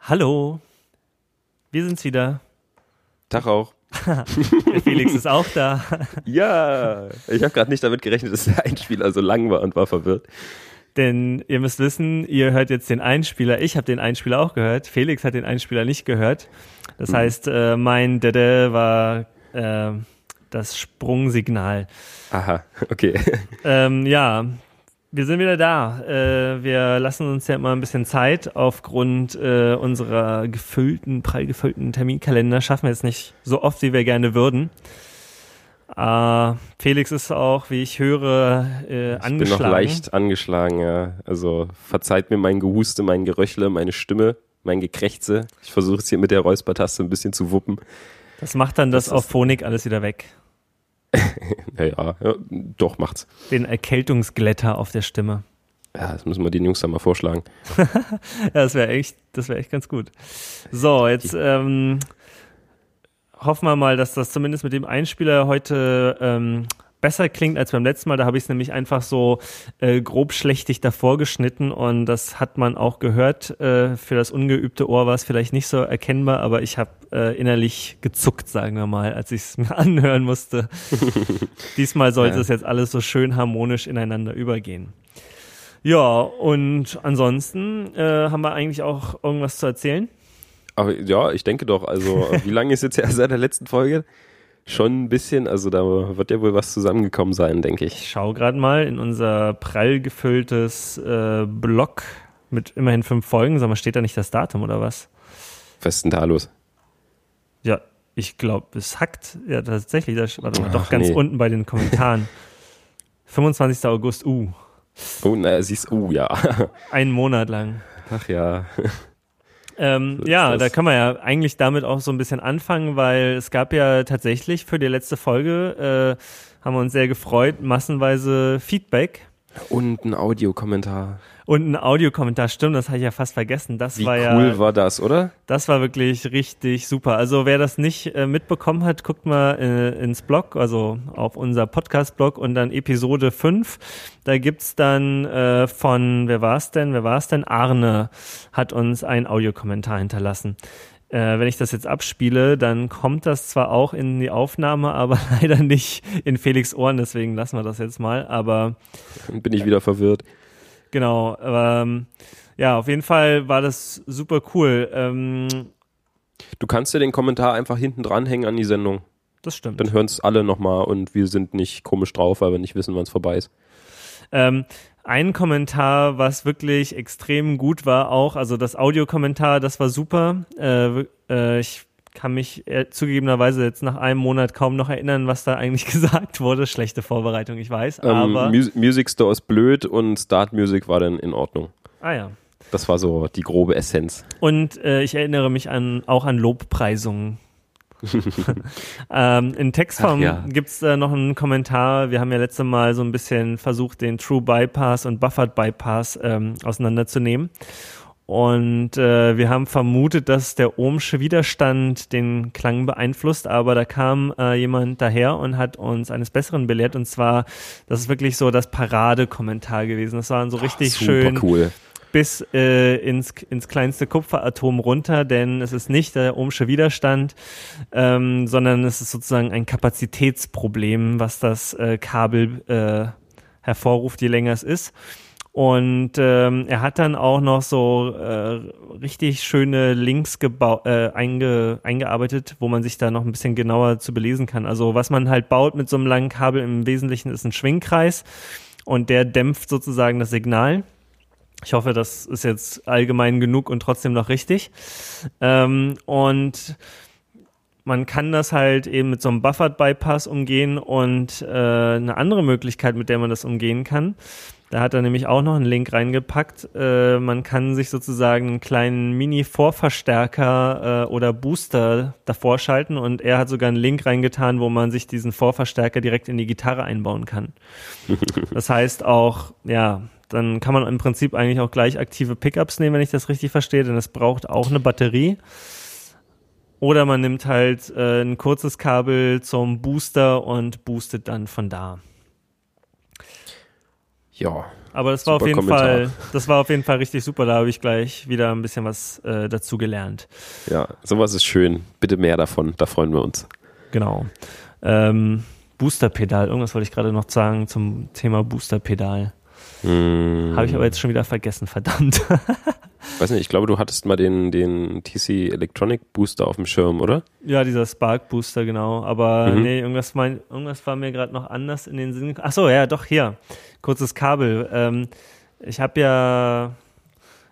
Hallo. Wir sind's wieder. Tag auch. Der Felix ist auch da. Ja, ich habe gerade nicht damit gerechnet, dass der Einspieler so lang war und war verwirrt. Denn ihr müsst wissen, ihr hört jetzt den Einspieler. Ich habe den Einspieler auch gehört. Felix hat den Einspieler nicht gehört. Das Mhm. heißt, äh, mein Dede war äh, das Sprungsignal. Aha, okay. Ähm, ja, wir sind wieder da. Äh, wir lassen uns ja immer ein bisschen Zeit aufgrund äh, unserer gefüllten, prall gefüllten Terminkalender. Schaffen wir jetzt nicht so oft, wie wir gerne würden. Äh, Felix ist auch, wie ich höre, äh, Ich bin angeschlagen. noch leicht angeschlagen, ja. Also verzeiht mir mein Gehuste, mein Geröchle, meine Stimme, mein Gekrächze. Ich versuche es hier mit der Räuspertaste ein bisschen zu wuppen. Das macht dann das, Das auf Phonik alles wieder weg. Naja, ja, doch macht's. Den Erkältungsglätter auf der Stimme. Ja, das müssen wir den Jungs dann mal vorschlagen. Ja, das wäre echt, das wäre echt ganz gut. So, jetzt ähm, hoffen wir mal, dass das zumindest mit dem Einspieler heute ähm, besser klingt als beim letzten Mal. Da habe ich es nämlich einfach so äh, grob schlechtig davor geschnitten und das hat man auch gehört. Äh, für das ungeübte Ohr war es vielleicht nicht so erkennbar, aber ich habe äh, innerlich gezuckt, sagen wir mal, als ich es mir anhören musste. Diesmal sollte Ja. es jetzt alles so schön harmonisch ineinander übergehen. Ja, und ansonsten äh, haben wir eigentlich auch irgendwas zu erzählen. Aber ja, ich denke doch. Also, wie lange ist jetzt her seit der letzten Folge? Schon ein bisschen, also da wird ja wohl was zusammengekommen sein, denke ich. Ich schaue gerade mal in unser prall gefülltes äh, Blog mit immerhin fünf Folgen. Sag mal, steht da nicht das Datum oder was? Was ist denn da los? Ja, ich glaube, es hackt. Ja, tatsächlich. Da, warte mal, doch ganz nee. unten bei den Kommentaren. 25. August, uh, Oh, naja, siehst oh ja. einen Monat lang. Ach ja. Ähm, So ja, das. da kann man ja eigentlich damit auch so ein bisschen anfangen, weil es gab ja tatsächlich für die letzte Folge, äh, haben wir uns sehr gefreut, massenweise Feedback Und ein Audiokommentar. Und ein Audiokommentar. Stimmt, das habe ich ja fast vergessen. Das Wie war cool ja, war das, oder? das war wirklich richtig super. Also wer das nicht äh, mitbekommen hat, guckt mal äh, ins Blog, also auf unser Podcast-Blog und dann Episode 5. Da gibt's dann äh, von, wer war's denn? Wer war's denn? Arne hat uns einen Audiokommentar hinterlassen. Äh, wenn ich das jetzt abspiele, dann kommt das zwar auch in die Aufnahme, aber leider nicht in Felix Ohren, deswegen lassen wir das jetzt mal. Aber Dann bin ich wieder verwirrt. Genau, ähm, ja, auf jeden Fall war das super cool. Ähm, Du kannst dir den Kommentar einfach hinten dranhängen an die Sendung. das stimmt. Dann hören es alle nochmal und wir sind nicht komisch drauf, weil wir nicht wissen, wann es vorbei ist. Ähm, ein Kommentar, was wirklich extrem gut war, auch, also das Audiokommentar, das war super. Äh, äh, ich kann mich äh, zugegebenerweise jetzt nach einem Monat kaum noch erinnern, was da eigentlich gesagt wurde. Schlechte Vorbereitung, ich weiß, Ähm, aber. Mu Music Store ist blöd und Start Music war dann in Ordnung. ah ja. Das war so die grobe Essenz. Und äh, ich erinnere mich an, auch an Lobpreisungen. ähm, in Textform Ach ja. gibt's äh, noch einen Kommentar. Wir haben ja letzte Mal so ein bisschen versucht, den True Bypass und Buffered Bypass ähm, auseinanderzunehmen. Und äh, wir haben vermutet, dass der ohmsche Widerstand den Klang beeinflusst, aber da kam äh, jemand daher und hat uns eines Besseren belehrt. Und zwar, das ist wirklich so das Paradekommentar gewesen. Das waren so richtig Super schön cool. bis äh, ins, ins kleinste Kupferatom runter, denn es ist nicht der ohmsche Widerstand, ähm, sondern es ist sozusagen ein Kapazitätsproblem, was das äh, Kabel äh, hervorruft, je länger es ist. Und ähm, er hat dann auch noch so äh, richtig schöne Links äh, einge eingearbeitet, wo man sich da noch ein bisschen genauer zu belesen kann. Also was man halt baut mit so einem langen Kabel im Wesentlichen ist ein Schwingkreis und der dämpft sozusagen das Signal. Ich hoffe, das ist jetzt allgemein genug und trotzdem noch richtig. Ähm, und man kann das halt eben mit so einem Buffered Bypass umgehen und äh, eine andere Möglichkeit, mit der man das umgehen kann. Da hat er nämlich auch noch einen Link reingepackt. Äh, man kann sich sozusagen einen kleinen Mini-Vorverstärker äh, oder Booster davor schalten und er hat sogar einen Link reingetan, wo man sich diesen Vorverstärker direkt in die Gitarre einbauen kann. Das heißt auch, ja, dann kann man im Prinzip eigentlich auch gleich aktive Pickups nehmen, wenn ich das richtig verstehe, denn es braucht auch eine Batterie. Oder man nimmt halt äh, ein kurzes Kabel zum Booster und boostet dann von da. Ja, aber das war auf jeden Kommentar. Fall, das war auf jeden Fall richtig super. Da habe ich gleich wieder ein bisschen was äh, dazu gelernt. Ja, sowas ist schön. Bitte mehr davon, da freuen wir uns. Genau. Ähm, Boosterpedal, irgendwas wollte ich gerade noch sagen zum Thema Boosterpedal. Hm, Habe ich aber jetzt schon wieder vergessen, verdammt. weiß nicht, ich glaube, du hattest mal den, den TC Electronic Booster auf dem Schirm, oder? ja, dieser Spark Booster, genau. Aber Mhm. nee, irgendwas, mein, irgendwas war mir gerade noch anders in den Sinn. Ach so, ja, doch, hier. Kurzes Kabel. Ähm, ich habe ja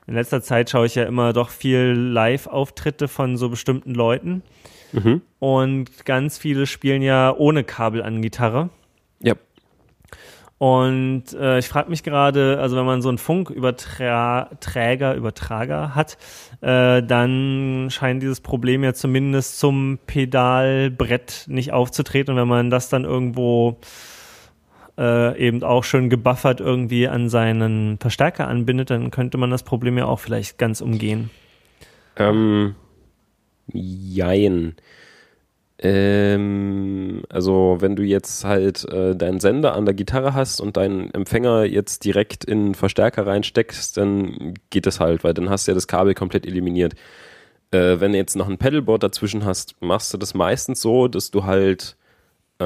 in letzter Zeit schaue ich ja immer doch viel Live-Auftritte von so bestimmten Leuten. Mhm. Und ganz viele spielen ja ohne Kabel an Gitarre. Ja. Und äh, ich frage mich gerade, also wenn man so einen Funküberträger, Übertrager hat, äh, dann scheint dieses Problem ja zumindest zum Pedalbrett nicht aufzutreten. Und wenn man das dann irgendwo äh, eben auch schön gebuffert irgendwie an seinen Verstärker anbindet, dann könnte man das Problem ja auch vielleicht ganz umgehen. Ähm, jein. Ähm, also wenn du jetzt halt äh, deinen Sender an der Gitarre hast und deinen Empfänger jetzt direkt in einen Verstärker reinsteckst, dann geht das halt, weil dann hast du ja das Kabel komplett eliminiert. Äh, wenn du jetzt noch ein Pedalboard dazwischen hast, machst du das meistens so, dass du halt äh,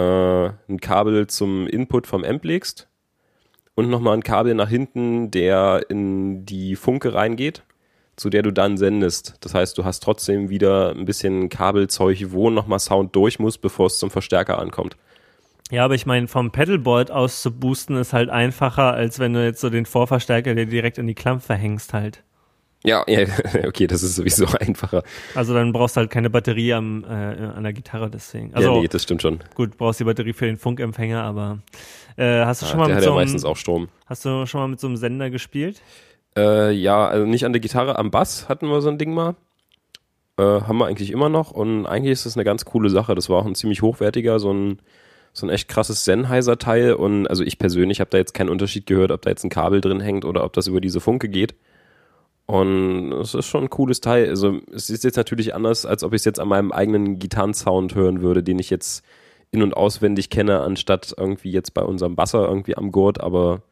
ein Kabel zum Input vom Amp legst und nochmal ein Kabel nach hinten, der in die Funke reingeht zu der du dann sendest. Das heißt, du hast trotzdem wieder ein bisschen Kabelzeug, wo nochmal Sound durch muss, bevor es zum Verstärker ankommt. Ja, aber ich meine, vom Pedalboard aus zu boosten ist halt einfacher, als wenn du jetzt so den Vorverstärker dir direkt in die Klampfe hängst halt. Ja, ja, okay, das ist sowieso einfacher. Also dann brauchst du halt keine Batterie am, äh, an der Gitarre deswegen. Also ja, nee, das stimmt schon. gut, brauchst die Batterie für den Funkempfänger, aber äh, hast du schon Ja, mal der mit hat so ja einem, meistens auch Strom. hast du schon mal mit so einem Sender gespielt? Äh, ja, also nicht an der Gitarre, am Bass hatten wir so ein Ding mal. Äh, haben wir eigentlich immer noch und eigentlich ist das eine ganz coole Sache. Das war auch ein ziemlich hochwertiger, so ein, so ein echt krasses Sennheiser-Teil und also ich persönlich habe da jetzt keinen Unterschied gehört, ob da jetzt ein Kabel drin hängt oder ob das über diese Funke geht. Und es ist schon ein cooles Teil. Also es ist jetzt natürlich anders, als ob ich es jetzt an meinem eigenen Gitarrensound hören würde, den ich jetzt in- und auswendig kenne, anstatt irgendwie jetzt bei unserem Basser irgendwie am Gurt, aber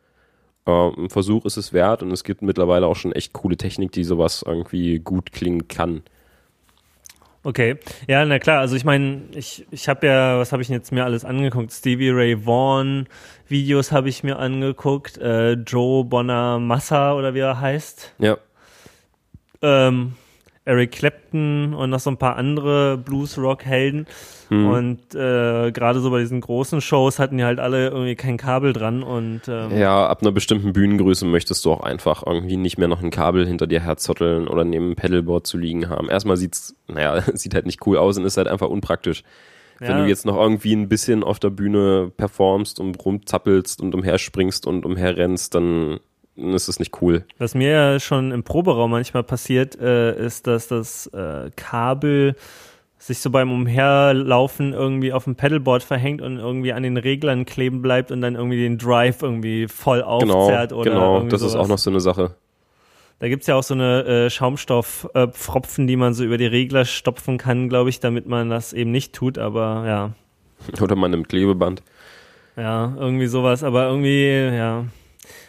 ein Versuch ist es wert und es gibt mittlerweile auch schon echt coole Technik, die sowas irgendwie gut klingen kann. Okay, ja, na klar, also ich meine, ich, ich habe ja, was habe ich jetzt mir alles angeguckt? Stevie Ray Vaughan Videos habe ich mir angeguckt, äh, Joe Bonamassa oder wie er heißt. Ja, ähm, Eric Clapton und noch so ein paar andere Blues-Rock-Helden. Hm. Und äh, gerade so bei diesen großen Shows hatten die halt alle irgendwie kein Kabel dran und ähm, ja, ab einer bestimmten Bühnengröße möchtest du auch einfach irgendwie nicht mehr noch ein Kabel hinter dir herzotteln oder neben dem Pedalboard zu liegen haben. Erstmal sieht's, naja, sieht halt nicht cool aus und ist halt einfach unpraktisch. Wenn Ja. du jetzt noch irgendwie ein bisschen auf der Bühne performst und rumzappelst und umherspringst und umherrennst, dann ist es nicht cool. Was mir ja schon im Proberaum manchmal passiert, äh, ist, dass das äh, Kabel sich so beim Umherlaufen irgendwie auf dem Pedalboard verhängt und irgendwie an den Reglern kleben bleibt und dann irgendwie den Drive irgendwie voll Genau, aufzerrt oder genau, irgendwie das ist sowas. auch noch so eine Sache. Da gibt's ja auch so eine äh, Schaumstoffpfropfen, Pfropfen, die man so über die Regler stopfen kann, glaube ich, damit man das eben nicht tut, aber ja. Oder man nimmt Klebeband. Ja, irgendwie sowas, aber irgendwie, ja.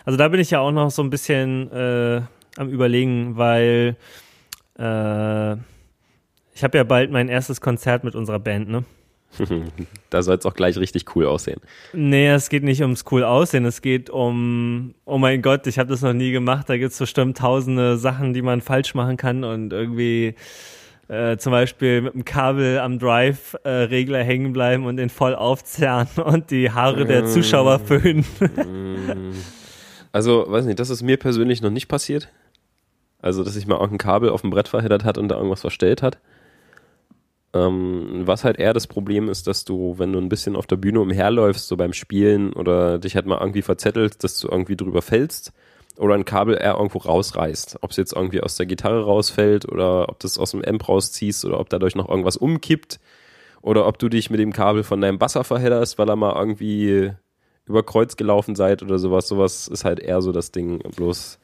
Also da bin ich ja auch noch so ein bisschen äh, am überlegen, weil äh, ich habe ja bald mein erstes Konzert mit unserer Band, ne? da soll es auch gleich richtig cool aussehen. Nee, es geht nicht ums cool aussehen, es geht um, oh mein Gott, ich habe das noch nie gemacht, da gibt's bestimmt tausende Sachen, die man falsch machen kann und irgendwie äh, zum Beispiel mit dem Kabel am Drive-Regler hängen bleiben und den voll aufzerren und die Haare der Zuschauer föhnen. Also, weiß nicht, das ist mir persönlich noch nicht passiert. Also, dass sich mal irgendein Kabel auf dem Brett verheddert hat und da irgendwas verstellt hat. Ähm, was halt eher das Problem ist, dass du, wenn du ein bisschen auf der Bühne umherläufst, so beim Spielen oder dich halt mal irgendwie verzettelst, dass du irgendwie drüber fällst oder ein Kabel eher irgendwo rausreißt. Ob es jetzt irgendwie aus der Gitarre rausfällt oder ob das aus dem Amp rausziehst oder ob dadurch noch irgendwas umkippt oder ob du dich mit dem Kabel von deinem Basser verhedderst, weil er mal irgendwie über Kreuz gelaufen seid oder sowas. Sowas ist halt eher so das Ding. Bloß,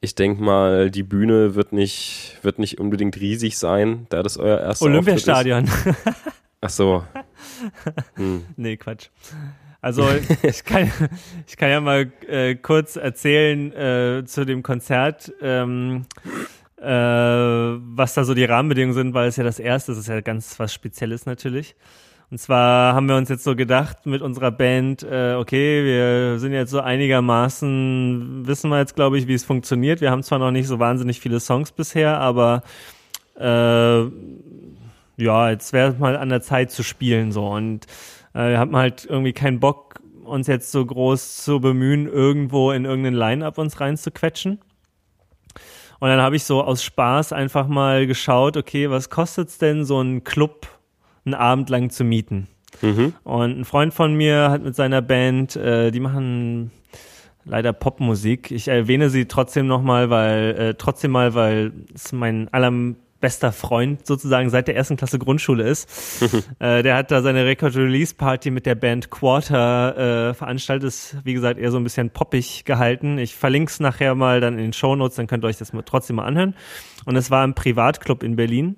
ich denke mal, die Bühne wird nicht, wird nicht unbedingt riesig sein, da das euer Auftritt Olympiastadion. ist. Ach so. Hm. nee, Quatsch. Also ich kann, ich kann ja mal äh, kurz erzählen äh, zu dem Konzert, ähm, äh, was da so die Rahmenbedingungen sind, weil es ja das erste ist, ist ja ganz was Spezielles natürlich. Und zwar haben wir uns jetzt so gedacht mit unserer Band, äh, okay, wir sind jetzt so einigermaßen, wissen wir jetzt, glaube ich, wie es funktioniert. Wir haben zwar noch nicht so wahnsinnig viele Songs bisher, aber äh, ja, jetzt wäre es mal an der Zeit zu spielen so. Und äh, wir haben halt irgendwie keinen Bock, uns jetzt so groß zu bemühen, irgendwo in irgendeinen Line-Up uns reinzuquetschen. Und dann habe ich so aus Spaß einfach mal geschaut, okay, was kostet's denn, so einen Club einen Abend lang zu mieten? Mhm. Und ein Freund von mir hat mit seiner Band, äh, die machen leider Popmusik. Ich erwähne sie trotzdem nochmal, weil, äh, trotzdem mal, weil es mein allerbester Freund sozusagen seit der ersten Klasse Grundschule ist. äh, der hat da seine Record-Release-Party mit der Band Quarter äh, veranstaltet. Ist, wie gesagt, eher so ein bisschen poppig gehalten. Ich verlinke es nachher mal dann in den Shownotes, dann könnt ihr euch das mal, trotzdem mal anhören. Und es war im Privatclub in Berlin.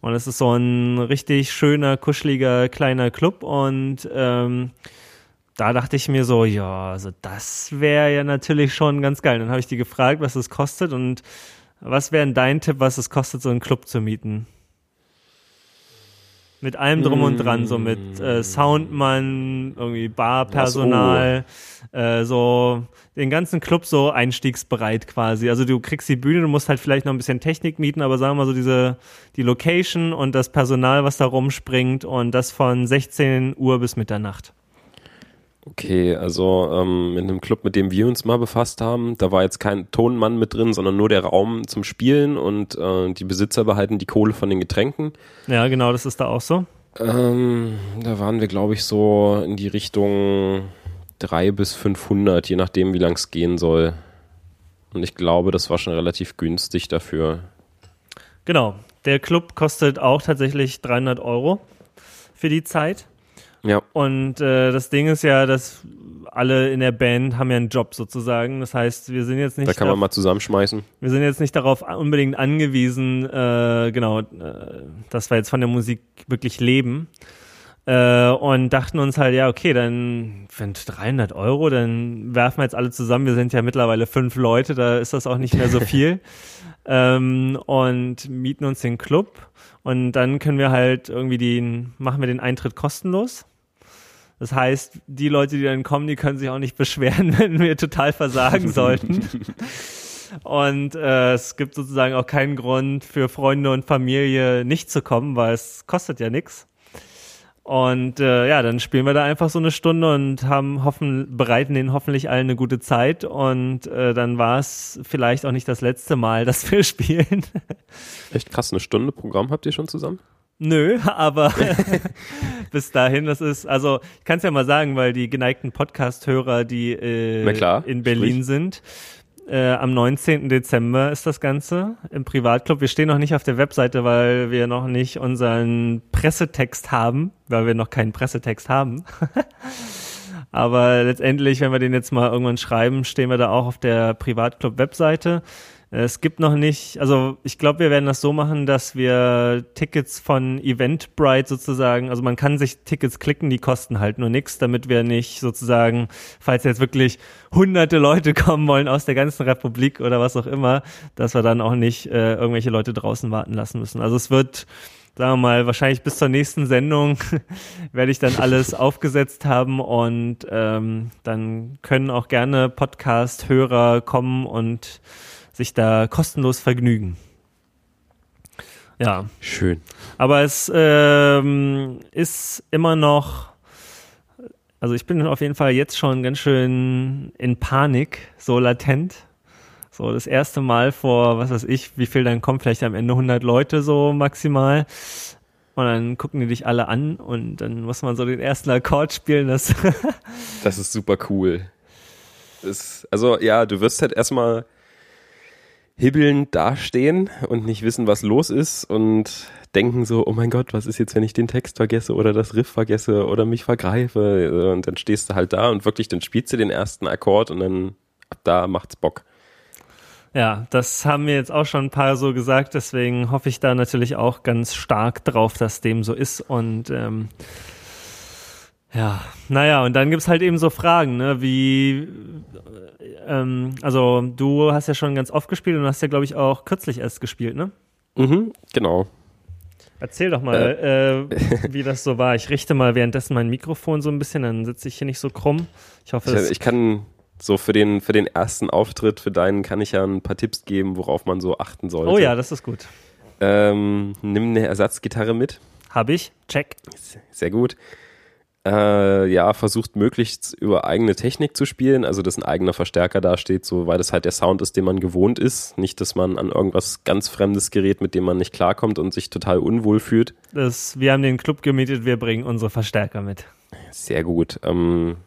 Und es ist so ein richtig schöner, kuscheliger, kleiner Club. Und ähm, da dachte ich mir so, ja, also das wäre ja natürlich schon ganz geil. Dann habe ich die gefragt, was es kostet und was wäre dein Tipp, was es kostet, so einen Club zu mieten? Mit allem drum und dran, so mit äh, Soundmann, irgendwie Barpersonal, äh, so den ganzen Club so einstiegsbereit quasi. Also du kriegst die Bühne, du musst halt vielleicht noch ein bisschen Technik mieten, aber sagen wir mal so diese die Location und das Personal, was da rumspringt und das von 16 Uhr bis Mitternacht. Okay, also ähm, in einem Club, mit dem wir uns mal befasst haben, da war jetzt kein Tonmann mit drin, sondern nur der Raum zum Spielen und äh, die Besitzer behalten die Kohle von den Getränken. Ja, genau, das ist da auch so. Ähm, da waren wir, glaube ich, so in die Richtung 3 bis 500, je nachdem, wie lang es gehen soll. Und ich glaube, das war schon relativ günstig dafür. Genau, der Club kostet auch tatsächlich 300 Euro für die Zeit. Ja. Und äh, das Ding ist ja, dass alle in der Band haben ja einen Job sozusagen. Das heißt, wir sind jetzt nicht. Da kann man darauf- mal zusammenschmeißen. wir sind jetzt nicht darauf unbedingt angewiesen, äh, genau, äh, dass wir jetzt von der Musik wirklich leben. Äh, und dachten uns halt, ja, okay, dann für 300 Euro, dann werfen wir jetzt alle zusammen. Wir sind ja mittlerweile fünf Leute, da ist das auch nicht mehr so viel. ähm, und mieten uns den Club. Und dann können wir halt irgendwie den, machen wir den Eintritt kostenlos. Das heißt, die Leute, die dann kommen, die können sich auch nicht beschweren, wenn wir total versagen sollten. Und äh, es gibt sozusagen auch keinen Grund für Freunde und Familie nicht zu kommen, weil es kostet ja nichts. Und äh, ja, dann spielen wir da einfach so eine Stunde und haben hoffen, bereiten denen hoffentlich allen eine gute Zeit. Und äh, dann war es vielleicht auch nicht das letzte Mal, dass wir spielen. Echt krass, eine Stunde Programm habt ihr schon zusammen? Nö, aber bis dahin, das ist, also ich kann es ja mal sagen, weil die geneigten Podcast-Hörer, die äh, klar, in Berlin sprich. sind, äh, am 19. Dezember ist das Ganze im Privatclub. Wir stehen noch nicht auf der Webseite, weil wir noch nicht unseren Pressetext haben, weil wir noch keinen Pressetext haben. Aber letztendlich, wenn wir den jetzt mal irgendwann schreiben, stehen wir da auch auf der Privatclub-Webseite. Es gibt noch nicht, also ich glaube, wir werden das so machen, dass wir Tickets von Eventbrite sozusagen, also man kann sich Tickets klicken, die kosten halt nur nichts, damit wir nicht sozusagen, falls jetzt wirklich hunderte Leute kommen wollen aus der ganzen Republik oder was auch immer, dass wir dann auch nicht äh, irgendwelche Leute draußen warten lassen müssen. Also es wird sagen wir mal, wahrscheinlich bis zur nächsten Sendung werde ich dann alles aufgesetzt haben und ähm, dann können auch gerne Podcast-Hörer kommen und sich da kostenlos vergnügen. Ja, Schön. aber es ähm, ist immer noch, also ich bin auf jeden Fall jetzt schon ganz schön in Panik, so latent. So das erste Mal vor, was weiß ich, wie viel dann kommt, vielleicht am Ende 100 Leute so maximal. Und dann gucken die dich alle an und dann muss man so den ersten Akkord spielen. Das Das ist super cool. Das, also ja, du wirst halt erstmal hibbelnd dastehen und nicht wissen, was los ist und denken so, oh mein Gott, was ist jetzt, wenn ich den Text vergesse oder das Riff vergesse oder mich vergreife und dann stehst du halt da und wirklich, dann spielst du den ersten Akkord und dann ab da macht's Bock. Ja, das haben mir jetzt auch schon ein paar so gesagt, deswegen hoffe ich da natürlich auch ganz stark drauf, dass dem so ist und ähm, Ja, naja, und dann gibt's halt eben so Fragen, ne, wie, ähm, also du hast ja schon ganz oft gespielt und hast ja, glaube ich, auch kürzlich erst gespielt, ne? Mhm, genau. Erzähl doch mal, äh, wie das so war. Ich richte mal währenddessen mein Mikrofon so ein bisschen, dann sitze ich hier nicht so krumm. Ich hoffe, Ich, es ich kann so für den, für den ersten Auftritt, für deinen, kann ich ja ein paar Tipps geben, worauf man so achten sollte. Oh ja, das ist gut. Ähm, nimm eine Ersatzgitarre mit. Habe ich? Check. Sehr gut. Äh, ja, versucht möglichst über eigene Technik zu spielen, also dass ein eigener Verstärker dasteht, so weil das halt der Sound ist, den man gewohnt ist. Nicht, dass man an irgendwas ganz Fremdes gerät, mit dem man nicht klarkommt und sich total unwohl fühlt. Das, wir haben den Club gemietet, wir bringen unsere Verstärker mit. Sehr gut. Ähm,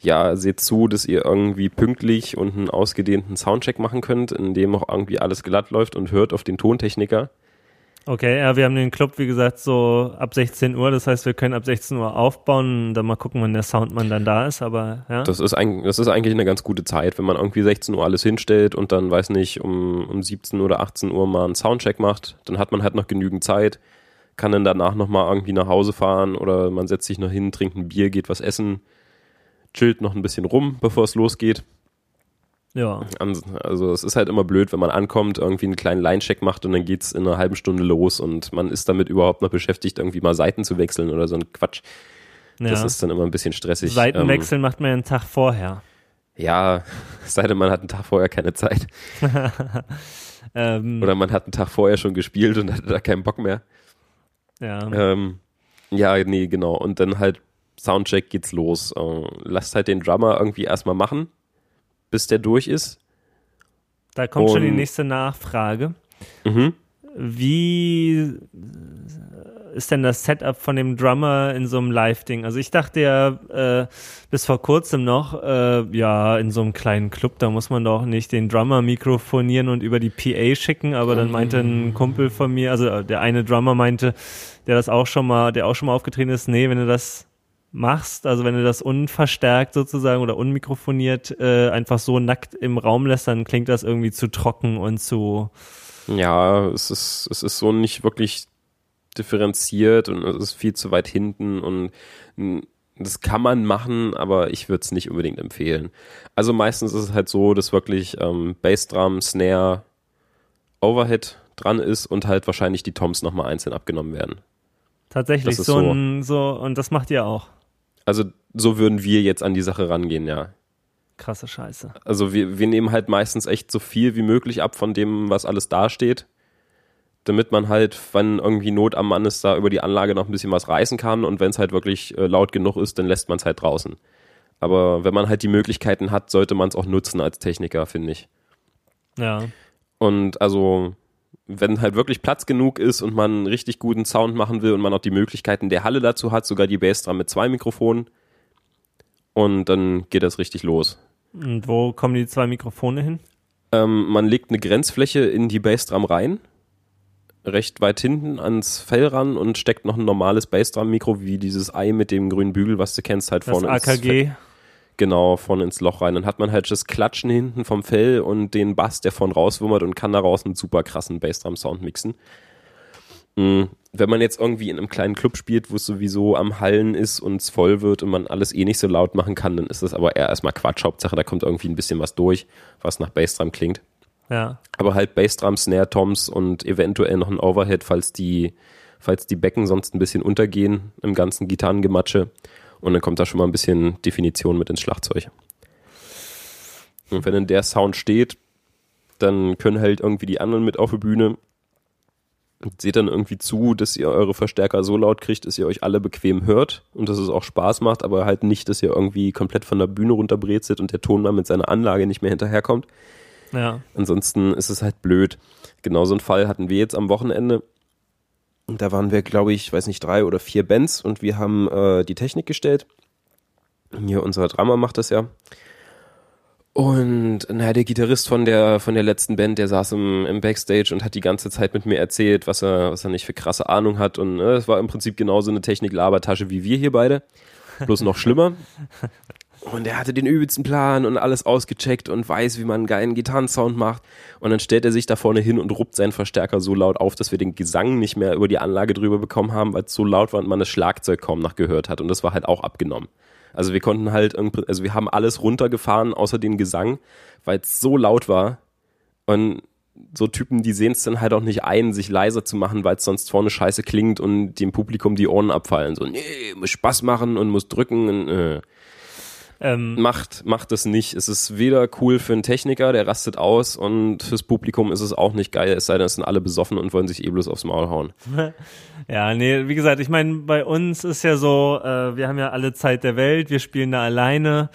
ja, seht zu, dass ihr irgendwie pünktlich und einen ausgedehnten Soundcheck machen könnt, in dem auch irgendwie alles glatt läuft und hört auf den Tontechniker. Okay, ja, wir haben den Club, wie gesagt, so ab 16 Uhr. Das heißt, wir können ab 16 Uhr aufbauen und dann mal gucken, wann der Soundmann dann da ist. Aber ja. Das ist, ein, das ist eigentlich eine ganz gute Zeit, wenn man irgendwie 16 Uhr alles hinstellt und dann, weiß nicht, um, um 17 oder 18 Uhr mal einen Soundcheck macht. Dann hat man halt noch genügend Zeit, kann dann danach nochmal irgendwie nach Hause fahren oder man setzt sich noch hin, trinkt ein Bier, geht was essen, chillt noch ein bisschen rum, bevor es losgeht. Ja. Also es ist halt immer blöd, wenn man ankommt, irgendwie einen kleinen Line-Check macht und dann geht's in einer halben Stunde los und man ist damit überhaupt noch beschäftigt, irgendwie mal Seiten zu wechseln oder so ein Quatsch. Das ja. ist dann immer ein bisschen stressig. Seitenwechseln macht man ja einen Tag vorher. Ähm, ja, es sei denn, man hat einen Tag vorher keine Zeit. Ähm, Oder man hat einen Tag vorher schon gespielt und hatte da keinen Bock mehr. ja. Ähm, ja, nee, genau. Und dann halt Soundcheck geht's los. Äh, lasst halt den Drummer irgendwie erstmal machen, bis der durch ist. Da kommt schon die und- nächste Nachfrage. Mhm. Wie ist denn das Setup von dem Drummer in so einem Live-Ding? Also ich dachte ja äh, bis vor kurzem noch, äh, ja, in so einem kleinen Club, da muss man doch nicht den Drummer mikrofonieren und über die PA schicken, aber dann meinte ein Kumpel von mir, also der eine Drummer meinte, der das auch schon mal, der auch schon mal aufgetreten ist, nee, wenn du das machst, also wenn du das unverstärkt sozusagen oder unmikrofoniert äh, einfach so nackt im Raum lässt, dann klingt das irgendwie zu trocken und zu Ja, es ist, es ist so nicht wirklich differenziert und es ist viel zu weit hinten und das kann man machen, aber ich würde es nicht unbedingt empfehlen. Also meistens ist es halt so, dass wirklich ähm, Bassdrum, Snare, Overhead dran ist und halt wahrscheinlich die Toms nochmal einzeln abgenommen werden. Tatsächlich so, so. ein, so, und das macht ihr auch. Also so würden wir jetzt an die Sache rangehen, ja. Krasse Scheiße. Also wir, wir nehmen halt meistens echt so viel wie möglich ab von dem, was alles dasteht, damit man halt, wenn irgendwie Not am Mann ist, da über die Anlage noch ein bisschen was reißen kann und wenn es halt wirklich äh, laut genug ist, dann lässt man es halt draußen. Aber wenn man halt die Möglichkeiten hat, sollte man es auch nutzen als Techniker, finde ich. Ja. Und also, wenn halt wirklich Platz genug ist und man einen richtig guten Sound machen will und man auch die Möglichkeiten der Halle dazu hat, sogar die Bassdrum mit zwei Mikrofonen, und dann geht das richtig los. Und wo kommen die zwei Mikrofone hin? Ähm, man legt eine Grenzfläche in die Bassdrum rein, recht weit hinten ans Fell ran und steckt noch ein normales Bassdrum-Mikro, wie dieses Ei mit dem grünen Bügel, was du kennst, halt Das vorne ins AKG. Fell- Genau, vorne ins Loch rein. Dann hat man halt das Klatschen hinten vom Fell und den Bass, der vorn rauswummert und kann daraus einen super krassen Bassdrum-Sound mixen. Mm, Wenn man jetzt irgendwie in einem kleinen Club spielt, wo es sowieso am Hallen ist und es voll wird und man alles eh nicht so laut machen kann, dann ist das aber eher erstmal Quatsch. Hauptsache, da kommt irgendwie ein bisschen was durch, was nach Bassdrum klingt. Ja. Aber halt Bassdrum, Snare Toms und eventuell noch ein Overhead, falls die, falls die Becken sonst ein bisschen untergehen im ganzen Gitarrengematsche. Und dann kommt da schon mal ein bisschen Definition mit ins Schlagzeug. Und wenn dann der Sound steht, dann können halt irgendwie die anderen mit auf die Bühne. Und seht dann irgendwie zu, dass ihr eure Verstärker so laut kriegt, dass ihr euch alle bequem hört und dass es auch Spaß macht, aber halt nicht, dass ihr irgendwie komplett von der Bühne runterbrezelt und der Tonmann mit seiner Anlage nicht mehr hinterherkommt. Ja. Ansonsten ist es halt blöd. Genau so einen Fall hatten wir jetzt am Wochenende. Da waren wir, glaube ich, weiß nicht, drei oder vier Bands und wir haben äh, die Technik gestellt. Hier, unser Drama macht das ja. Und naja, der Gitarrist von der, von der letzten Band, der saß im, im Backstage und hat die ganze Zeit mit mir erzählt, was er, was er nicht für krasse Ahnung hat. Und äh, es war im Prinzip genauso eine Technik-Labertasche wie wir hier beide. bloß noch schlimmer. Und er hatte den übelsten Plan und alles ausgecheckt und weiß, wie man einen geilen Gitarrensound macht. Und dann stellt er sich da vorne hin und ruppt seinen Verstärker so laut auf, dass wir den Gesang nicht mehr über die Anlage drüber bekommen haben, weil es so laut war und man das Schlagzeug kaum noch gehört hat. Und das war halt auch abgenommen. Also wir konnten halt, also wir haben alles runtergefahren, außer den Gesang, weil es so laut war. Und so Typen, die sehen es dann halt auch nicht ein, sich leiser zu machen, weil es sonst vorne scheiße klingt und dem Publikum die Ohren abfallen. So, nee, muss Spaß machen und muss drücken. Und, äh. Ähm, macht, macht es nicht. Es ist weder cool für einen Techniker, der rastet aus, und fürs Publikum ist es auch nicht geil, es sei denn, es sind alle besoffen und wollen sich eh bloß aufs Maul hauen. Ja, nee, wie gesagt, ich meine, bei uns ist ja so, äh, wir haben ja alle Zeit der Welt, wir spielen da alleine.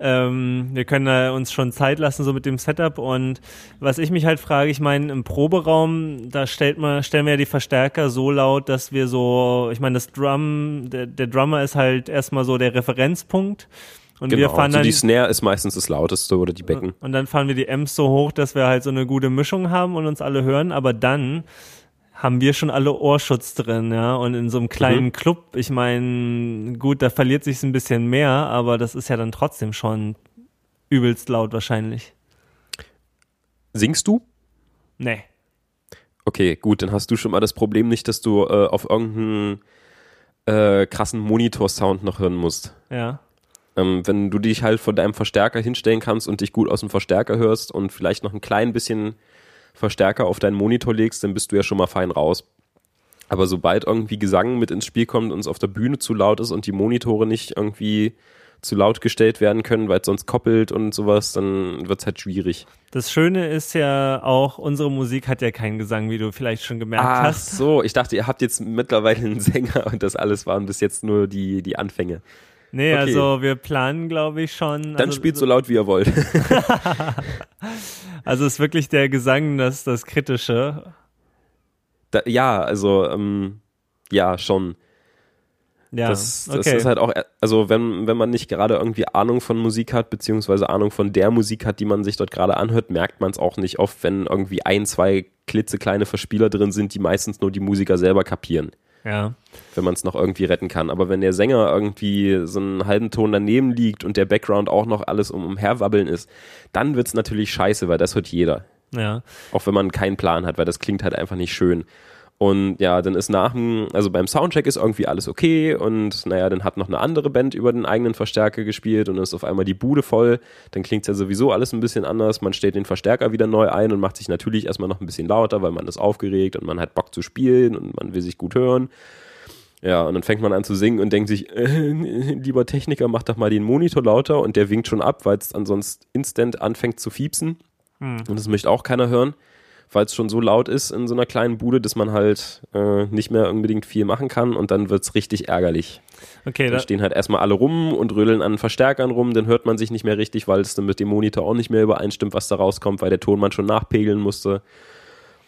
Ähm, wir können da uns schon Zeit lassen, so mit dem Setup. Und was ich mich halt frage, ich meine, im Proberaum, da stellt man, stellen wir ja die Verstärker so laut, dass wir so, ich meine, das Drum, der, der Drummer ist halt erstmal so der Referenzpunkt. Und genau, wir fahren also dann, die Snare ist meistens das lauteste oder die Becken. Und dann fahren wir die Amps so hoch, dass wir halt so eine gute Mischung haben und uns alle hören, aber dann haben wir schon alle Ohrschutz drin, ja. Und in so einem kleinen mhm. Club, ich meine, gut, da verliert sich ein bisschen mehr, aber das ist ja dann trotzdem schon übelst laut wahrscheinlich. Singst du? Nee. Okay, gut, dann hast du schon mal das Problem nicht, dass du äh, auf irgendeinen äh, krassen Monitor-Sound noch hören musst. Ja. Ähm, wenn du dich halt vor deinem Verstärker hinstellen kannst und dich gut aus dem Verstärker hörst und vielleicht noch ein klein bisschen Verstärker auf deinen Monitor legst, dann bist du ja schon mal fein raus. Aber sobald irgendwie Gesang mit ins Spiel kommt und es auf der Bühne zu laut ist und die Monitore nicht irgendwie zu laut gestellt werden können, weil es sonst koppelt und sowas, dann wird es halt schwierig. Das Schöne ist ja auch, unsere Musik hat ja keinen Gesang, wie du vielleicht schon gemerkt Ach hast. Ach so, ich dachte, ihr habt jetzt mittlerweile einen Sänger und das alles waren bis jetzt nur die, die Anfänge. Nee, okay. also wir planen, glaube ich, schon. Dann also, spielt so laut, wie ihr wollt. also ist wirklich der Gesang das, das Kritische. Da, ja, also ähm, ja, schon. Ja, das, das okay. ist halt auch, also wenn, wenn man nicht gerade irgendwie Ahnung von Musik hat, beziehungsweise Ahnung von der Musik hat, die man sich dort gerade anhört, merkt man es auch nicht oft, wenn irgendwie ein, zwei klitzekleine Verspieler drin sind, die meistens nur die Musiker selber kapieren. Ja. Wenn man es noch irgendwie retten kann. Aber wenn der Sänger irgendwie so einen halben Ton daneben liegt und der Background auch noch alles um, umherwabbeln ist, dann wird es natürlich scheiße, weil das hört jeder. Ja. Auch wenn man keinen Plan hat, weil das klingt halt einfach nicht schön. Und ja, dann ist nach dem, also beim Soundcheck ist irgendwie alles okay und naja, dann hat noch eine andere Band über den eigenen Verstärker gespielt und dann ist auf einmal die Bude voll. Dann klingt es ja sowieso alles ein bisschen anders. Man stellt den Verstärker wieder neu ein und macht sich natürlich erstmal noch ein bisschen lauter, weil man ist aufgeregt und man hat Bock zu spielen und man will sich gut hören. Ja, und dann fängt man an zu singen und denkt sich, äh, lieber Techniker, mach doch mal den Monitor lauter und der winkt schon ab, weil es ansonsten instant anfängt zu fiepsen. Hm. Und das möchte auch keiner hören weil es schon so laut ist in so einer kleinen Bude, dass man halt äh, nicht mehr unbedingt viel machen kann und dann wird es richtig ärgerlich. Okay, dann da stehen halt erstmal alle rum und rödeln an Verstärkern rum, dann hört man sich nicht mehr richtig, weil es dann mit dem Monitor auch nicht mehr übereinstimmt, was da rauskommt, weil der Ton man schon nachpegeln musste.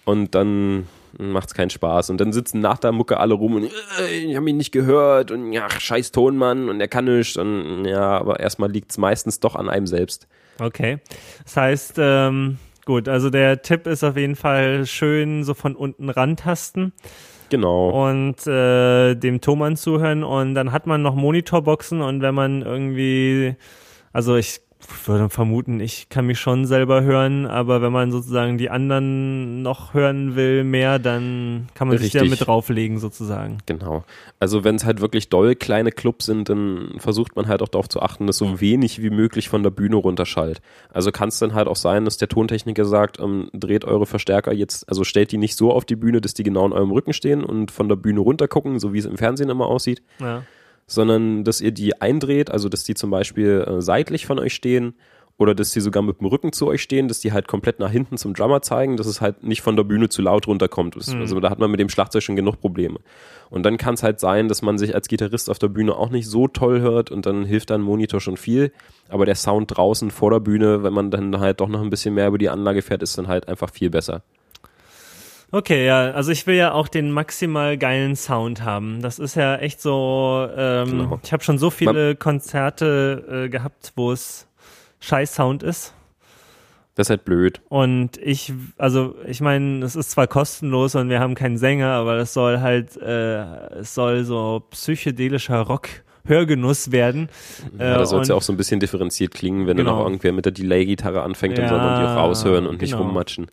Und dann macht es keinen Spaß. Und dann sitzen nach der Mucke alle rum und äh, ich habe ihn nicht gehört und ja, scheiß Tonmann und er kann nichts. Und ja, aber erstmal liegt es meistens doch an einem selbst. Okay. Das heißt, ähm, Gut, also der Tipp ist auf jeden Fall schön so von unten rantasten. Genau. Und äh, dem Thomann zuhören und dann hat man noch Monitorboxen und wenn man irgendwie, also ich würde vermuten, ich kann mich schon selber hören, aber wenn man sozusagen die anderen noch hören will, mehr, dann kann man Richtig. sich ja mit drauflegen sozusagen. Genau. Also wenn es halt wirklich doll kleine Clubs sind, dann versucht man halt auch darauf zu achten, dass so wenig wie möglich von der Bühne runterschallt. Also kann es dann halt auch sein, dass der Tontechniker sagt, ähm, dreht eure Verstärker jetzt, also stellt die nicht so auf die Bühne, dass die genau in eurem Rücken stehen und von der Bühne runter gucken, so wie es im Fernsehen immer aussieht. Ja sondern dass ihr die eindreht, also dass die zum Beispiel äh, seitlich von euch stehen oder dass die sogar mit dem Rücken zu euch stehen, dass die halt komplett nach hinten zum Drummer zeigen, dass es halt nicht von der Bühne zu laut runterkommt. Mhm. Also da hat man mit dem Schlagzeug schon genug Probleme. Und dann kann es halt sein, dass man sich als Gitarrist auf der Bühne auch nicht so toll hört und dann hilft dann Monitor schon viel. Aber der Sound draußen vor der Bühne, wenn man dann halt doch noch ein bisschen mehr über die Anlage fährt, ist dann halt einfach viel besser. Okay, ja, also ich will ja auch den maximal geilen Sound haben. Das ist ja echt so, ähm, genau. ich habe schon so viele Man Konzerte äh, gehabt, wo es scheiß Sound ist. Das ist halt blöd. Und ich, also ich meine, es ist zwar kostenlos und wir haben keinen Sänger, aber es soll halt, äh, es soll so psychedelischer Rock Hörgenuss werden. Ja, Äh, da soll es ja auch so ein bisschen differenziert klingen, wenn dann Genau. auch irgendwer mit der Delay-Gitarre anfängt, dann soll man die auch Ja, raushören und nicht genau. rummatschen.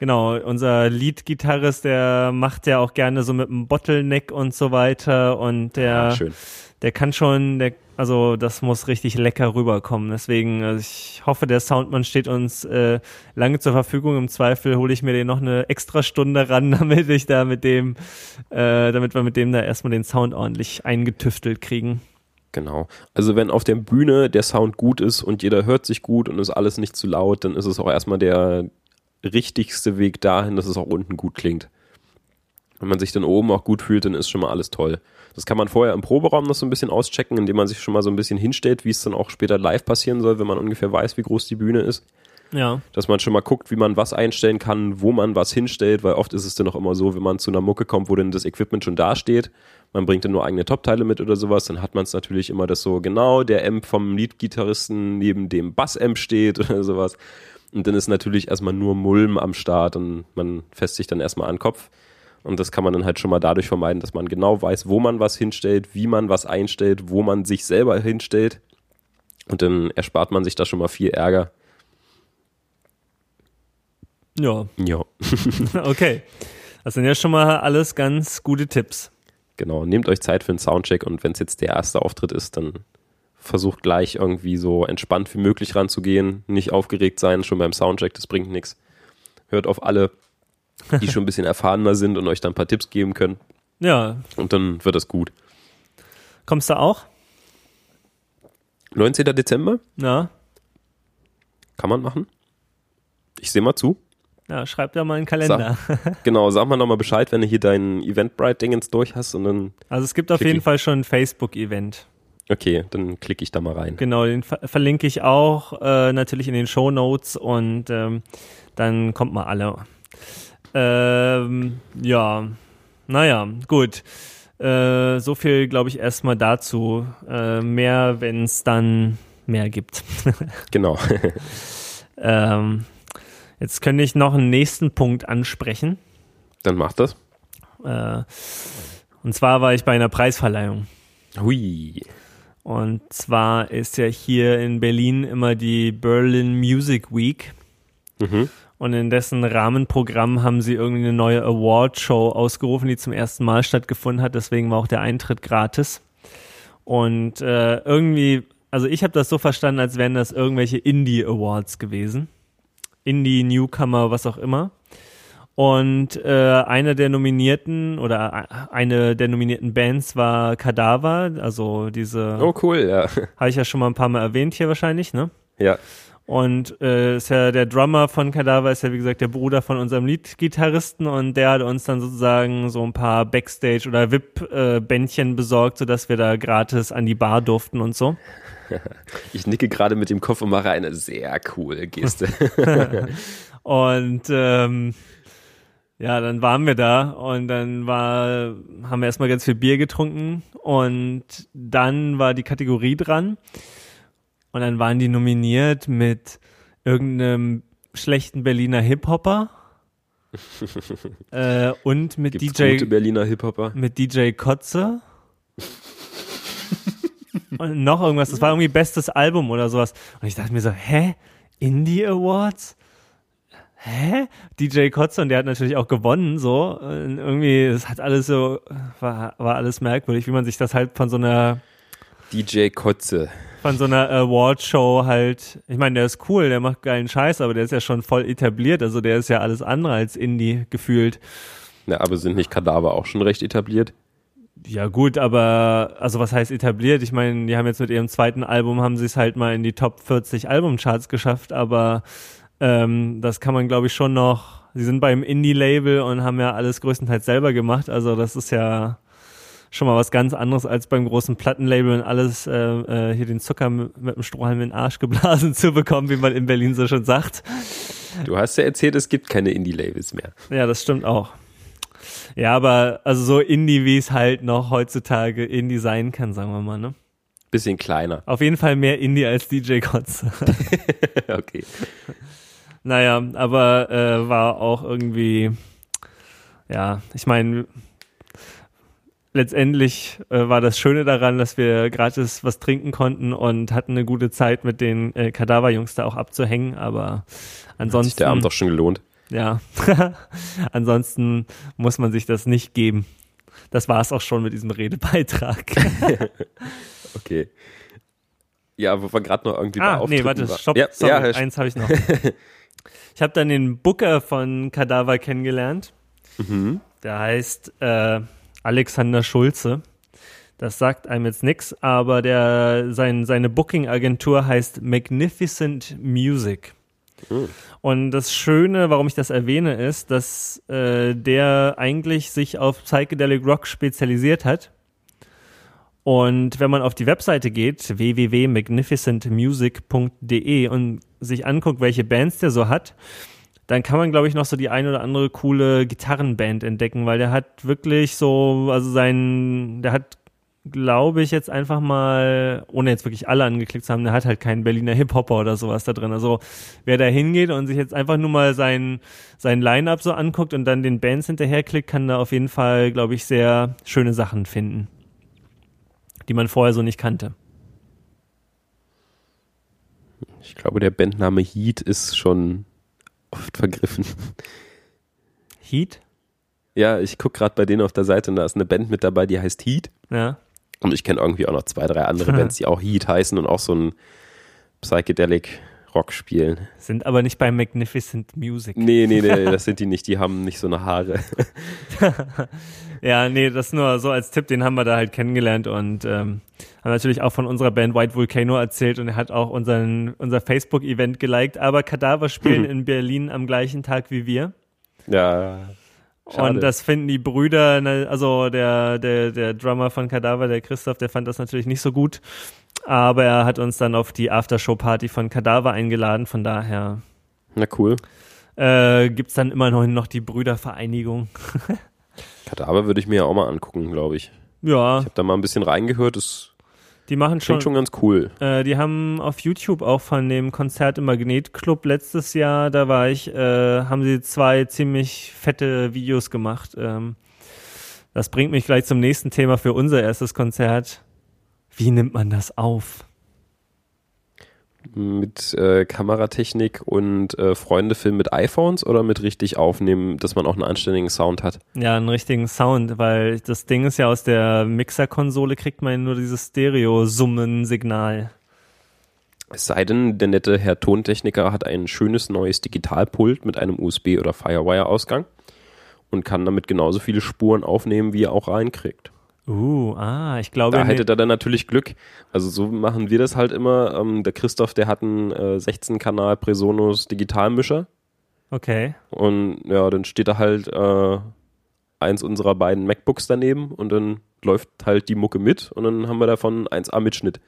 Genau, unser Lead-Gitarrist, der macht ja auch gerne so mit dem Bottleneck und so weiter und der, Ah, schön. der kann schon, der, also das muss richtig lecker rüberkommen. Deswegen, also ich hoffe, der Soundmann steht uns äh, lange zur Verfügung. Im Zweifel hole ich mir den noch eine extra Stunde ran, damit ich da mit dem, äh, damit wir mit dem da erstmal den Sound ordentlich eingetüftelt kriegen. Genau. Also wenn auf der Bühne der Sound gut ist und jeder hört sich gut und ist alles nicht zu laut, dann ist es auch erstmal der richtigste Weg dahin, dass es auch unten gut klingt. Wenn man sich dann oben auch gut fühlt, dann ist schon mal alles toll. Das kann man vorher im Proberaum noch so ein bisschen auschecken, indem man sich schon mal so ein bisschen hinstellt, wie es dann auch später live passieren soll, wenn man ungefähr weiß, wie groß die Bühne ist. Ja, Dass man schon mal guckt, wie man was einstellen kann, wo man was hinstellt, weil oft ist es dann auch immer so, wenn man zu einer Mucke kommt, wo dann das Equipment schon dasteht, man bringt dann nur eigene Top-Teile mit oder sowas, dann hat man es natürlich immer, dass so genau der Amp vom Lead-Gitarristen neben dem Bass-Amp steht oder sowas. Und dann ist natürlich erstmal nur Mulm am Start und man fässt sich dann erstmal an den Kopf. Und das kann man dann halt schon mal dadurch vermeiden, dass man genau weiß, wo man was hinstellt, wie man was einstellt, wo man sich selber hinstellt. Und dann erspart man sich da schon mal viel Ärger. ja, Ja. okay. Das sind ja schon mal alles ganz gute Tipps. Genau, nehmt euch Zeit für einen Soundcheck und wenn es jetzt der erste Auftritt ist, dann versucht gleich irgendwie so entspannt wie möglich ranzugehen, nicht aufgeregt sein, schon beim Soundcheck, das bringt nichts. Hört auf alle, die schon ein bisschen erfahrener sind und euch dann ein paar Tipps geben können Ja, und dann wird das gut. kommst du auch? 19. Dezember Ja. kann man machen. Ich sehe mal zu. Ja, schreib da mal einen Kalender. Genau, sag mal nochmal Bescheid, wenn du hier dein Eventbrite-Dingens durch hast und dann, Also es gibt auf jeden. Fall schon ein Facebook-Event. Okay, dann klicke ich da mal rein. Genau, den ver verlinke ich auch äh, natürlich in den Show Notes und ähm, dann kommt mal alle. Ähm, ja, naja, gut. Äh, so viel, glaube ich, erstmal dazu. Äh, mehr, wenn es dann mehr gibt. Genau. ähm, jetzt könnte ich noch einen nächsten Punkt ansprechen. dann macht das. Äh, und zwar war ich bei einer Preisverleihung. Hui. Und zwar ist ja hier in Berlin immer die Berlin Music Week. Mhm. Und in dessen Rahmenprogramm haben sie irgendwie eine neue Award-Show ausgerufen, die zum ersten Mal stattgefunden hat. Deswegen war auch der Eintritt gratis. Und äh, irgendwie, also ich habe das so verstanden, als wären das irgendwelche Indie-Awards gewesen. Indie, Newcomer, was auch immer. Und äh, einer der Nominierten oder eine der nominierten Bands war Kadaver, also diese, Oh, cool, ja. habe ich ja schon mal ein paar Mal erwähnt hier wahrscheinlich, ne? Ja. Und äh, ist ja der Drummer von Kadaver, ist ja wie gesagt der Bruder von unserem Lead-Gitarristen und der hat uns dann sozusagen so ein paar Backstage- oder VIP-Bändchen besorgt, sodass wir da gratis an die Bar durften und so. Ich nicke gerade mit dem Kopf und mache eine sehr coole Geste. Und ähm, ja, dann waren wir da und dann war, haben wir erstmal ganz viel Bier getrunken und dann war die Kategorie dran und dann waren die nominiert mit irgendeinem schlechten Berliner Hip-Hopper äh, und mit Gibt's DJ gute Berliner Hip-Hopper? mit DJ Kotze. und noch irgendwas. Das war irgendwie bestes Album oder sowas. Und ich dachte mir so, hä? Indie Awards? Hä? DJ Kotze und der hat natürlich auch gewonnen, so. Und irgendwie, es hat alles so, war, war alles merkwürdig, wie man sich das halt von so einer, DJ Kotze. von so einer Award-Show halt, ich meine, der ist cool, der macht geilen Scheiß, aber der ist ja schon voll etabliert, also der ist ja alles andere als Indie gefühlt. Na, aber sind nicht Kadaver auch schon recht etabliert? Ja gut, aber also was heißt etabliert? Ich meine, die haben jetzt mit ihrem zweiten Album haben sie es halt mal in die Top 40 Albumcharts geschafft, aber ähm, das kann man glaube ich schon noch. Sie sind beim Indie-Label und haben ja alles größtenteils selber gemacht, also das ist ja schon mal was ganz anderes als beim großen Plattenlabel und alles äh, äh, hier den Zucker mit, mit dem Strohhalm in den Arsch geblasen zu bekommen, wie man in Berlin so schon sagt. Du hast ja erzählt, es gibt keine Indie-Labels mehr. Ja, das stimmt auch. Ja, aber also so Indie, wie es halt noch heutzutage Indie sein kann, sagen wir mal, ne? Bisschen kleiner. Auf jeden Fall mehr Indie als DJ Kotze. okay. Naja, aber äh, war auch irgendwie, ja, ich meine, letztendlich äh, war das Schöne daran, dass wir gratis was trinken konnten und hatten eine gute Zeit mit den äh, Kadaver-Jungs da auch abzuhängen, aber ansonsten. Hat sich der Abend doch schon gelohnt. Ja, ansonsten muss man sich das nicht geben. Das war es auch schon mit diesem Redebeitrag. okay. Ja, wo wir gerade noch irgendwie ah, nee, warte, stopp, ja, sorry, ja, eins habe ich noch. ich habe dann den Booker von Kadaver kennengelernt. Mhm. Der heißt äh, Alexander Schulze. Das sagt einem jetzt nichts, aber der, sein, seine Booking-Agentur heißt Magnificent Music. Mhm. Und das Schöne, warum ich das erwähne, ist, dass äh, der eigentlich sich auf Psychedelic Rock spezialisiert hat. Und wenn man auf die Webseite geht, www.magnificentmusic.de und sich anguckt, welche Bands der so hat, dann kann man, glaube ich, noch so die ein oder andere coole Gitarrenband entdecken, weil der hat wirklich so, also sein, der hat, glaube ich, jetzt einfach mal, ohne jetzt wirklich alle angeklickt zu haben, der hat halt keinen Berliner Hip-Hopper oder sowas da drin. Also wer da hingeht und sich jetzt einfach nur mal sein, sein Line-Up so anguckt und dann den Bands hinterherklickt, kann da auf jeden Fall, glaube ich, sehr schöne Sachen finden, die man vorher so nicht kannte. Ich glaube, der Bandname Heat ist schon oft vergriffen. Heat? Ja, ich gucke gerade bei denen auf der Seite und da ist eine Band mit dabei, die heißt Heat. Ja. Und ich kenne irgendwie auch noch zwei, drei andere Bands, die auch Heat heißen und auch so ein Psychedelic Rock spielen. Sind aber nicht bei Magnificent Music. Nee, nee, nee, das sind die nicht. Die haben nicht so eine Haare. ja, nee, das nur so als Tipp, den haben wir da halt kennengelernt und ähm, haben natürlich auch von unserer Band White Volcano erzählt und er hat auch unseren, unser Facebook-Event geliked. Aber Kadaver spielen in Berlin am gleichen Tag wie wir. Ja. Schade. Und das finden die Brüder, ne, also der, der, der Drummer von Kadaver, der Christoph, der fand das natürlich nicht so gut. Aber er hat uns dann auf die Aftershow-Party von Kadaver eingeladen, von daher. Na cool. Äh, Gibt es dann immer noch, noch die Brüdervereinigung. Kadaver würde ich mir ja auch mal angucken, glaube ich. Ja. Ich habe da mal ein bisschen reingehört, das die machen schon, schon ganz cool. Äh, die haben auf YouTube auch von dem Konzert im Magnetclub letztes Jahr, da war ich, äh, haben sie zwei ziemlich fette Videos gemacht. Ähm, das bringt mich gleich zum nächsten Thema für unser erstes Konzert. Wie nimmt man das auf? Mit äh, Kameratechnik und äh, Freundefilm mit iPhones oder mit richtig aufnehmen, dass man auch einen anständigen Sound hat? Ja, einen richtigen Sound, weil das Ding ist ja aus der Mixerkonsole kriegt man nur dieses Stereo-Summen-Signal. Es sei denn, der nette Herr Tontechniker hat ein schönes neues Digitalpult mit einem USB- oder Firewire-Ausgang und kann damit genauso viele Spuren aufnehmen, wie er auch reinkriegt. Uh, ah, ich glaube. Da hätte er dann natürlich Glück. Also so machen wir das halt immer. Ähm, der Christoph, der hat einen äh, 16-Kanal Presonus Digitalmischer. Okay. Und ja, dann steht da halt äh, eins unserer beiden MacBooks daneben und dann läuft halt die Mucke mit und dann haben wir davon 1A-Mitschnitt.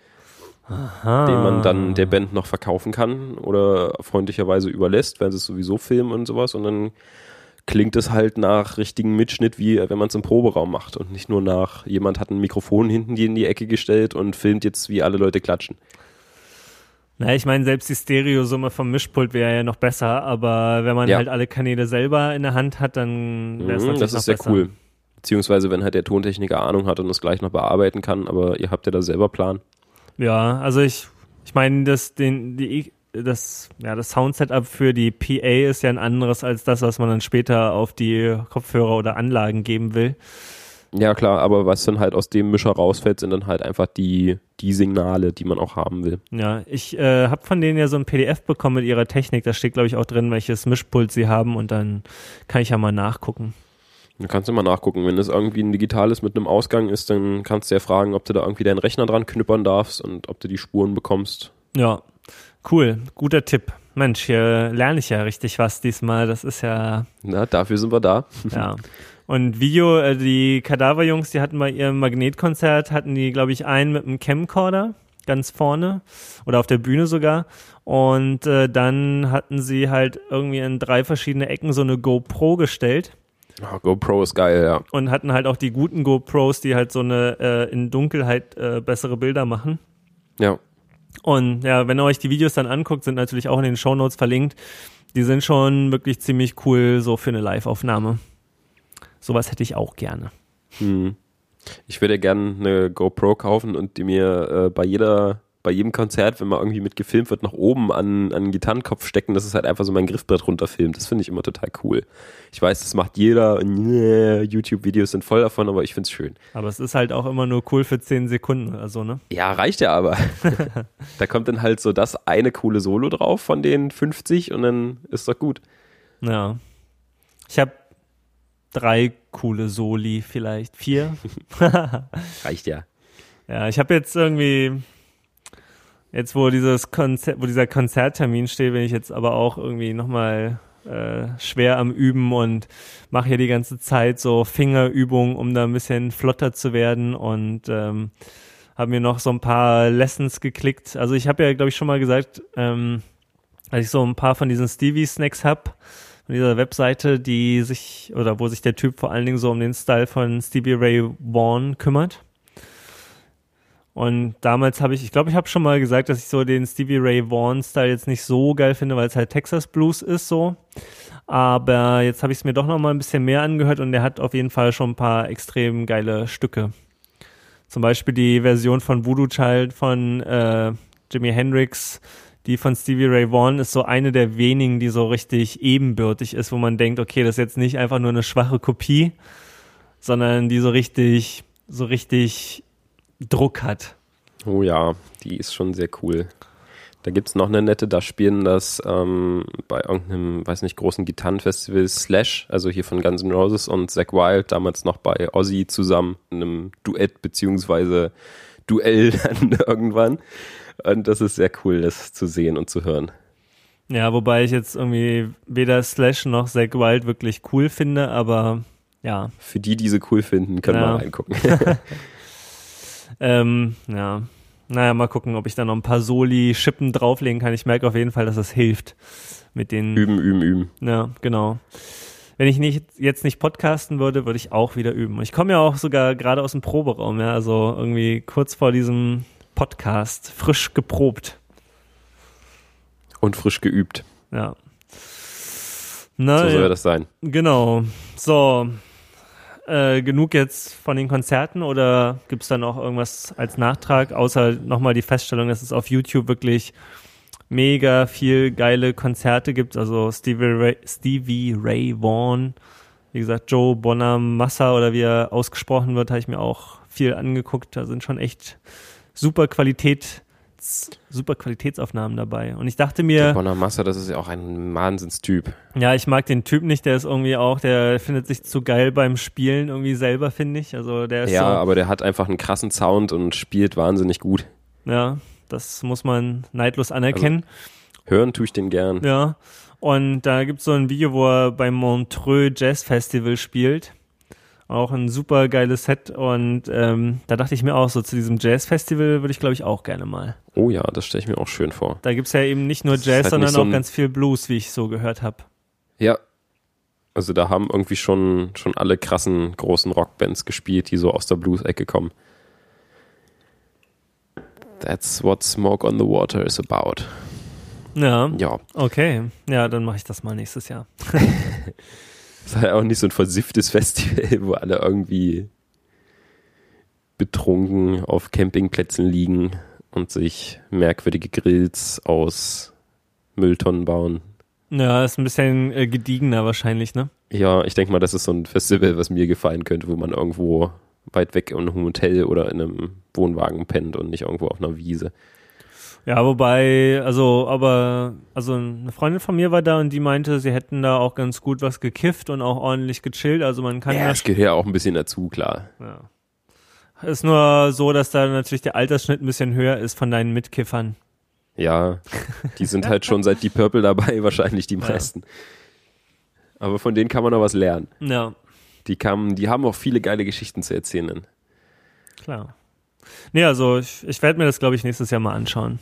Aha. Den man dann der Band noch verkaufen kann oder freundlicherweise überlässt, wenn sie es sowieso filmen und sowas und dann klingt es halt nach richtigen Mitschnitt, wie wenn man es im Proberaum macht und nicht nur nach, jemand hat ein Mikrofon hinten in die Ecke gestellt und filmt jetzt, wie alle Leute klatschen. Na, ich meine, selbst die Stereosumme vom Mischpult wäre ja noch besser, aber wenn man ja. halt alle Kanäle selber in der Hand hat, dann wäre es mhm, natürlich Das ist sehr besser. cool. Beziehungsweise, wenn halt der Tontechniker Ahnung hat und es gleich noch bearbeiten kann, aber ihr habt ja da selber Plan. Ja, also ich, ich meine, das, den, die das, ja, das Soundsetup für die PA ist ja ein anderes als das, was man dann später auf die Kopfhörer oder Anlagen geben will. Ja, klar, aber was dann halt aus dem Mischer rausfällt, sind dann halt einfach die, die Signale, die man auch haben will. Ja, ich äh, habe von denen ja so ein PDF bekommen mit ihrer Technik. Da steht, glaube ich, auch drin, welches Mischpult sie haben und dann kann ich ja mal nachgucken. Dann kannst du mal nachgucken. Wenn es irgendwie ein digitales mit einem Ausgang ist, dann kannst du ja fragen, ob du da irgendwie deinen Rechner dran knüppern darfst und ob du die Spuren bekommst. Ja, Cool, guter Tipp. Mensch, hier lerne ich ja richtig was diesmal. Das ist ja. Na, dafür sind wir da. Ja. Und Video, äh, die Kadaver-Jungs, die hatten bei ihrem Magnetkonzert, hatten die, glaube ich, einen mit einem Camcorder ganz vorne oder auf der Bühne sogar. Und äh, dann hatten sie halt irgendwie in drei verschiedene Ecken so eine GoPro gestellt. Oh, GoPro ist geil, ja. Und hatten halt auch die guten GoPros, die halt so eine äh, in Dunkelheit äh, bessere Bilder machen. Ja. Und ja, wenn ihr euch die Videos dann anguckt, sind natürlich auch in den Show Notes verlinkt. Die sind schon wirklich ziemlich cool so für eine Live-Aufnahme. Sowas hätte ich auch gerne. Hm. Ich würde gerne eine GoPro kaufen und die mir äh, bei jeder, bei jedem Konzert, wenn man irgendwie mit gefilmt wird, nach oben an, an den Gitarrenkopf stecken, dass es halt einfach so mein Griffbrett runterfilmt. Das finde ich immer total cool. Ich weiß, das macht jeder und YouTube-Videos sind voll davon, aber ich finde es schön. Aber es ist halt auch immer nur cool für 10 Sekunden oder so, ne? Ja, reicht ja aber. da kommt dann halt so das eine coole Solo drauf von den 50 und dann ist doch gut. Ja. Ich habe drei coole Soli, vielleicht vier. Reicht ja. Ja, ich habe jetzt irgendwie, jetzt wo dieses Konzert, wo dieser Konzerttermin steht, bin ich jetzt aber auch irgendwie nochmal äh, schwer am Üben und mache hier die ganze Zeit so Fingerübungen, um da ein bisschen flotter zu werden und ähm, habe mir noch so ein paar Lessons geklickt. Also ich habe ja, glaube ich, schon mal gesagt, ähm, als ich so ein paar von diesen Stevie-Snacks hab, von dieser Webseite, die sich, oder wo sich der Typ vor allen Dingen so um den Style von Stevie Ray Vaughan kümmert. Und damals habe ich, ich glaube, ich habe schon mal gesagt, dass ich so den Stevie Ray Vaughan Style jetzt nicht so geil finde, weil es halt Texas Blues ist so. Aber jetzt habe ich es mir doch noch mal ein bisschen mehr angehört und der hat auf jeden Fall schon ein paar extrem geile Stücke. Zum Beispiel die Version von Voodoo Child von äh, Jimi Hendrix, die von Stevie Ray Vaughan ist so eine der wenigen, die so richtig ebenbürtig ist, wo man denkt, okay, das ist jetzt nicht einfach nur eine schwache Kopie, sondern die so richtig, so richtig Druck hat. Oh ja, die ist schon sehr cool. Da gibt es noch eine nette, da spielen das ähm, bei irgendeinem, weiß nicht, großen Gitarrenfestival Slash, also hier von Guns N' Roses und Zack Wild, damals noch bei Ozzy zusammen, in einem Duett beziehungsweise Duell dann irgendwann. Und das ist sehr cool, das zu sehen und zu hören. Ja, wobei ich jetzt irgendwie weder Slash noch Zack Wild wirklich cool finde, aber ja. Für die, die sie cool finden, können ja. wir reingucken. ähm, ja. Naja, mal gucken, ob ich da noch ein paar Soli-Schippen drauflegen kann. Ich merke auf jeden Fall, dass das hilft. Mit den. Üben, üben, üben. Ja, genau. Wenn ich nicht, jetzt nicht podcasten würde, würde ich auch wieder üben. Ich komme ja auch sogar gerade aus dem Proberaum, ja, also irgendwie kurz vor diesem Podcast, frisch geprobt. Und frisch geübt. Ja. Na, so soll ja. das sein. Genau. So, äh, genug jetzt von den Konzerten oder gibt es da noch irgendwas als Nachtrag, außer nochmal die Feststellung, dass es auf YouTube wirklich mega viel geile Konzerte gibt. Also Stevie Ray, Stevie Ray Vaughan, wie gesagt, Joe Bonamassa oder wie er ausgesprochen wird, habe ich mir auch viel angeguckt. Da sind schon echt super Qualität super Qualitätsaufnahmen dabei. Und ich dachte mir. Der Bonamassa, das ist ja auch ein Wahnsinnstyp. Ja, ich mag den Typ nicht, der ist irgendwie auch, der findet sich zu geil beim Spielen irgendwie selber, finde ich. Also der ist Ja, so, aber der hat einfach einen krassen Sound und spielt wahnsinnig gut. Ja, das muss man neidlos anerkennen. Also, hören tue ich den gern. Ja. Und da gibt es so ein Video, wo er beim Montreux Jazz Festival spielt. Auch ein super geiles Set und ähm, da dachte ich mir auch, so zu diesem Jazz-Festival würde ich glaube ich auch gerne mal. Oh ja, das stelle ich mir auch schön vor. Da gibt es ja eben nicht nur Jazz, halt sondern so auch ganz viel Blues, wie ich so gehört habe. Ja. Also da haben irgendwie schon, schon alle krassen großen Rockbands gespielt, die so aus der Blues-Ecke kommen. That's what Smoke on the Water is about. Ja. Ja. Okay. Ja, dann mache ich das mal nächstes Jahr. Es war ja auch nicht so ein versifftes Festival, wo alle irgendwie betrunken auf Campingplätzen liegen und sich merkwürdige Grills aus Mülltonnen bauen. Ja, ist ein bisschen äh, gediegener wahrscheinlich, ne? Ja, ich denke mal, das ist so ein Festival, was mir gefallen könnte, wo man irgendwo weit weg in einem Hotel oder in einem Wohnwagen pennt und nicht irgendwo auf einer Wiese. Ja, wobei, also, aber, also eine Freundin von mir war da und die meinte, sie hätten da auch ganz gut was gekifft und auch ordentlich gechillt. Also man kann ja. Das gehört ja auch ein bisschen dazu, klar. Ja. Ist nur so, dass da natürlich der Altersschnitt ein bisschen höher ist von deinen Mitkiffern. Ja, die sind halt schon seit die Purple dabei, wahrscheinlich die meisten. Ja. Aber von denen kann man noch was lernen. Ja. Die, kamen, die haben auch viele geile Geschichten zu erzählen. Klar. Nee, also ich, ich werde mir das, glaube ich, nächstes Jahr mal anschauen.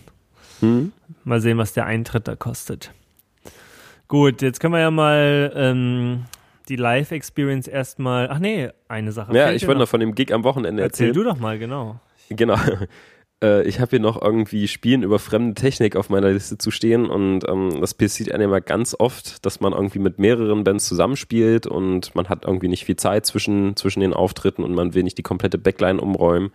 Hm? Mal sehen, was der Eintritt da kostet. Gut, jetzt können wir ja mal ähm, die Live-Experience erstmal. Ach nee, eine Sache. Ja, ich wollte noch von dem Gig am Wochenende Erzähl erzählen. du doch mal, genau. Genau. Äh, ich habe hier noch irgendwie Spielen über fremde Technik auf meiner Liste zu stehen und ähm, das passiert einem immer ganz oft, dass man irgendwie mit mehreren Bands zusammenspielt und man hat irgendwie nicht viel Zeit zwischen, zwischen den Auftritten und man will nicht die komplette Backline umräumen.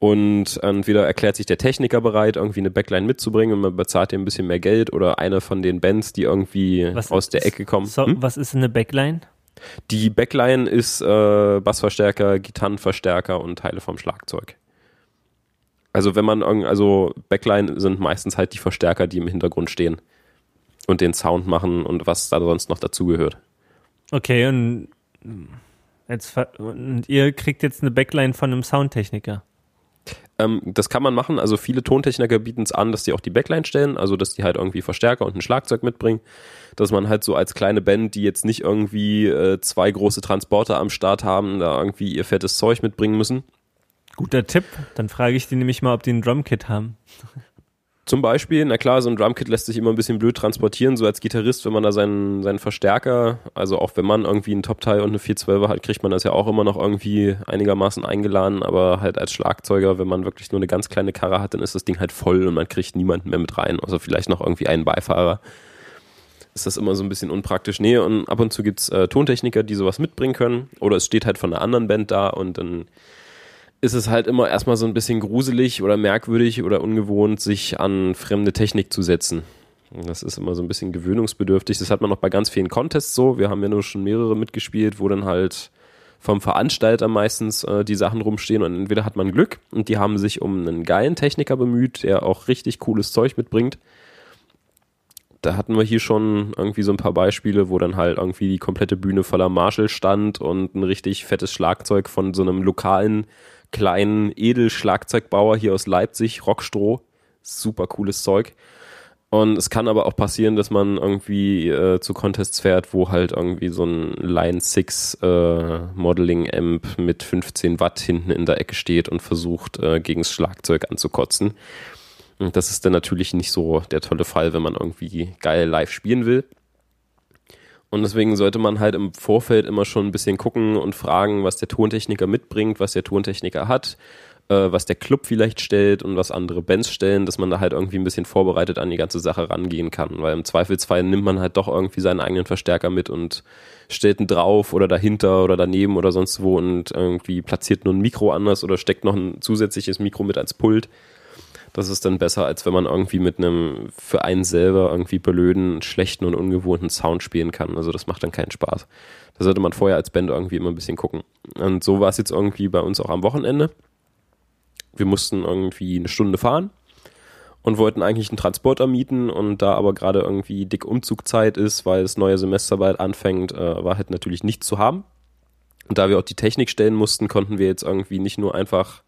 Und entweder erklärt sich der Techniker bereit, irgendwie eine Backline mitzubringen und man bezahlt ihm ein bisschen mehr Geld oder eine von den Bands, die irgendwie was aus der Ecke kommen. So, hm? Was ist eine Backline? Die Backline ist äh, Bassverstärker, Gitarrenverstärker und Teile vom Schlagzeug. Also wenn man, also Backline sind meistens halt die Verstärker, die im Hintergrund stehen und den Sound machen und was da sonst noch dazugehört. Okay, und jetzt und ihr kriegt jetzt eine Backline von einem Soundtechniker. Ähm, das kann man machen. Also viele Tontechniker bieten es an, dass die auch die Backline stellen, also dass die halt irgendwie Verstärker und ein Schlagzeug mitbringen. Dass man halt so als kleine Band, die jetzt nicht irgendwie äh, zwei große Transporter am Start haben, da irgendwie ihr fettes Zeug mitbringen müssen Guter Tipp. Dann frage ich die nämlich mal, ob die ein Drumkit haben. Zum Beispiel, na klar, so ein Drumkit lässt sich immer ein bisschen blöd transportieren, so als Gitarrist, wenn man da seinen, seinen Verstärker, also auch wenn man irgendwie einen Top-Teil und eine 412er hat, kriegt man das ja auch immer noch irgendwie einigermaßen eingeladen, aber halt als Schlagzeuger, wenn man wirklich nur eine ganz kleine Karre hat, dann ist das Ding halt voll und man kriegt niemanden mehr mit rein, außer vielleicht noch irgendwie einen Beifahrer. Ist das immer so ein bisschen unpraktisch. Nee, und ab und zu gibt's äh, Tontechniker, die sowas mitbringen können, oder es steht halt von einer anderen Band da und dann ist es halt immer erstmal so ein bisschen gruselig oder merkwürdig oder ungewohnt, sich an fremde Technik zu setzen. Das ist immer so ein bisschen gewöhnungsbedürftig. Das hat man auch bei ganz vielen Contests so. Wir haben ja nur schon mehrere mitgespielt, wo dann halt vom Veranstalter meistens äh, die Sachen rumstehen und entweder hat man Glück und die haben sich um einen geilen Techniker bemüht, der auch richtig cooles Zeug mitbringt. Da hatten wir hier schon irgendwie so ein paar Beispiele, wo dann halt irgendwie die komplette Bühne voller Marshall stand und ein richtig fettes Schlagzeug von so einem lokalen kleinen Edelschlagzeugbauer hier aus Leipzig, Rockstroh. Super cooles Zeug. Und es kann aber auch passieren, dass man irgendwie äh, zu Contests fährt, wo halt irgendwie so ein Line 6 äh, Modeling Amp mit 15 Watt hinten in der Ecke steht und versucht, äh, gegen das Schlagzeug anzukotzen. Und das ist dann natürlich nicht so der tolle Fall, wenn man irgendwie geil live spielen will. Und deswegen sollte man halt im Vorfeld immer schon ein bisschen gucken und fragen, was der Tontechniker mitbringt, was der Tontechniker hat, äh, was der Club vielleicht stellt und was andere Bands stellen, dass man da halt irgendwie ein bisschen vorbereitet an die ganze Sache rangehen kann. Weil im Zweifelsfall nimmt man halt doch irgendwie seinen eigenen Verstärker mit und stellt ihn drauf oder dahinter oder daneben oder sonst wo und irgendwie platziert nur ein Mikro anders oder steckt noch ein zusätzliches Mikro mit als Pult das ist dann besser, als wenn man irgendwie mit einem für einen selber irgendwie blöden, schlechten und ungewohnten Sound spielen kann. Also das macht dann keinen Spaß. Da sollte man vorher als Band irgendwie immer ein bisschen gucken. Und so war es jetzt irgendwie bei uns auch am Wochenende. Wir mussten irgendwie eine Stunde fahren und wollten eigentlich einen Transporter mieten und da aber gerade irgendwie dick Umzugzeit ist, weil das neue Semester bald anfängt, äh, war halt natürlich nichts zu haben. Und da wir auch die Technik stellen mussten, konnten wir jetzt irgendwie nicht nur einfach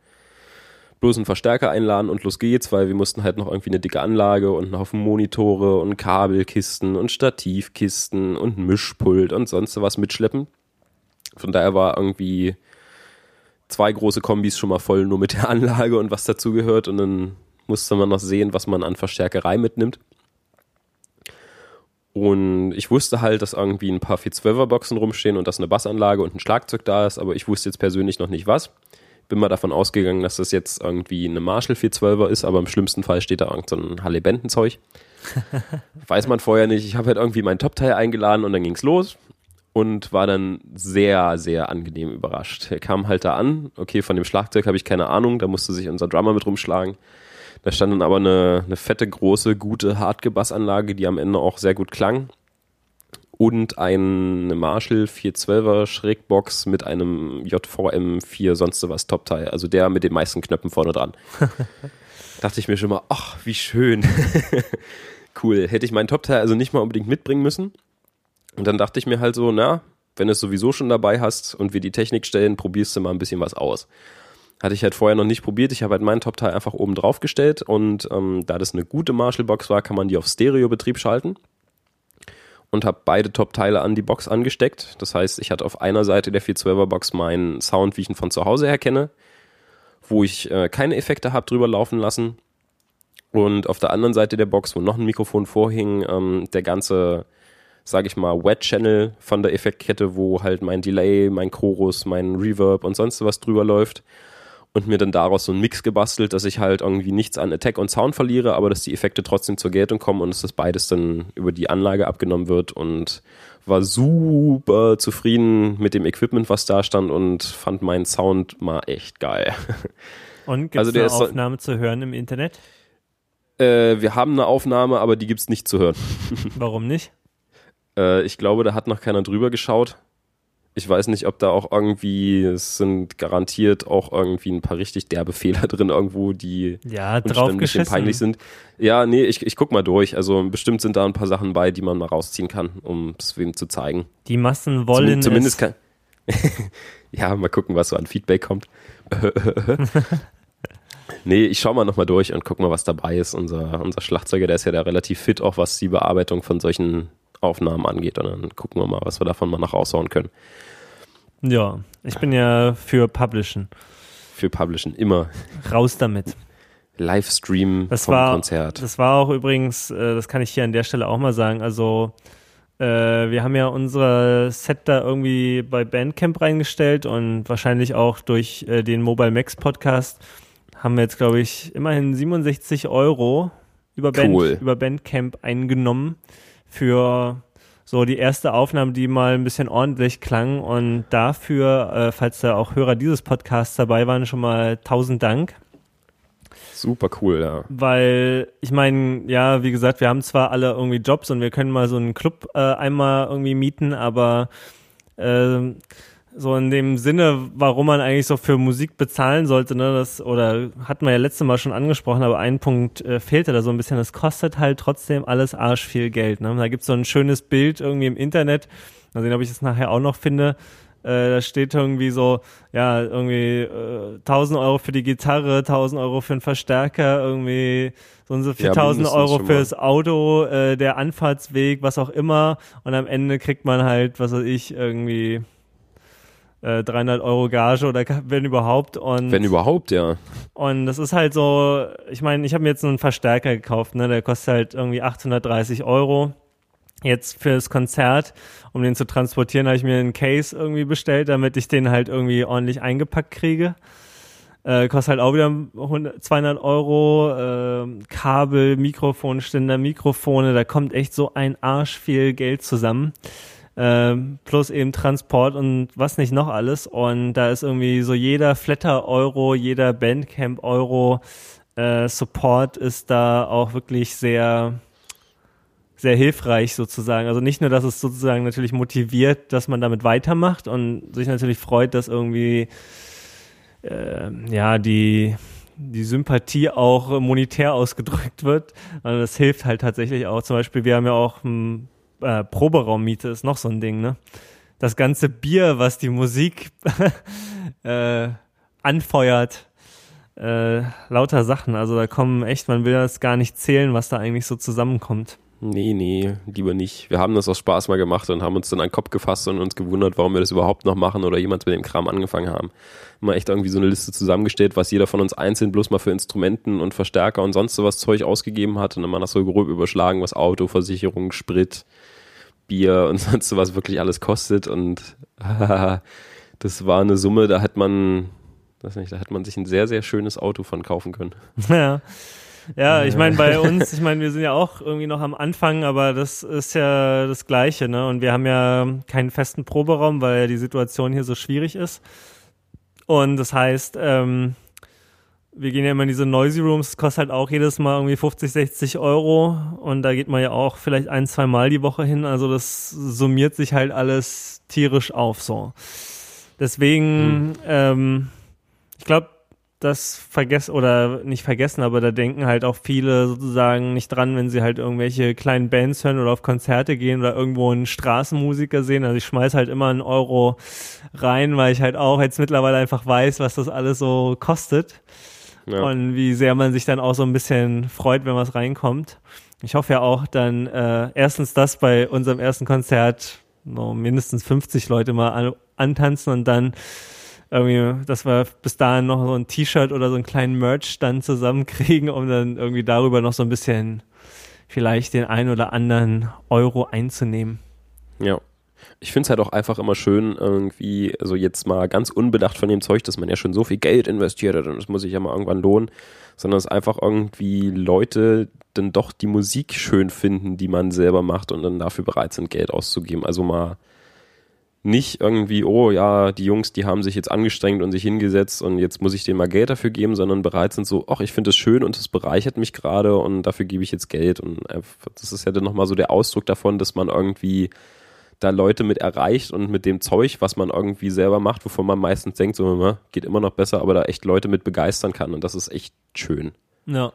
bloß einen Verstärker einladen und los geht's, weil wir mussten halt noch irgendwie eine dicke Anlage und einen Haufen Monitore und Kabelkisten und Stativkisten und Mischpult und sonst was mitschleppen. Von daher war irgendwie zwei große Kombis schon mal voll nur mit der Anlage und was dazugehört und dann musste man noch sehen, was man an Verstärkerei mitnimmt. Und ich wusste halt, dass irgendwie ein paar 412er Boxen rumstehen und dass eine Bassanlage und ein Schlagzeug da ist, aber ich wusste jetzt persönlich noch nicht was bin mal davon ausgegangen, dass das jetzt irgendwie eine Marshall 412er ist, aber im schlimmsten Fall steht da irgend so ein Halle-Benton-Zeug. Weiß man vorher nicht. Ich habe halt irgendwie meinen Top-Teil eingeladen und dann ging's los und war dann sehr, sehr angenehm überrascht. Er kam halt da an, okay, von dem Schlagzeug habe ich keine Ahnung, da musste sich unser Drummer mit rumschlagen. Da stand dann aber eine, eine fette, große, gute Hartgebassanlage, die am Ende auch sehr gut klang und eine Marshall 412er Schrägbox mit einem JVM 4 sonst was Top-Teil. Also der mit den meisten Knöpfen vorne dran. Dachte ich mir schon mal, ach, wie schön. cool. Hätte ich meinen Top-Teil also nicht mal unbedingt mitbringen müssen. Und dann dachte ich mir halt so, na, wenn du es sowieso schon dabei hast und wir die Technik stellen, probierst du mal ein bisschen was aus. Hatte ich halt vorher noch nicht probiert. Ich habe halt meinen Top-Teil einfach oben drauf gestellt und ähm, da das eine gute Marshall-Box war, kann man die auf Stereo-Betrieb schalten und habe beide Top-Teile an die Box angesteckt. Das heißt, ich hatte auf einer Seite der 412er Box meinen Sound, wie ich ihn von zu Hause her kenne, wo ich äh, keine Effekte habe drüber laufen lassen. Und auf der anderen Seite der Box, wo noch ein Mikrofon vorhing, ähm, der ganze, sage ich mal, Wet-Channel von der Effektkette, wo halt mein Delay, mein Chorus, mein Reverb und sonst was drüber läuft. Und mir dann daraus so einen Mix gebastelt, dass ich halt irgendwie nichts an Attack und Sound verliere, aber dass die Effekte trotzdem zur Geltung kommen und dass das beides dann über die Anlage abgenommen wird und war super zufrieden mit dem Equipment, was da stand und fand meinen Sound mal echt geil. Und gibt es Also eine ist so- Aufnahme zu hören im Internet? Äh, wir haben eine Aufnahme, aber die gibt's nicht zu hören. Warum nicht? Äh, ich glaube, da hat noch keiner drüber geschaut. Ich weiß nicht, ob da auch irgendwie, es sind garantiert auch irgendwie ein paar richtig derbe Fehler drin irgendwo, die Ja, drauf ein bisschen peinlich sind. Ja, nee, ich, ich guck mal durch. Also bestimmt sind da ein paar Sachen bei, die man mal rausziehen kann, um es wem zu zeigen. Die Massen wollen Zumindest es. kann. ja, mal gucken, was so an Feedback kommt. nee, ich schau mal nochmal durch und guck mal, was dabei ist. Unser, unser Schlagzeuger, der ist ja da relativ fit, auch was die Bearbeitung von solchen Aufnahmen angeht. Und dann gucken wir mal, was wir davon mal noch raushauen können. Ja, ich bin ja für Publishen. Für Publishen immer Raus damit. Livestream Das vom war, Konzert. das war auch übrigens, äh, das kann ich hier an der Stelle auch mal sagen, also äh, wir haben ja unser Set da irgendwie bei Bandcamp reingestellt und wahrscheinlich auch durch äh, den Mobile Max Podcast haben wir jetzt, glaube ich, immerhin 67 Euro über, Band, Cool. über Bandcamp eingenommen für so die erste Aufnahme, die mal ein bisschen ordentlich klang und dafür, äh, falls da auch Hörer dieses Podcasts dabei waren, schon mal tausend Dank. Super cool, ja. Weil, ich meine, ja, wie gesagt, wir haben zwar alle irgendwie Jobs und wir können mal so einen Club äh, einmal irgendwie mieten, aber ähm, so in dem Sinne, warum man eigentlich so für Musik bezahlen sollte, ne, das, oder hatten wir ja letztes Mal schon angesprochen, aber ein Punkt äh, fehlte da so ein bisschen, das kostet halt trotzdem alles arsch viel Geld. Ne? Da gibt's so ein schönes Bild irgendwie im Internet, mal sehen, ob ich das nachher auch noch finde, äh, da steht irgendwie so, ja, irgendwie äh, 1000 Euro für die Gitarre, 1000 Euro für den Verstärker, irgendwie so und so 4000 mindestens Euro fürs Auto, äh, der Anfahrtsweg, was auch immer. Und am Ende kriegt man halt, was weiß ich, irgendwie äh, 300 Euro Gage oder wenn überhaupt. Und Wenn überhaupt, ja. und das ist halt so, ich meine, ich habe mir jetzt einen Verstärker gekauft, ne? Der kostet halt irgendwie 830 Euro. Jetzt fürs Konzert, um den zu transportieren, habe ich mir einen Case irgendwie bestellt, damit ich den halt irgendwie ordentlich eingepackt kriege. Äh, kostet halt auch wieder 100, 200 Euro. Äh, Kabel, Mikrofonständer, Mikrofone, da kommt echt so ein Arsch viel Geld zusammen. Ähm, plus eben Transport und was nicht noch alles. Und da ist irgendwie so jeder Flatter-Euro, jeder Bandcamp-Euro äh, Support ist da auch wirklich sehr, sehr hilfreich sozusagen. Also nicht nur, dass es sozusagen natürlich motiviert, dass man damit weitermacht und sich natürlich freut, dass irgendwie äh, ja die die Sympathie auch monetär ausgedrückt wird. Also das hilft halt tatsächlich auch. Zum Beispiel, wir haben ja auch hm, äh, Proberaummiete ist noch so ein Ding, ne? Das ganze Bier, was die Musik äh, anfeuert, äh, lauter Sachen. Also da kommen echt, man will das gar nicht zählen, was da eigentlich so zusammenkommt. Nee, nee, lieber nicht. Wir haben das aus Spaß mal gemacht und haben uns dann an den Kopf gefasst und uns gewundert, warum wir das überhaupt noch machen oder jemals mit dem Kram angefangen haben. Mal echt irgendwie so eine Liste zusammengestellt, was jeder von uns einzeln bloß mal für Instrumenten und Verstärker und sonst sowas Zeug ausgegeben hat und dann mal das so grob überschlagen, was Auto, Versicherung, Sprit, Bier und sonst sowas wirklich alles kostet und das war eine Summe, da hat man, weiß nicht, da hat man sich ein sehr, sehr schönes Auto von kaufen können. Ja. Ja, ich meine, bei uns, ich meine, wir sind ja auch irgendwie noch am Anfang, aber das ist ja das Gleiche, ne? Und wir haben ja keinen festen Proberaum, weil ja die Situation hier so schwierig ist. Und das heißt, ähm, wir gehen ja immer in diese Noisy Rooms, das kostet halt auch jedes Mal irgendwie 50, 60 Euro und da geht man ja auch vielleicht ein, zwei Mal die Woche hin. Also das summiert sich halt alles tierisch auf so. Deswegen, ähm, ich glaube, das vergessen oder nicht vergessen, aber da denken halt auch viele sozusagen nicht dran, wenn sie halt irgendwelche kleinen Bands hören oder auf Konzerte gehen oder irgendwo einen Straßenmusiker sehen. Also ich schmeiß halt immer einen Euro rein, weil ich halt auch jetzt mittlerweile einfach weiß, was das alles so kostet Ja. und wie sehr man sich dann auch so ein bisschen freut, wenn was reinkommt. Ich hoffe ja auch dann äh, erstens, dass bei unserem ersten Konzert no, mindestens 50 Leute mal an, antanzen und dann irgendwie, dass wir bis dahin noch so ein T-Shirt oder so einen kleinen Merch dann zusammenkriegen, um dann irgendwie darüber noch so ein bisschen vielleicht den ein oder anderen Euro einzunehmen. Ja. Ich finde es halt auch einfach immer schön, irgendwie, also jetzt mal ganz unbedacht von dem Zeug, dass man ja schon so viel Geld investiert hat und das muss sich ja mal irgendwann lohnen, sondern es einfach irgendwie Leute dann doch die Musik schön finden, die man selber macht und dann dafür bereit sind, Geld auszugeben. Also mal nicht irgendwie, oh ja, die Jungs, die haben sich jetzt angestrengt und sich hingesetzt und jetzt muss ich denen mal Geld dafür geben, sondern bereit sind so, ach, ich finde es schön und es bereichert mich gerade und dafür gebe ich jetzt Geld. Und das ist ja dann nochmal so der Ausdruck davon, dass man irgendwie da Leute mit erreicht und mit dem Zeug, was man irgendwie selber macht, wovon man meistens denkt, so, geht immer noch besser, aber da echt Leute mit begeistern kann und das ist echt schön. Ja.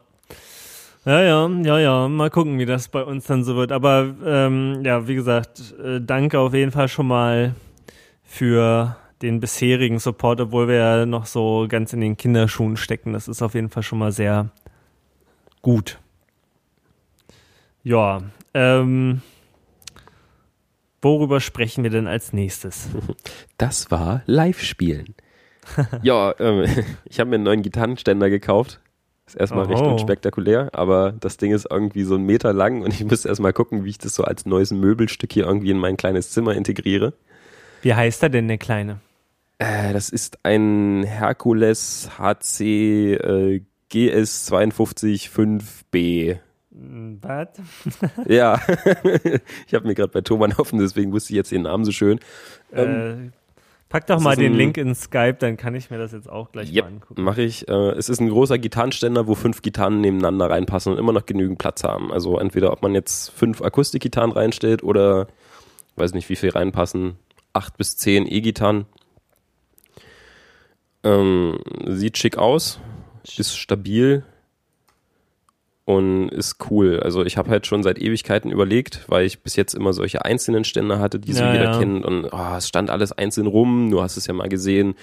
Ja, ja, ja, ja. Mal gucken, wie das bei uns dann so wird. Aber ähm, ja, wie gesagt, äh, danke auf jeden Fall schon mal für den bisherigen Support, obwohl wir ja noch so ganz in den Kinderschuhen stecken. Das ist auf jeden Fall schon mal sehr gut. Ja, ähm, worüber sprechen wir denn als nächstes? Das war Live-Spielen. ja, ähm, ich habe mir einen neuen Gitarrenständer gekauft ist erstmal oh. recht unspektakulär, aber das Ding ist irgendwie so einen Meter lang und ich muss erstmal gucken, wie ich das so als neues Möbelstück hier irgendwie in mein kleines Zimmer integriere. Wie heißt er denn, der Kleine? Äh, das ist ein Hercules HC äh, GS 525B. Was? ja, ich habe mir gerade bei Thomann offen, deswegen wusste ich jetzt den Namen so schön. Äh, ähm, Pack doch mal den Link in Skype, dann kann ich mir das jetzt auch gleich yep, mal angucken. Mache ich. Äh, es ist ein großer Gitarrenständer, wo fünf Gitarren nebeneinander reinpassen und immer noch genügend Platz haben. Also entweder ob man jetzt fünf Akustikgitarren reinstellt oder weiß nicht, wie viel reinpassen, acht bis zehn E-Gitarren. Ähm, sieht schick aus, ist stabil, und ist cool. Also ich habe halt schon seit Ewigkeiten überlegt, weil ich bis jetzt immer solche einzelnen Ständer hatte, die so ja, jeder ja. kennt und oh, es stand alles einzeln rum. Du hast es ja mal gesehen,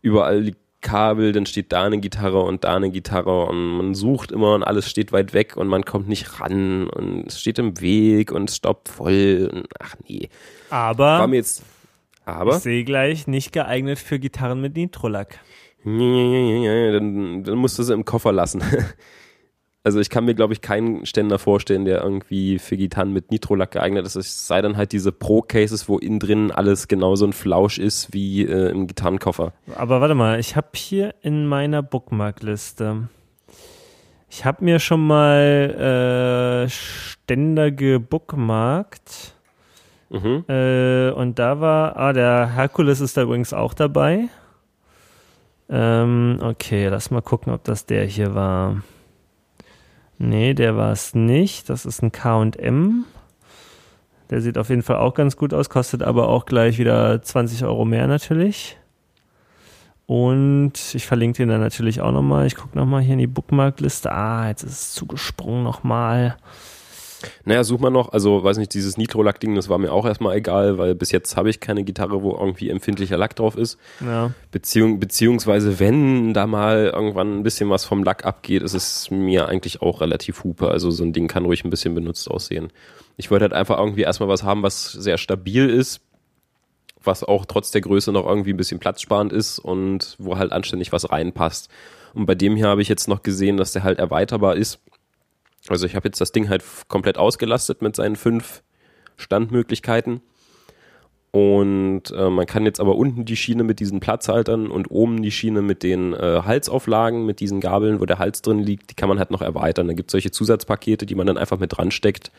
überall die Kabel, dann steht da eine Gitarre und da eine Gitarre und man sucht immer und alles steht weit weg und man kommt nicht ran und es steht im Weg und es staubt voll und ach nee. Aber, War mir jetzt, aber ich sehe gleich, nicht geeignet für Gitarren mit Nitrolack. Dann, dann musst du sie im Koffer lassen. also ich kann mir, glaube ich, keinen Ständer vorstellen, der irgendwie für Gitarren mit Nitrolack geeignet ist. Es sei dann halt diese Pro-Cases, wo innen drin alles genauso ein Flausch ist wie äh, im Gitarrenkoffer. Aber warte mal, ich habe hier in meiner Bookmarkliste, ich habe mir schon mal äh, Ständer gebookmarkt. Mhm. Äh, und da war, ah, der Herkules ist da übrigens auch dabei. Ähm, okay, lass mal gucken, ob das der hier war. Nee, der war es nicht. Das ist ein KM. Der sieht auf jeden Fall auch ganz gut aus, kostet aber auch gleich wieder 20 Euro mehr natürlich. Und ich verlinke den dann natürlich auch nochmal. Ich gucke nochmal hier in die Bookmarkliste. Ah, jetzt ist es zugesprungen nochmal. Naja, such mal noch, also weiß nicht, dieses Nitro-Lack-Ding, das war mir auch erstmal egal, weil bis jetzt habe ich keine Gitarre, wo irgendwie empfindlicher Lack drauf ist. Ja. Beziehung, beziehungsweise wenn da mal irgendwann ein bisschen was vom Lack abgeht, ist es mir eigentlich auch relativ hupe. Also so ein Ding kann ruhig ein bisschen benutzt aussehen. Ich wollte halt einfach irgendwie erstmal was haben, was sehr stabil ist, was auch trotz der Größe noch irgendwie ein bisschen platzsparend ist und wo halt anständig was reinpasst. Und bei dem hier habe ich jetzt noch gesehen, dass der halt erweiterbar ist also ich habe jetzt das Ding halt komplett ausgelastet mit seinen fünf Standmöglichkeiten. Und äh, man kann jetzt aber unten die Schiene mit diesen Platzhaltern und oben die Schiene mit den äh, Halsauflagen, mit diesen Gabeln, wo der Hals drin liegt, die kann man halt noch erweitern. Da gibt es solche Zusatzpakete, die man dann einfach mit dran steckt.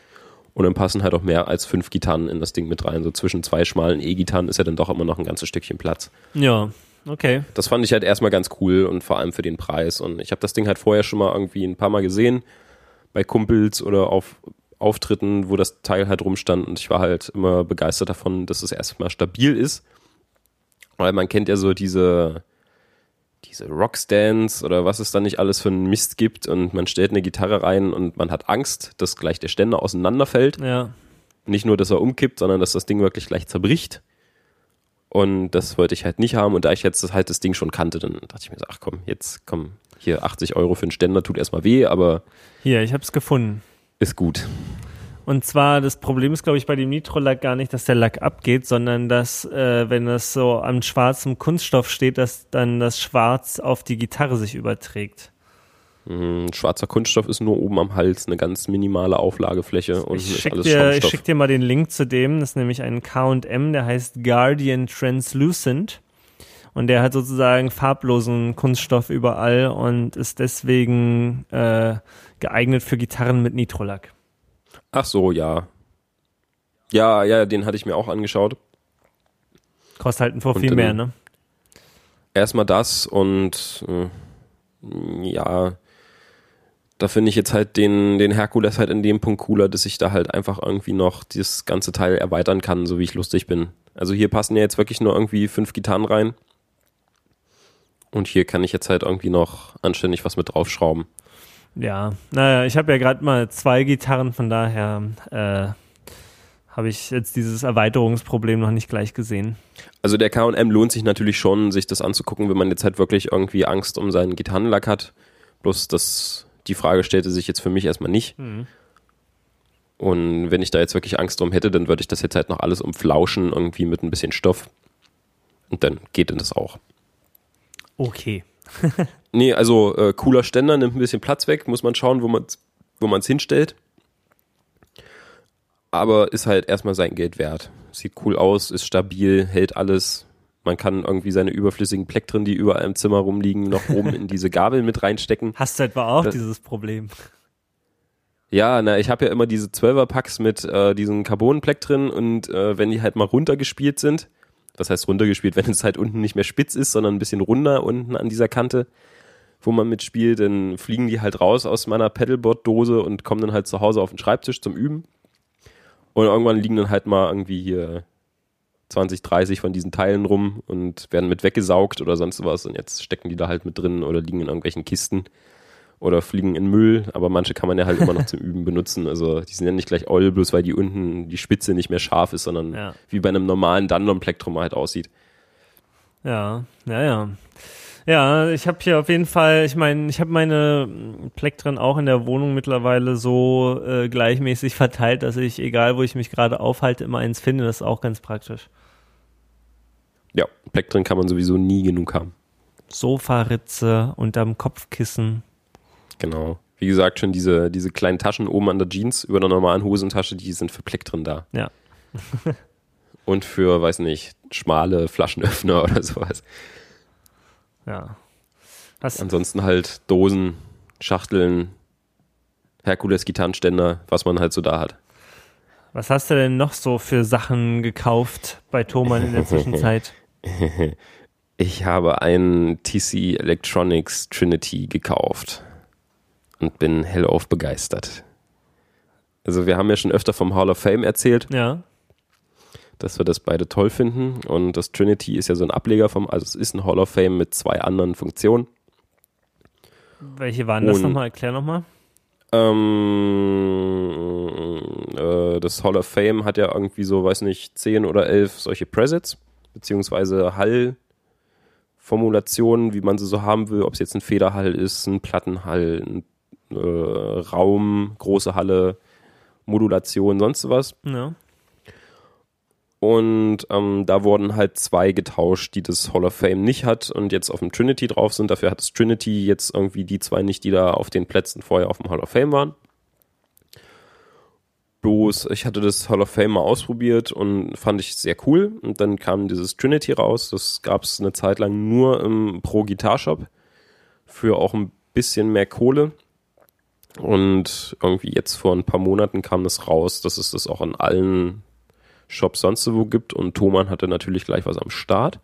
Und dann passen halt auch mehr als fünf Gitarren in das Ding mit rein. So zwischen zwei schmalen E-Gitarren ist ja dann doch immer noch ein ganzes Stückchen Platz. Ja, okay. Das fand ich halt erstmal ganz cool und vor allem für den Preis. Und ich habe das Ding halt vorher schon mal irgendwie ein paar Mal gesehen bei Kumpels oder auf Auftritten, wo das Teil halt rumstand und ich war halt immer begeistert davon, dass es erstmal stabil ist. Weil man kennt ja so diese, diese Rockstands oder was es da nicht alles für einen Mist gibt und man stellt eine Gitarre rein und man hat Angst, dass gleich der Ständer auseinanderfällt. Ja. Nicht nur, dass er umkippt, sondern dass das Ding wirklich gleich zerbricht. Und das wollte ich halt nicht haben. Und da ich jetzt halt das Ding schon kannte, dann dachte ich mir so, ach komm, jetzt komm, hier 80 Euro für einen Ständer tut erstmal weh, aber. Hier, ich habe es gefunden. Ist gut. Und zwar, das Problem ist, glaube ich, bei dem Nitro-Lack gar nicht, dass der Lack abgeht, sondern dass, äh, wenn das so am schwarzen Kunststoff steht, dass dann das Schwarz auf die Gitarre sich überträgt. Mhm, Schwarzer Kunststoff ist nur oben am Hals, eine ganz minimale Auflagefläche und Ich schick, alles dir, ich Schaumstoff. schick dir mal den Link zu dem. Das ist nämlich ein K&M, der heißt Guardian Translucent. Und der hat sozusagen farblosen Kunststoff überall und ist deswegen äh, geeignet für Gitarren mit Nitrolack. Ach so, ja. Ja, ja, den hatte ich mir auch angeschaut. Kostet halt ein vor viel mehr, ne? Erstmal das und äh, ja, da finde ich jetzt halt den, den Herkules halt in dem Punkt cooler, dass ich da halt einfach irgendwie noch das ganze Teil erweitern kann, so wie ich lustig bin. Also hier passen ja jetzt wirklich nur irgendwie fünf Gitarren rein. Und hier kann ich jetzt halt irgendwie noch anständig was mit draufschrauben. Ja, naja, ich habe ja gerade mal zwei Gitarren, von daher äh, habe ich jetzt dieses Erweiterungsproblem noch nicht gleich gesehen. Also der K&M lohnt sich natürlich schon, sich das anzugucken, wenn man jetzt halt wirklich irgendwie Angst um seinen Gitarrenlack hat. Bloß das, die Frage stellte sich jetzt für mich erstmal nicht. Und wenn ich da jetzt wirklich Angst drum hätte, dann würde ich das jetzt halt noch alles umflauschen, irgendwie mit ein bisschen Stoff. Und dann geht denn das auch. Okay. Nee, also äh, cooler Ständer, nimmt ein bisschen Platz weg, muss man schauen, wo man es wo man's hinstellt. Aber ist halt erstmal sein Geld wert. Sieht cool aus, ist stabil, hält alles. Man kann irgendwie seine überflüssigen Plektren, die überall im Zimmer rumliegen, noch oben in diese Gabel mit reinstecken. Hast du etwa auch Das- dieses Problem? Ja, na, ich habe ja immer diese 12er-Packs mit äh, diesen Carbon-Plektren und äh, wenn die halt mal runtergespielt sind, das heißt runtergespielt, wenn es halt unten nicht mehr spitz ist, sondern ein bisschen runder unten an dieser Kante, wo man mitspielt, dann fliegen die halt raus aus meiner Pedalboard-Dose und kommen dann halt zu Hause auf den Schreibtisch zum Üben. Und irgendwann liegen dann halt mal irgendwie hier 20, 30 von diesen Teilen rum und werden mit weggesaugt oder sonst was. Und jetzt stecken die da halt mit drin oder liegen in irgendwelchen Kisten oder fliegen in Müll. Aber manche kann man ja halt immer noch zum Üben benutzen. Also die sind ja nicht gleich Oil, bloß weil die unten die Spitze nicht mehr scharf ist, sondern Ja. wie bei einem normalen Dandon-Plektrum halt aussieht. Ja, ja, ja. Ja, ich habe hier auf jeden Fall, ich meine, ich habe meine Plektren auch in der Wohnung mittlerweile so äh, gleichmäßig verteilt, dass ich, egal wo ich mich gerade aufhalte, immer eins finde. Das ist auch ganz praktisch. Plektren kann man sowieso nie genug haben. Sofaritze unterm Kopfkissen. Genau. Wie gesagt, schon diese, diese kleinen Taschen oben an der Jeans über der normalen Hosentasche, die sind für Plektren da. Ja. Und für, weiß nicht, schmale Flaschenöffner oder sowas. Ja. Was, Ansonsten halt Dosen, Schachteln, Herkules Gitarrenständer, was man halt so da hat. was hast du denn noch so für Sachen gekauft bei Thomann in der Zwischenzeit? Ich habe einen TC Electronics Trinity gekauft und bin hellauf begeistert. Also wir haben ja schon öfter vom Hall of Fame erzählt, Ja. dass wir das beide toll finden und das Trinity ist ja so ein Ableger vom, also es ist ein Hall of Fame mit zwei anderen Funktionen. Welche waren das nochmal? Erklär nochmal. Ähm, äh, das Hall of Fame hat ja irgendwie so, weiß nicht, 10 oder 11 solche Presets, beziehungsweise Hallformulationen, wie man sie so haben will, ob es jetzt ein Federhall ist, ein Plattenhall, ein äh, Raum, große Halle, Modulation, sonst was. Ja. Und ähm, da wurden halt zwei getauscht, die das Hall of Fame nicht hat und jetzt auf dem Trinity drauf sind. Dafür hat das Trinity jetzt irgendwie die zwei nicht, die da auf den Plätzen vorher auf dem Hall of Fame waren. Bloß, ich hatte das Hall of Fame mal ausprobiert und fand ich sehr cool. Und dann kam dieses Trinity raus. Das gab es eine Zeit lang nur im Pro Guitar Shop für auch ein bisschen mehr Kohle. Und irgendwie jetzt vor ein paar Monaten kam das raus, dass es das auch an allen Shops sonst wo gibt und Thomann hatte natürlich gleich was am Start.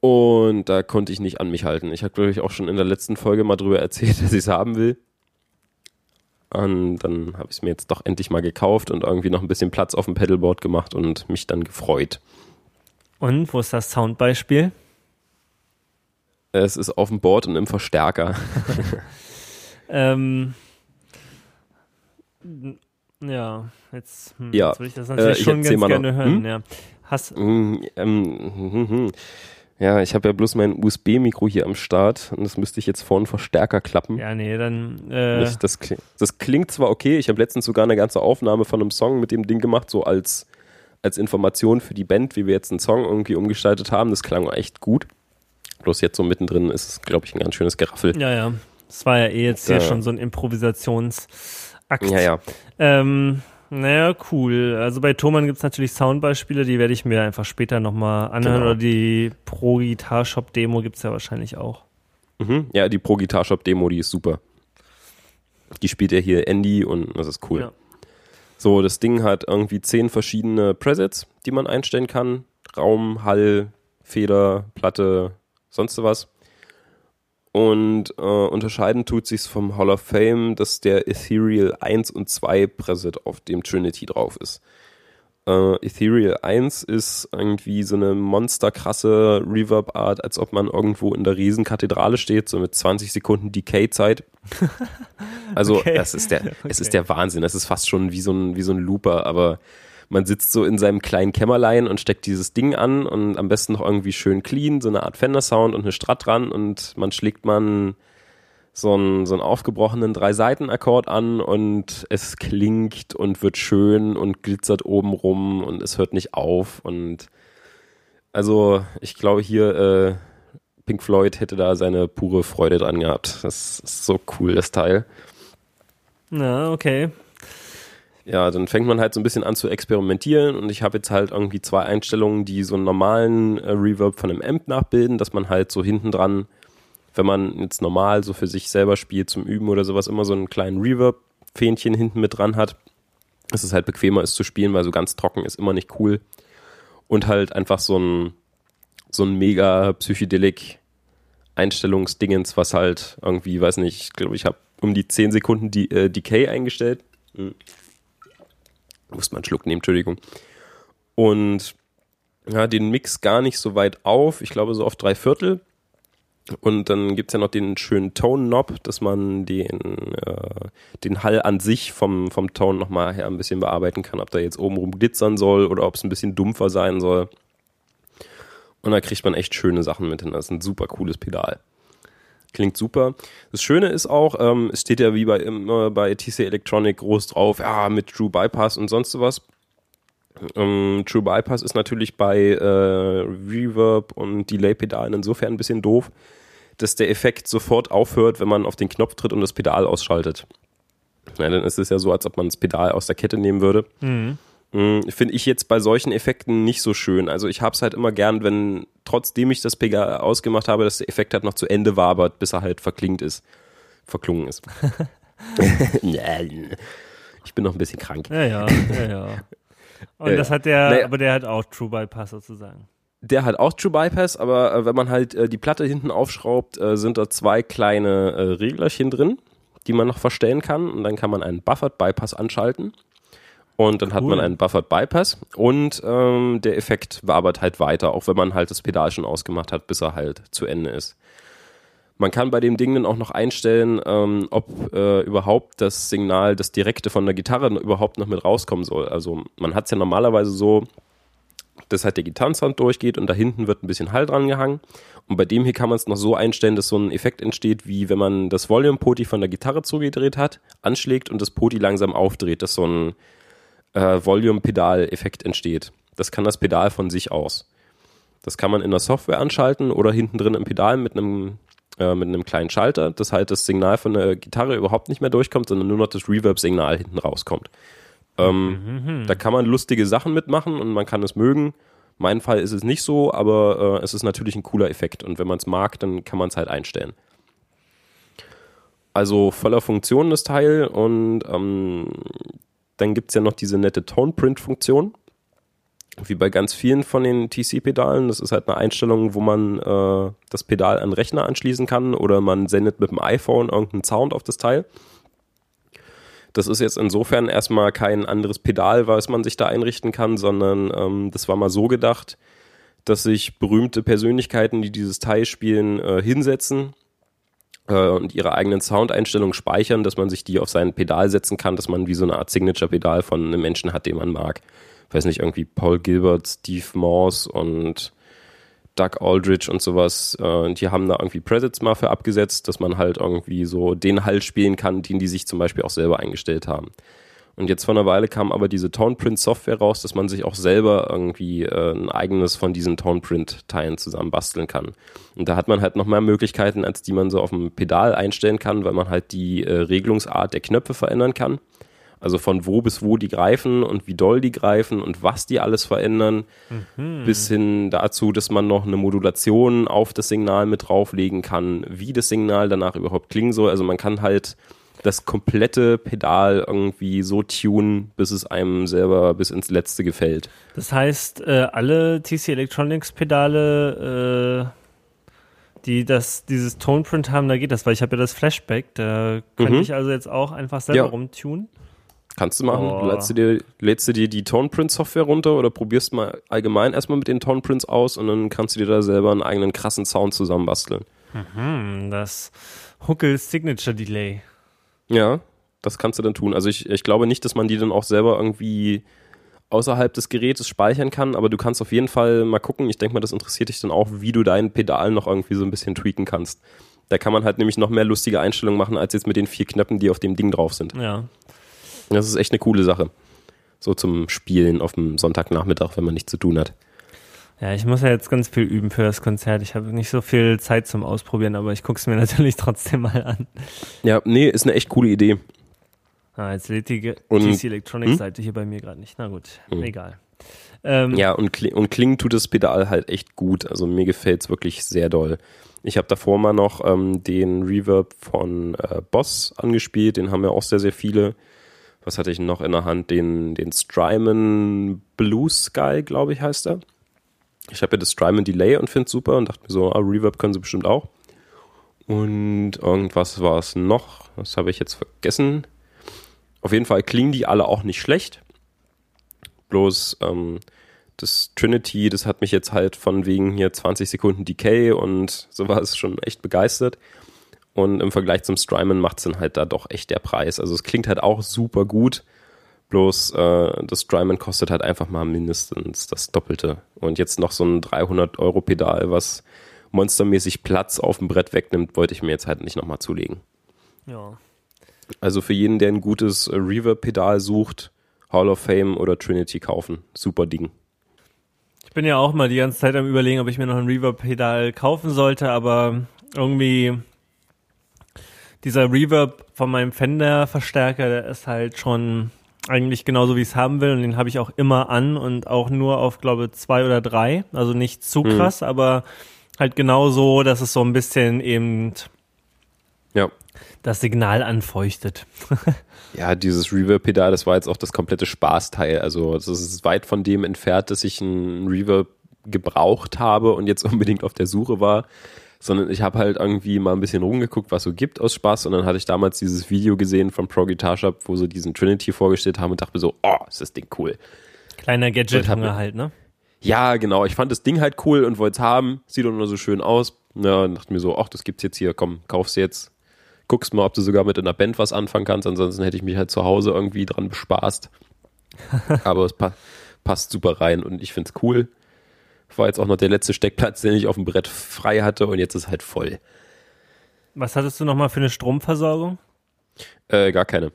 Und da konnte ich nicht an mich halten. Ich habe, glaube ich, auch schon in der letzten Folge mal drüber erzählt, dass ich es haben will. Und dann habe ich es mir jetzt doch endlich mal gekauft und irgendwie noch ein bisschen Platz auf dem Pedalboard gemacht und mich dann gefreut. Und wo ist das Soundbeispiel? Es ist auf dem Board und im Verstärker. Ähm, ja, jetzt, hm, Ja, jetzt will ich das natürlich äh, schon ganz gerne hören. Hm? Ja. Hast, Mm, ähm, hm, hm. Ja, ich habe ja bloß mein USB-Mikro hier am Start und das müsste ich jetzt vor einen Verstärker klappen. ja, nee, dann, äh, das, klingt, das klingt zwar okay, ich habe letztens sogar eine ganze Aufnahme von einem Song mit dem Ding gemacht, so als, als Information für die Band, wie wir jetzt einen Song irgendwie umgestaltet haben. Das klang echt gut. Bloß jetzt so mittendrin ist es, glaube ich, ein ganz schönes Geraffel. Ja, ja. Das war ja eh jetzt hier Ja. schon so ein Improvisationsakt. Ja, ja. Ähm, naja, cool. Also bei Thomann gibt's natürlich Soundbeispiele, die werde ich mir einfach später nochmal anhören. Genau. Oder die Pro Guitar Shop Demo gibt's ja wahrscheinlich auch. Mhm. Ja, die Pro Guitar Shop Demo, die ist super. Die spielt ja hier Andy und das ist cool. Ja. So, das Ding hat irgendwie zehn verschiedene Presets, die man einstellen kann. Raum, Hall, Feder, Platte, sonst was. Und äh, unterscheiden tut sich's vom Hall of Fame, dass der Ethereal 1 und 2 Preset auf dem Trinity drauf ist. Äh, Ethereal 1 ist irgendwie so eine monsterkrasse Reverb-Art, als ob man irgendwo in der Riesenkathedrale steht, so mit 20 Sekunden Decay-Zeit. Also, Okay. das ist der, es Okay. ist der Wahnsinn. Das ist fast schon wie so ein, wie so ein Looper, aber man sitzt so in seinem kleinen Kämmerlein und steckt dieses Ding an und am besten noch irgendwie schön clean, so eine Art Fender-Sound und eine Strat dran und man schlägt man so einen, so einen aufgebrochenen Drei-Seiten-Akkord an und es klingt und wird schön und glitzert oben rum und es hört nicht auf und also ich glaube hier äh, Pink Floyd hätte da seine pure Freude dran gehabt. Das ist so cool, das Teil. Na, okay. Ja, dann fängt man halt so ein bisschen an zu experimentieren und ich habe jetzt halt irgendwie zwei Einstellungen, die so einen normalen äh, Reverb von einem Amp nachbilden, dass man halt so hinten dran, wenn man jetzt normal so für sich selber spielt zum Üben oder sowas, immer so einen kleinen Reverb-Fähnchen hinten mit dran hat. Dass es halt bequemer ist zu spielen, weil so ganz trocken ist immer nicht cool. Und halt einfach so ein, so ein mega Psychedelic Einstellungsdingens, was halt irgendwie, weiß nicht, ich glaube, ich habe um die 10 Sekunden die, äh, Decay eingestellt. Hm. Muss man einen Schluck nehmen, Entschuldigung. Und ja, den Mix gar nicht so weit auf. Ich glaube, so auf drei Viertel. Und dann gibt's ja noch den schönen Tone-Knob, dass man den, äh, den Hall an sich vom, vom Tone nochmal her ein bisschen bearbeiten kann, ob da jetzt obenrum glitzern soll oder ob es ein bisschen dumpfer sein soll. Und da kriegt man echt schöne Sachen mit hin. Das ist ein super cooles Pedal. Klingt super. Das Schöne ist auch, ähm, es steht ja wie bei immer bei TC Electronic groß drauf, ja, mit True Bypass und sonst sowas. Ähm, True Bypass ist natürlich bei äh, Reverb und Delay-Pedalen insofern ein bisschen doof, dass der Effekt sofort aufhört, wenn man auf den Knopf tritt und das Pedal ausschaltet. Ja, dann ist es ja so, als ob man das Pedal aus der Kette nehmen würde. Mhm. Mm, Finde ich jetzt bei solchen Effekten nicht so schön. Also ich habe es halt immer gern, wenn trotzdem ich das Pedal ausgemacht habe, dass der Effekt halt noch zu Ende wabert, bis er halt verklingt ist. Verklungen ist. ich bin noch ein bisschen krank. Ja, ja, ja, ja. Und Ja, das ja. hat der, Naja. aber der hat auch True Bypass sozusagen. Der hat auch True Bypass, aber äh, wenn man halt äh, die Platte hinten aufschraubt, äh, sind da zwei kleine äh, Reglerchen drin, die man noch verstellen kann. Und dann kann man einen Buffered Bypass anschalten. Und dann hat Cool. man einen Buffered Bypass und ähm, der Effekt wabert halt weiter, auch wenn man halt das Pedal schon ausgemacht hat, bis er halt zu Ende ist. Man kann bei dem Ding dann auch noch einstellen, ähm, ob äh, überhaupt das Signal, das direkte von der Gitarre überhaupt noch mit rauskommen soll. Also man hat es ja normalerweise so, dass halt der Gitarrensound durchgeht und da hinten wird ein bisschen Hall dran gehangen. Und bei dem hier kann man es noch so einstellen, dass so ein Effekt entsteht, wie wenn man das Volume-Poti von der Gitarre zugedreht hat, anschlägt und das Poti langsam aufdreht, dass so ein äh, Volume-Pedal-Effekt entsteht. Das kann das Pedal von sich aus. Das kann man in der Software anschalten oder hinten drin im Pedal mit einem äh, mit einem kleinen Schalter, dass halt das Signal von der Gitarre überhaupt nicht mehr durchkommt, sondern nur noch das Reverb-Signal hinten rauskommt. Ähm, Da kann man lustige Sachen mitmachen und man kann es mögen. Mein Fall ist es nicht so, aber äh, es ist natürlich ein cooler Effekt und wenn man es mag, dann kann man es halt einstellen. Also voller Funktionen das Teil und ähm, dann gibt es ja noch diese nette Tone-Print-Funktion wie bei ganz vielen von den TC-Pedalen. Das ist halt eine Einstellung, wo man äh, das Pedal an Rechner anschließen kann oder man sendet mit dem iPhone irgendeinen Sound auf das Teil. Das ist jetzt insofern erstmal kein anderes Pedal, was man sich da einrichten kann, sondern ähm, das war mal so gedacht, dass sich berühmte Persönlichkeiten, die dieses Teil spielen, äh, hinsetzen und ihre eigenen Soundeinstellungen speichern, dass man sich die auf sein Pedal setzen kann, dass man wie so eine Art Signature-Pedal von einem Menschen hat, den man mag weiß nicht, irgendwie Paul Gilbert, Steve Morse und Doug Aldrich und sowas, äh, die haben da irgendwie Presets mal für abgesetzt, dass man halt irgendwie so den Halt spielen kann, den die sich zum Beispiel auch selber eingestellt haben. Und jetzt vor einer Weile kam aber diese Toneprint-Software raus, dass man sich auch selber irgendwie äh, ein eigenes von diesen Toneprint-Teilen zusammen basteln kann. Und da hat man halt noch mehr Möglichkeiten, als die man so auf dem Pedal einstellen kann, weil man halt die äh, Regelungsart der Knöpfe verändern kann. Also von wo bis wo die greifen und wie doll die greifen und was die alles verändern, mhm. bis hin dazu, dass man noch eine Modulation auf das Signal mit drauflegen kann, wie das Signal danach überhaupt klingen soll. Also man kann halt das komplette Pedal irgendwie so tunen, bis es einem selber bis ins Letzte gefällt. Das heißt, äh, alle TC Electronics Pedale, äh, die das, dieses Toneprint haben, da geht das, weil ich habe ja das Flashback, da könnte mhm. ich also jetzt auch einfach selber ja. rumtunen. Kannst du machen. Oh. Lädst, du dir, lädst du dir die Toneprint-Software runter oder probierst mal allgemein erstmal mit den Toneprints aus und dann kannst du dir da selber einen eigenen krassen Sound zusammenbasteln. Mhm, das Huckel Signature Delay. Ja, das kannst du dann tun. Also ich, ich glaube nicht, dass man die dann auch selber irgendwie außerhalb des Gerätes speichern kann, aber du kannst auf jeden Fall mal gucken. Ich denke mal, das interessiert dich dann auch, wie du dein Pedal noch irgendwie so ein bisschen tweaken kannst. Da kann man halt nämlich noch mehr lustige Einstellungen machen, als jetzt mit den vier Knöpfen, die auf dem Ding drauf sind. Ja. Das ist echt eine coole Sache. So zum Spielen auf dem Sonntagnachmittag, wenn man nichts zu tun hat. Ja, ich muss ja jetzt ganz viel üben für das Konzert. Ich habe nicht so viel Zeit zum Ausprobieren, aber ich gucke es mir natürlich trotzdem mal an. Ja, nee, ist eine echt coole Idee. Ah, jetzt lädt die TC Electronics Seite hm? hier bei mir gerade nicht. Na gut, hm. egal. Ähm, ja, und, kling, und klingen tut das Pedal halt echt gut. Also mir gefällt es wirklich sehr doll. Ich habe davor mal noch ähm, den Reverb von äh, Boss angespielt. Den haben ja auch sehr, sehr viele. Was hatte ich noch in der Hand? Den, den Strymon Blue Sky, glaube ich, heißt er. Ich habe ja das Strymon Delay und finde es super und dachte mir so, ah, Reverb können sie bestimmt auch. Und irgendwas war es noch, das habe ich jetzt vergessen. Auf jeden Fall klingen die alle auch nicht schlecht. Bloß ähm, das Trinity, das hat mich jetzt halt von wegen hier 20 Sekunden Decay und sowas schon echt begeistert. Und im Vergleich zum Strymon macht es dann halt da doch echt der Preis. Also es klingt halt auch super gut. Bloß äh, das Strymon kostet halt einfach mal mindestens das Doppelte. Und jetzt noch so ein 300-Euro-Pedal, was monstermäßig Platz auf dem Brett wegnimmt, wollte ich mir jetzt halt nicht nochmal zulegen. Ja. Also für jeden, der ein gutes Reverb-Pedal sucht, Hall of Fame oder Trinity kaufen. Super Ding. Ich bin ja auch mal die ganze Zeit am überlegen, ob ich mir noch ein Reverb-Pedal kaufen sollte, aber irgendwie dieser Reverb von meinem Fender-Verstärker, der ist halt schon eigentlich genauso, wie ich es haben will. Und den habe ich auch immer an und auch nur auf, glaube zwei oder drei. Also nicht zu mhm. krass, mhm. aber halt genau so, dass es so ein bisschen eben ja. das Signal anfeuchtet. ja, dieses Reverb-Pedal, das war jetzt auch das komplette Spaßteil. Also es ist weit von dem entfernt, dass ich ein Reverb gebraucht habe und jetzt unbedingt auf der Suche war sondern ich habe halt irgendwie mal ein bisschen rumgeguckt, was so gibt aus Spaß und dann hatte ich damals dieses Video gesehen vom Pro Guitar Shop, wo sie diesen Trinity vorgestellt haben und dachte mir so, oh, ist das Ding cool. Kleiner Gadget-Hunger halt, ne? Ja, genau. Ich fand das Ding halt cool und wollte es haben. Sieht auch nur so schön aus. Ja, und dachte mir so, ach, das gibt's jetzt hier, komm, kauf's jetzt. Guckst mal, ob du sogar mit in der Band was anfangen kannst. Ansonsten hätte ich mich halt zu Hause irgendwie dran bespaßt. Aber es pa passt super rein und ich find's cool. War jetzt auch noch der letzte Steckplatz, den ich auf dem Brett frei hatte und jetzt ist halt voll. Was hattest du nochmal für eine Stromversorgung? Äh, gar keine.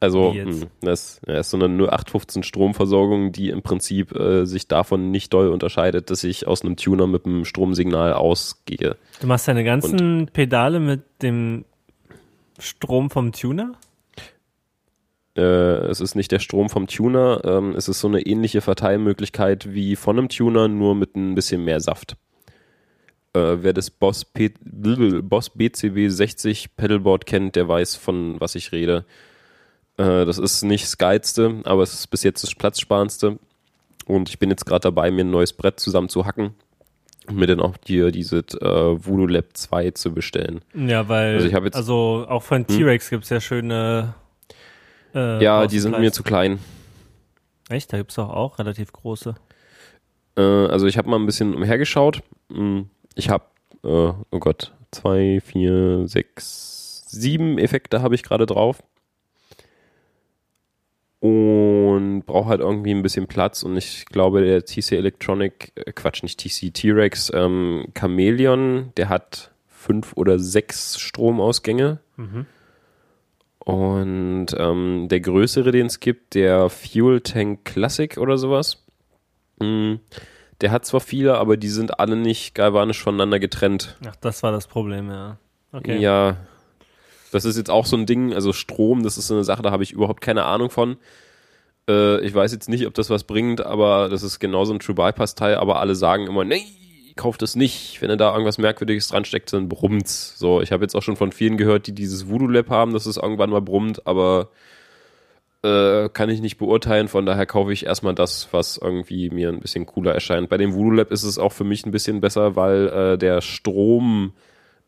Also, mh, hm, das, das ist so eine nur 815 Stromversorgung, die im Prinzip äh, sich davon nicht doll unterscheidet, dass ich aus einem Tuner mit einem Stromsignal ausgehe. Du machst deine ganzen und, Pedale mit dem Strom vom Tuner? Äh, es ist nicht der Strom vom Tuner, ähm, es ist so eine ähnliche Verteilmöglichkeit wie von einem Tuner, nur mit ein bisschen mehr Saft. Äh, wer das Boss, P Boss BCB 60 Pedalboard kennt, der weiß, von was ich rede. Äh, das ist nicht das geilste, aber es ist bis jetzt das platzsparendste. Und ich bin jetzt gerade dabei, mir ein neues Brett zusammen zu hacken und mir dann auch dir dieses äh, Voodoo Lab 2 zu bestellen. Ja, weil, also, ich jetzt, also auch von hm? T-Rex hm? gibt es ja schöne äh, ja, die sind mir zu klein. Echt? Da gibt es doch auch relativ große. Äh, also ich habe mal ein bisschen umhergeschaut. Hm, ich habe, äh, oh Gott, zwei, vier, sechs, sieben Effekte habe ich gerade drauf. Und brauche halt irgendwie ein bisschen Platz. Und ich glaube, der TC Electronic, äh, Quatsch, nicht TC, T-Rex ähm, Chameleon, der hat fünf oder sechs Stromausgänge. Mhm. Und ähm, der größere, den es gibt, der Fuel Tank Classic oder sowas, mh, hm, der hat zwar viele, aber die sind alle nicht galvanisch voneinander getrennt. Ach, das war das Problem, ja. Okay. Ja, das ist jetzt auch so ein Ding, also Strom, das ist so eine Sache, da habe ich überhaupt keine Ahnung von. Äh, ich weiß jetzt nicht, ob das was bringt, aber das ist genauso ein True Bypass-Teil, aber alle sagen immer, nee, kauft das nicht. Wenn er da irgendwas Merkwürdiges dran steckt, dann brummt's. So, ich habe jetzt auch schon von vielen gehört, die dieses Voodoo Lab haben, dass es irgendwann mal brummt, aber äh, kann ich nicht beurteilen. Von daher kaufe ich erstmal das, was irgendwie mir ein bisschen cooler erscheint. Bei dem Voodoo Lab ist es auch für mich ein bisschen besser, weil äh, der Strom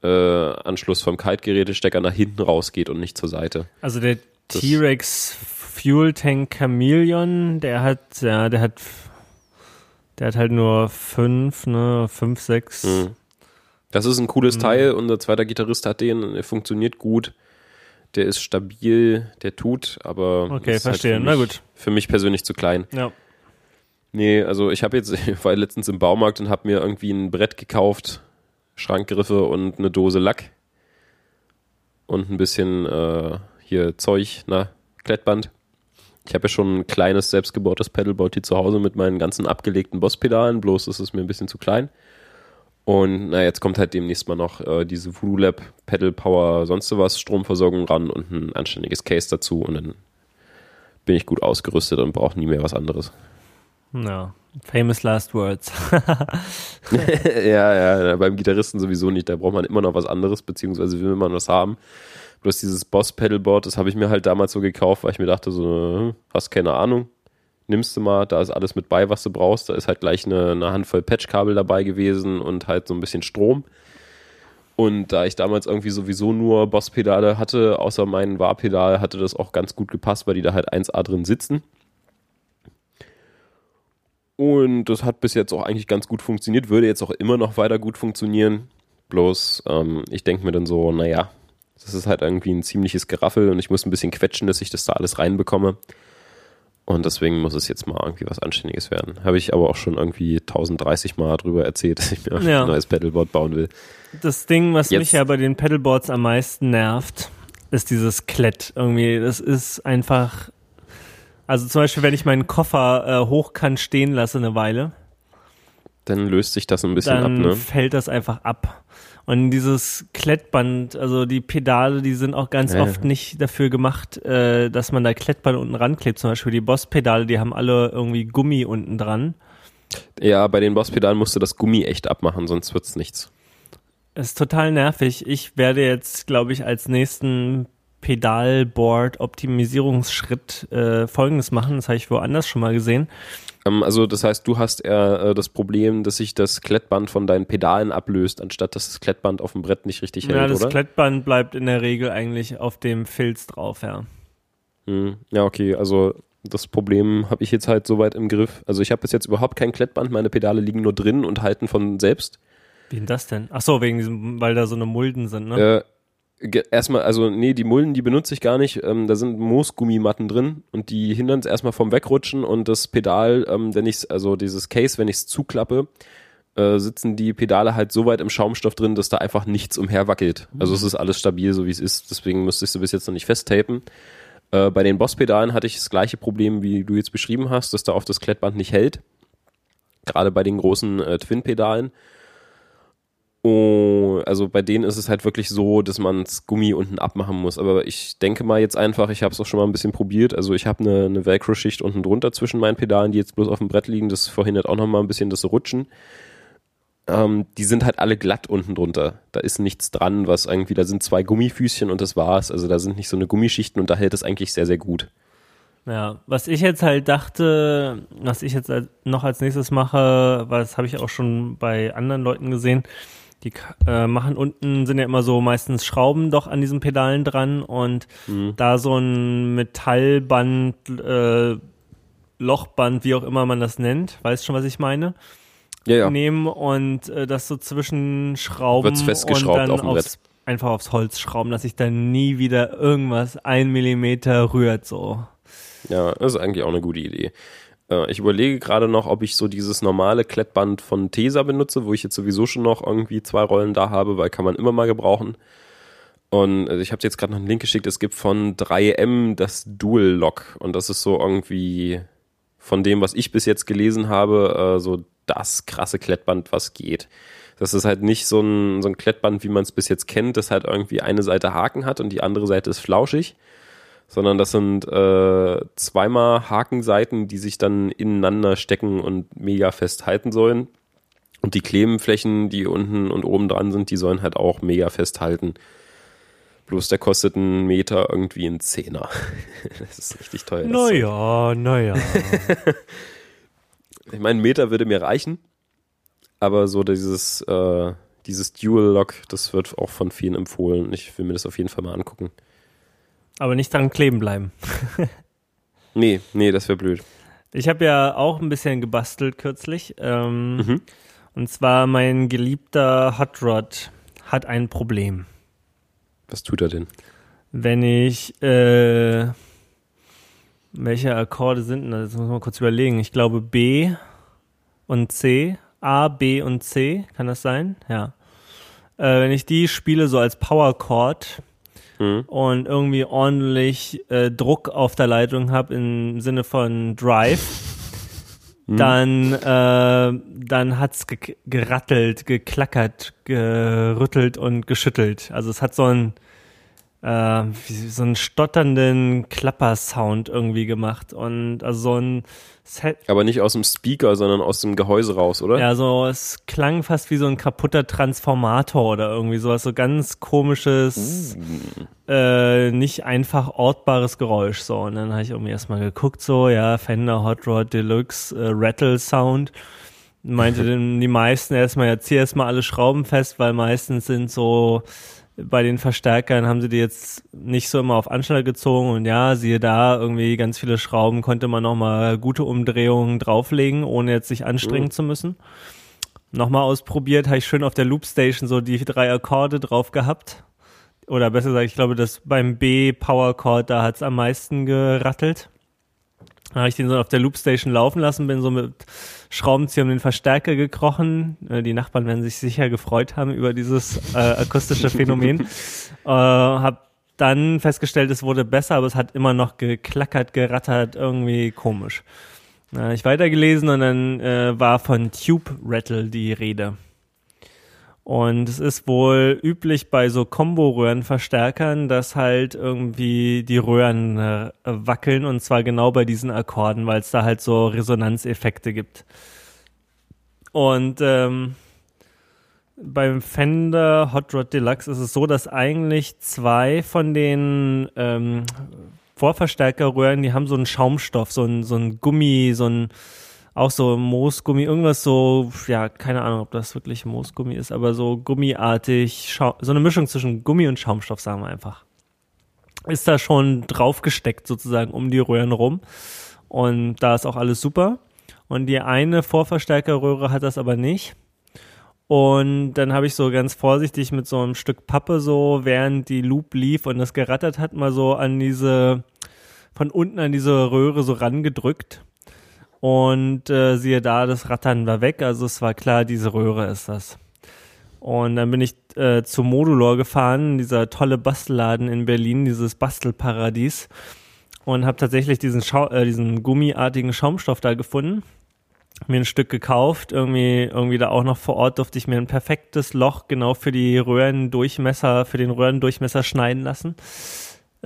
äh, vom Kaltgerätestecker nach hinten rausgeht und nicht zur Seite. Also der T-Rex Fuel Tank Chameleon, der hat, ja, der hat, der hat halt nur fünf, ne, fünf, sechs. Mhm. Das ist ein cooles mhm. Teil. Unser zweiter Gitarrist hat den, der funktioniert gut. Der ist stabil, der tut, aber okay, ist verstehe. Halt mich, Na gut. Für mich persönlich zu klein. Ja. Nee, also ich habe jetzt, ich war letztens im Baumarkt und habe mir irgendwie ein Brett gekauft, Schrankgriffe und eine Dose Lack und ein bisschen äh, hier Zeug, na, Klettband. Ich habe ja schon ein kleines selbstgebautes Pedalboard hier zu Hause mit meinen ganzen abgelegten Boss-Pedalen, bloß ist es mir ein bisschen zu klein. Und na, jetzt kommt halt demnächst mal noch äh, diese Voodoo Lab, Pedal Power, sonst was, Stromversorgung ran und ein anständiges Case dazu und dann bin ich gut ausgerüstet und brauche nie mehr was anderes. Ja, famous last words. ja, ja, beim Gitarristen sowieso nicht. Da braucht man immer noch was anderes, beziehungsweise will man was haben. Bloß dieses Boss-Pedalboard, das habe ich mir halt damals so gekauft, weil ich mir dachte, so, hm, hast keine Ahnung, nimmst du mal, da ist alles mit bei, was du brauchst. Da ist halt gleich eine, eine Handvoll Patchkabel dabei gewesen und halt so ein bisschen Strom. Und da ich damals irgendwie sowieso nur Boss-Pedale hatte, außer meinen War-Pedal, hatte das auch ganz gut gepasst, weil die da halt 1A drin sitzen. Und das hat bis jetzt auch eigentlich ganz gut funktioniert, würde jetzt auch immer noch weiter gut funktionieren. Bloß, ähm, ich denke mir dann so, naja, das ist halt irgendwie ein ziemliches Geraffel und ich muss ein bisschen quetschen, dass ich das da alles reinbekomme. Und deswegen muss es jetzt mal irgendwie was Anständiges werden. Habe ich aber auch schon irgendwie 1030 Mal drüber erzählt, dass ich mir ja. ein neues Pedalboard bauen will. Das Ding, was jetzt. mich ja bei den Pedalboards am meisten nervt, ist dieses Klett. Irgendwie, das ist einfach. Also zum Beispiel, wenn ich meinen Koffer äh, hochkant stehen lasse eine Weile. Dann löst sich das ein bisschen ab, ne? fällt das einfach ab. Und dieses Klettband, also die Pedale, die sind auch ganz ja. oft nicht dafür gemacht, äh, dass man da Klettband unten ranklebt. Zum Beispiel die Boss-Pedale, die haben alle irgendwie Gummi unten dran. Ja, bei den Boss-Pedalen musst du das Gummi echt abmachen, sonst wird's nichts. Es ist total nervig. Ich werde jetzt, glaube ich, als nächsten Pedalboard-Optimisierungsschritt äh, folgendes machen. Das habe ich woanders schon mal gesehen. Ähm, also das heißt, du hast eher äh, das Problem, dass sich das Klettband von deinen Pedalen ablöst, anstatt dass das Klettband auf dem Brett nicht richtig hält, ja, das oder? Klettband bleibt in der Regel eigentlich auf dem Filz drauf, ja. Hm, ja, okay, also das Problem habe ich jetzt halt soweit im Griff. Also ich habe bis jetzt überhaupt kein Klettband, meine Pedale liegen nur drin und halten von selbst. Wie denn das denn? Ach so, wegen diesem, weil da so eine Mulden sind, ne? Erstmal, also nee, die Mulden, die benutze ich gar nicht. Ähm, da sind Moosgummimatten drin und die hindern es erstmal vom Wegrutschen und das Pedal, ähm, wenn ich also dieses Case, wenn ich es zuklappe, äh, sitzen die Pedale halt so weit im Schaumstoff drin, dass da einfach nichts umherwackelt. Also es ist alles stabil, so wie es ist. Deswegen müsste ich sie bis jetzt noch nicht festtapen. Äh, bei den Boss-Pedalen hatte ich das gleiche Problem, wie du jetzt beschrieben hast, dass da auf das Klettband nicht hält. Gerade bei den großen äh, Twin-Pedalen. Oh, also bei denen ist es halt wirklich so, dass man das Gummi unten abmachen muss. Aber ich denke mal jetzt einfach, ich habe es auch schon mal ein bisschen probiert. Also ich habe eine, eine Velcro-Schicht unten drunter zwischen meinen Pedalen, die jetzt bloß auf dem Brett liegen. Das verhindert auch noch mal ein bisschen das Rutschen. Ähm, die sind halt alle glatt unten drunter. Da ist nichts dran, was irgendwie, da sind zwei Gummifüßchen und das war's. Also da sind nicht so eine Gummischichten und da hält es eigentlich sehr, sehr gut. Ja, was ich jetzt halt dachte, was ich jetzt noch als nächstes mache, das habe ich auch schon bei anderen Leuten gesehen, die äh, machen unten sind ja immer so meistens Schrauben doch an diesen Pedalen dran und mhm. da so ein Metallband, äh, Lochband, wie auch immer man das nennt, weißt schon, was ich meine? Ja, ja. Nehmen und äh, das so zwischen Schrauben Wird's festgeschraubt und dann auf dem aufs, einfach aufs Holz schrauben, dass sich dann nie wieder irgendwas ein Millimeter rührt so. Ja, das ist eigentlich auch eine gute Idee. Äh, ich überlege gerade noch, ob ich so dieses normale Klettband von Tesa benutze, wo ich jetzt sowieso schon noch irgendwie zwei Rollen da habe, weil kann man immer mal gebrauchen. Und also ich habe jetzt gerade noch einen Link geschickt, es gibt von 3M das Dual Lock und das ist so irgendwie von dem, was ich bis jetzt gelesen habe, äh, so das krasse Klettband, was geht. Das ist halt nicht so ein, so ein Klettband, wie man es bis jetzt kennt, das halt irgendwie eine Seite Haken hat und die andere Seite ist flauschig, sondern das sind äh, zweimal Hakenseiten, die sich dann ineinander stecken und mega festhalten sollen. Und die Klebenflächen, die unten und oben dran sind, die sollen halt auch mega festhalten. Bloß der kostet einen Meter irgendwie einen Zehner. das ist richtig teuer. Naja, naja. ich meine, einen Meter würde mir reichen. Aber so dieses, äh, dieses Dual-Lock, das wird auch von vielen empfohlen. Ich will mir das auf jeden Fall mal angucken. Aber nicht dran kleben bleiben. nee, nee, das wäre blöd. Ich habe ja auch ein bisschen gebastelt kürzlich. Ähm, mhm. Und zwar mein geliebter Hot Rod hat ein Problem. Was tut er denn? Wenn ich, äh, welche Akkorde sind denn das? Das muss man kurz überlegen. Ich glaube B und C, A, B und C, kann das sein? Ja. Äh, wenn ich die spiele so als Power Chord mhm. und irgendwie ordentlich äh, Druck auf der Leitung habe im Sinne von Drive, mhm. dann, äh, dann hat's ge gerattelt, geklackert, gerüttelt und geschüttelt. Also es hat so ein äh, so einen stotternden Klappersound irgendwie gemacht und also so ein Set. Aber nicht aus dem Speaker, sondern aus dem Gehäuse raus, oder? Ja, so es klang fast wie so ein kaputter Transformator oder irgendwie sowas, so ganz komisches, mm. äh, nicht einfach ortbares Geräusch so. Und dann habe ich irgendwie erstmal geguckt, so ja Fender Hot Rod Deluxe äh, Rattle Sound meinte denn die meisten erstmal, ja, zieh erstmal alle Schrauben fest, weil meistens sind so bei den Verstärkern haben sie die jetzt nicht so immer auf Anschlag gezogen und ja, siehe da, irgendwie ganz viele Schrauben konnte man nochmal gute Umdrehungen drauflegen, ohne jetzt sich anstrengen mhm. zu müssen. Nochmal ausprobiert, habe ich schön auf der Loopstation so die drei Akkorde drauf gehabt. Oder besser gesagt, ich glaube, dass beim B Power Chord, da hat's am meisten gerattelt. Dann habe ich den so auf der Loopstation laufen lassen, bin so mit Schraubenzieher um den Verstärker gekrochen. Äh, die Nachbarn werden sich sicher gefreut haben über dieses äh, akustische Phänomen. äh, hab dann festgestellt, es wurde besser, aber es hat immer noch geklackert, gerattert, irgendwie komisch. Äh, ich weitergelesen und dann äh, war von Tube Rattle die Rede. Und es ist wohl üblich bei so Combo-Röhrenverstärkern, dass halt irgendwie die Röhren äh, wackeln und zwar genau bei diesen Akkorden, weil es da halt so Resonanzeffekte gibt. Und ähm, beim Fender Hot Rod Deluxe ist es so, dass eigentlich zwei von den ähm, Vorverstärkerröhren, die haben so einen Schaumstoff, so ein, so ein Gummi, so ein auch so Moosgummi, irgendwas so, ja, keine Ahnung, ob das wirklich Moosgummi ist, aber so gummiartig, Schau so eine Mischung zwischen Gummi und Schaumstoff, sagen wir einfach. Ist da schon draufgesteckt sozusagen um die Röhren rum. Und da ist auch alles super. Und die eine Vorverstärkerröhre hat das aber nicht. Und dann habe ich so ganz vorsichtig mit so einem Stück Pappe so, während die Loop lief und das gerattert hat, mal so an diese, von unten an diese Röhre so rangedrückt. Und äh, siehe da, das Rattern war weg. Also es war klar, diese Röhre ist das. Und dann bin ich äh, zum Modulor gefahren, dieser tolle Bastelladen in Berlin, dieses Bastelparadies. Und habe tatsächlich diesen, Schau äh, diesen gummiartigen Schaumstoff da gefunden. Mir ein Stück gekauft. Irgendwie, irgendwie da auch noch vor Ort durfte ich mir ein perfektes Loch genau für die Röhrendurchmesser, für den Röhrendurchmesser schneiden lassen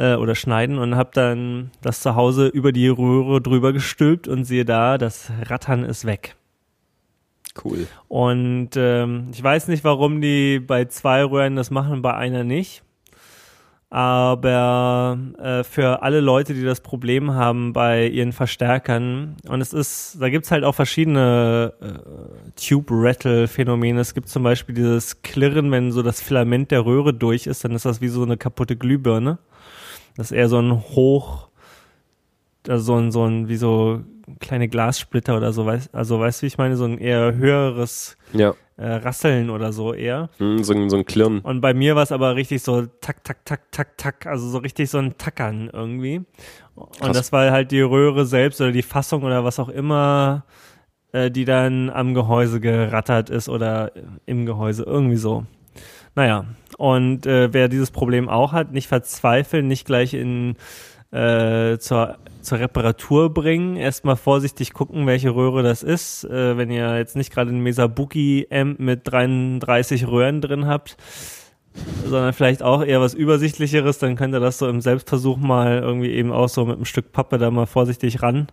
äh, oder schneiden und habe dann das zu Hause über die Röhre drüber gestülpt und sehe da, das Rattern ist weg. Cool. Und ähm, ich weiß nicht, warum die bei zwei Röhren das machen, bei einer nicht. Aber äh, für alle Leute, die das Problem haben bei ihren Verstärkern, und es ist, da gibt's halt auch verschiedene äh, Tube-Rattle-Phänomene. Es gibt zum Beispiel dieses Klirren, wenn so das Filament der Röhre durch ist, dann ist das wie so eine kaputte Glühbirne. Das ist eher so ein Hoch, also so ein, so ein, wie so kleine Glassplitter oder so, weißt, also weißt du, wie ich meine, so ein eher höheres ja. äh, Rasseln oder so eher. Mm, so, so ein Klirren. Und bei mir war es aber richtig so tak, tak, tak, tak, tak, also so richtig so ein Tackern irgendwie. Und Krass. das war halt die Röhre selbst oder die Fassung oder was auch immer, äh, die dann am Gehäuse gerattert ist oder im Gehäuse, irgendwie so. Naja, und äh, wer dieses Problem auch hat, nicht verzweifeln, nicht gleich in äh, zur, zur Reparatur bringen. Erstmal vorsichtig gucken, welche Röhre das ist. Äh, wenn ihr jetzt nicht gerade ein Mesabuki-Amp mit 33 Röhren drin habt, sondern vielleicht auch eher was Übersichtlicheres, dann könnt ihr das so im Selbstversuch mal irgendwie eben auch so mit einem Stück Pappe da mal vorsichtig ran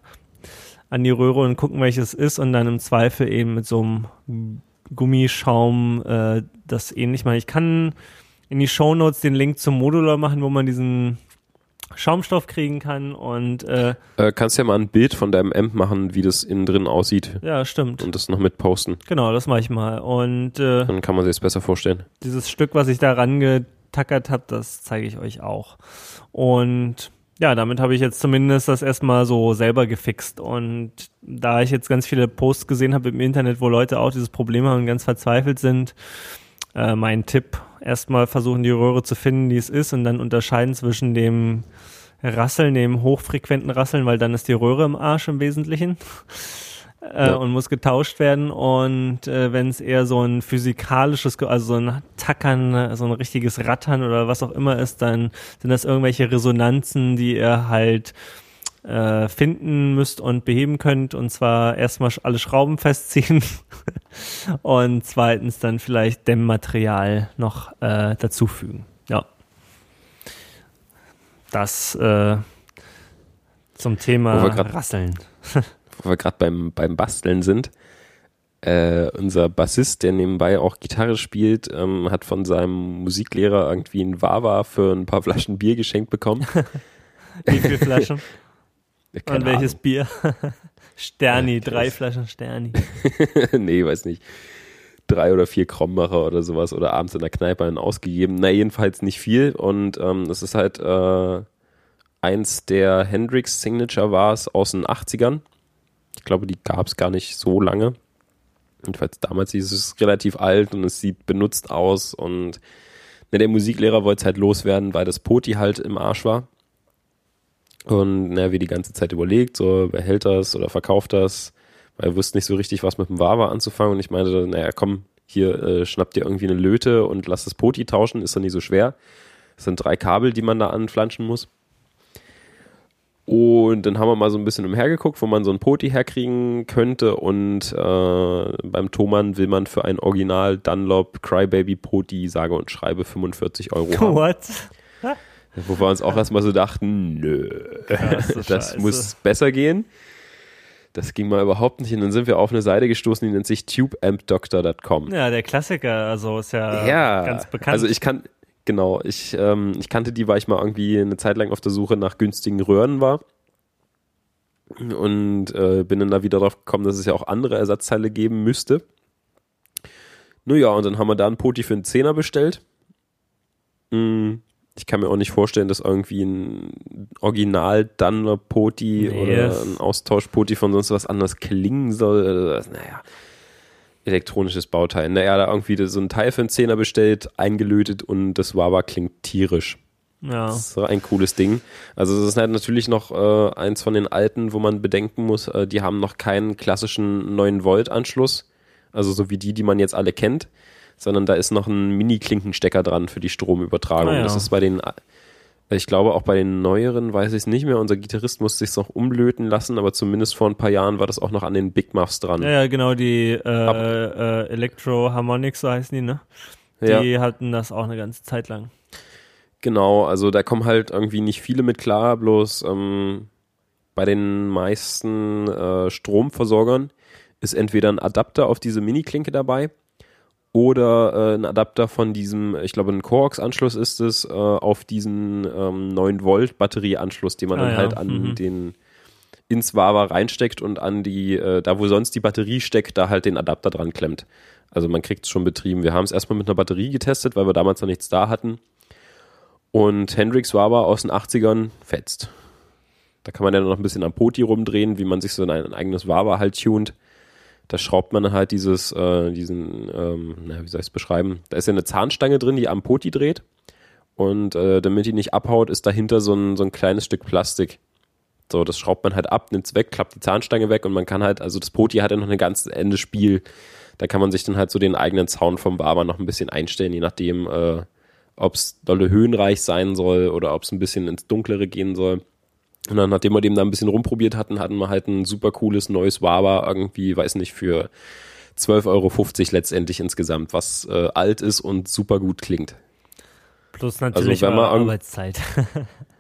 an die Röhre und gucken, welches ist und dann im Zweifel eben mit so einem Gummischaum äh, das ähnlich machen. Ich kann in die Show Notes den Link zum Modular machen, wo man diesen Schaumstoff kriegen kann und äh, äh, kannst ja mal ein Bild von deinem Amp machen, wie das innen drin aussieht. Ja, stimmt. Und das noch mit posten. Genau, das mache ich mal. Und äh, dann kann man sich das besser vorstellen. Dieses Stück, was ich da rangetackert habe, das zeige ich euch auch. Und ja, damit habe ich jetzt zumindest das erstmal so selber gefixt. Und da ich jetzt ganz viele Posts gesehen habe im Internet, wo Leute auch dieses Problem haben und ganz verzweifelt sind, äh, mein Tipp, erstmal versuchen die Röhre zu finden, die es ist und dann unterscheiden zwischen dem Rasseln, dem hochfrequenten Rasseln, weil dann ist die Röhre im Arsch im Wesentlichen. Äh, ja. und muss getauscht werden. Und äh, wenn es eher so ein physikalisches, also so ein Tackern, so ein richtiges Rattern oder was auch immer ist, dann sind das irgendwelche Resonanzen, die ihr halt äh, finden müsst und beheben könnt. Und zwar erstmal alle Schrauben festziehen und zweitens dann vielleicht Dämmmaterial noch äh, dazufügen. Ja. Das äh, zum Thema Rasseln. wo wir gerade beim, beim Basteln sind. Äh, unser Bassist, der nebenbei auch Gitarre spielt, ähm, hat von seinem Musiklehrer irgendwie ein Wawa für ein paar Flaschen Bier geschenkt bekommen. Wie viele Flaschen? Und welches Ahnung. Bier? Sterni, drei Flaschen Sterni. nee, weiß nicht. Drei oder vier Krombacher oder sowas oder abends in der Kneipe einen ausgegeben. Na, jedenfalls nicht viel. Und ähm, es ist halt äh, eins der Hendrix Signature Wars aus den 80ern. Ich glaube, die gab es gar nicht so lange. Jedenfalls damals ist es relativ alt und es sieht benutzt aus und ne, der Musiklehrer wollte es halt loswerden, weil das Poti halt im Arsch war. Und na, wir die ganze Zeit überlegt, so, wer hält das oder verkauft das? Weil er wusste nicht so richtig, was mit dem Wawa anzufangen. Und ich meinte, naja, komm, hier äh, schnappt dir irgendwie eine Löte und lass das Poti tauschen, ist doch nicht so schwer. Das sind drei Kabel, die man da anflanschen muss. Und dann haben wir mal so ein bisschen umhergeguckt, wo man so ein Poti herkriegen könnte. Und äh, beim Thomann will man für ein Original Dunlop Crybaby Poti sage und schreibe 45 Euro haben. What? Wo wir uns auch erstmal so dachten, nö, Krasse das Scheiße. muss besser gehen. Das ging mal überhaupt nicht. Und dann sind wir auf eine Seite gestoßen, die nennt sich tubeampdoctor.com. Ja, der Klassiker, also ist ja, ja ganz bekannt. Also ich kann, Genau, ich, ähm, ich kannte die, weil ich mal irgendwie eine Zeit lang auf der Suche nach günstigen Röhren war. Und äh, bin dann da wieder drauf gekommen, dass es ja auch andere Ersatzteile geben müsste. Naja, und dann haben wir da einen Poti für einen Zehner bestellt. Hm, ich kann mir auch nicht vorstellen, dass irgendwie ein Original Dunner Poti nee, oder ein Austausch Poti von sonst was anderes klingen soll. Naja, elektronisches Bauteil. Naja, da irgendwie so ein Teil für einen Zehner bestellt, eingelötet und das Wawa klingt tierisch. Ja. Das ist ein cooles Ding. Also das ist halt natürlich noch äh, eins von den alten, wo man bedenken muss, äh, die haben noch keinen klassischen 9 Volt Anschluss, also so wie die, die man jetzt alle kennt, sondern da ist noch ein Mini-Klinkenstecker dran für die Stromübertragung. Ah, ja. Das ist bei den ich glaube, auch bei den neueren weiß ich es nicht mehr. Unser Gitarrist musste sich noch umlöten lassen, aber zumindest vor ein paar Jahren war das auch noch an den Big Muffs dran. Ja, ja genau, die äh, äh, Electro Harmonics, so heißen die, ne? Die ja. hatten das auch eine ganze Zeit lang. Genau, also da kommen halt irgendwie nicht viele mit klar, bloß ähm, bei den meisten äh, Stromversorgern ist entweder ein Adapter auf diese Mini-Klinke dabei oder äh, ein Adapter von diesem, ich glaube ein Coax-Anschluss ist es, äh, auf diesen ähm, 9 Volt Batterieanschluss, den man ah, dann ja. halt an mhm. den ins Wawa reinsteckt und an die, äh, da wo sonst die Batterie steckt, da halt den Adapter dran klemmt. Also man kriegt es schon betrieben. Wir haben es erstmal mit einer Batterie getestet, weil wir damals noch nichts da hatten. Und Hendrix Wawa aus den 80ern fetzt. Da kann man ja noch ein bisschen am Poti rumdrehen, wie man sich so ein, ein eigenes Wawa halt tunt da schraubt man halt dieses, äh, diesen, ähm, na, wie soll ich es beschreiben? Da ist ja eine Zahnstange drin, die am Poti dreht. Und äh, damit die nicht abhaut, ist dahinter so ein, so ein kleines Stück Plastik. So, das schraubt man halt ab, nimmt es weg, klappt die Zahnstange weg und man kann halt, also das Poti hat ja noch ein ganzes Ende Spiel. Da kann man sich dann halt so den eigenen Sound vom Barber noch ein bisschen einstellen, je nachdem, äh, ob es dolle höhenreich sein soll oder ob es ein bisschen ins Dunklere gehen soll. Und dann, nachdem wir dem da ein bisschen rumprobiert hatten, hatten wir halt ein super cooles neues Wawa irgendwie, weiß nicht, für 12,50 Euro letztendlich insgesamt, was äh, alt ist und super gut klingt. Plus natürlich also, eure Arbeitszeit.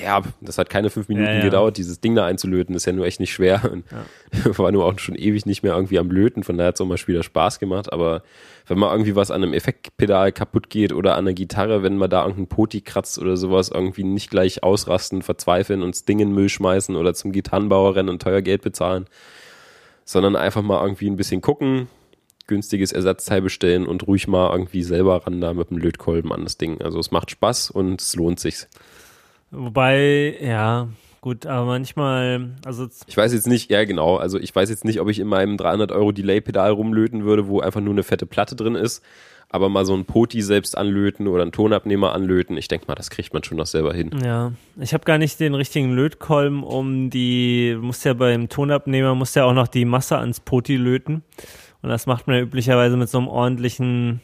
Ja, das hat keine fünf Minuten ja, ja. gedauert, dieses Ding da einzulöten, ist ja nur echt nicht schwer. Und ja. war nur auch schon ewig nicht mehr irgendwie am Löten, von daher hat es auch mal wieder Spaß gemacht. Aber wenn mal irgendwie was an einem Effektpedal kaputt geht oder an der Gitarre, wenn man da irgendeinen Poti kratzt oder sowas, irgendwie nicht gleich ausrasten, verzweifeln und das Ding in den Müll schmeißen oder zum Gitarrenbauer rennen und teuer Geld bezahlen, sondern einfach mal irgendwie ein bisschen gucken, günstiges Ersatzteil bestellen und ruhig mal irgendwie selber ran da mit dem Lötkolben an das Ding. Also es macht Spaß und es lohnt sich. Wobei, ja, gut, aber manchmal, also. Ich weiß jetzt nicht, ja genau, also ich weiß jetzt nicht, ob ich in meinem 300 Euro Delay-Pedal rumlöten würde, wo einfach nur eine fette Platte drin ist, aber mal so ein Poti selbst anlöten oder einen Tonabnehmer anlöten, ich denke mal, das kriegt man schon noch selber hin. Ja, ich habe gar nicht den richtigen Lötkolben, um die, muss ja beim Tonabnehmer, muss ja auch noch die Masse ans Poti löten. Und das macht man ja üblicherweise mit so einem ordentlichen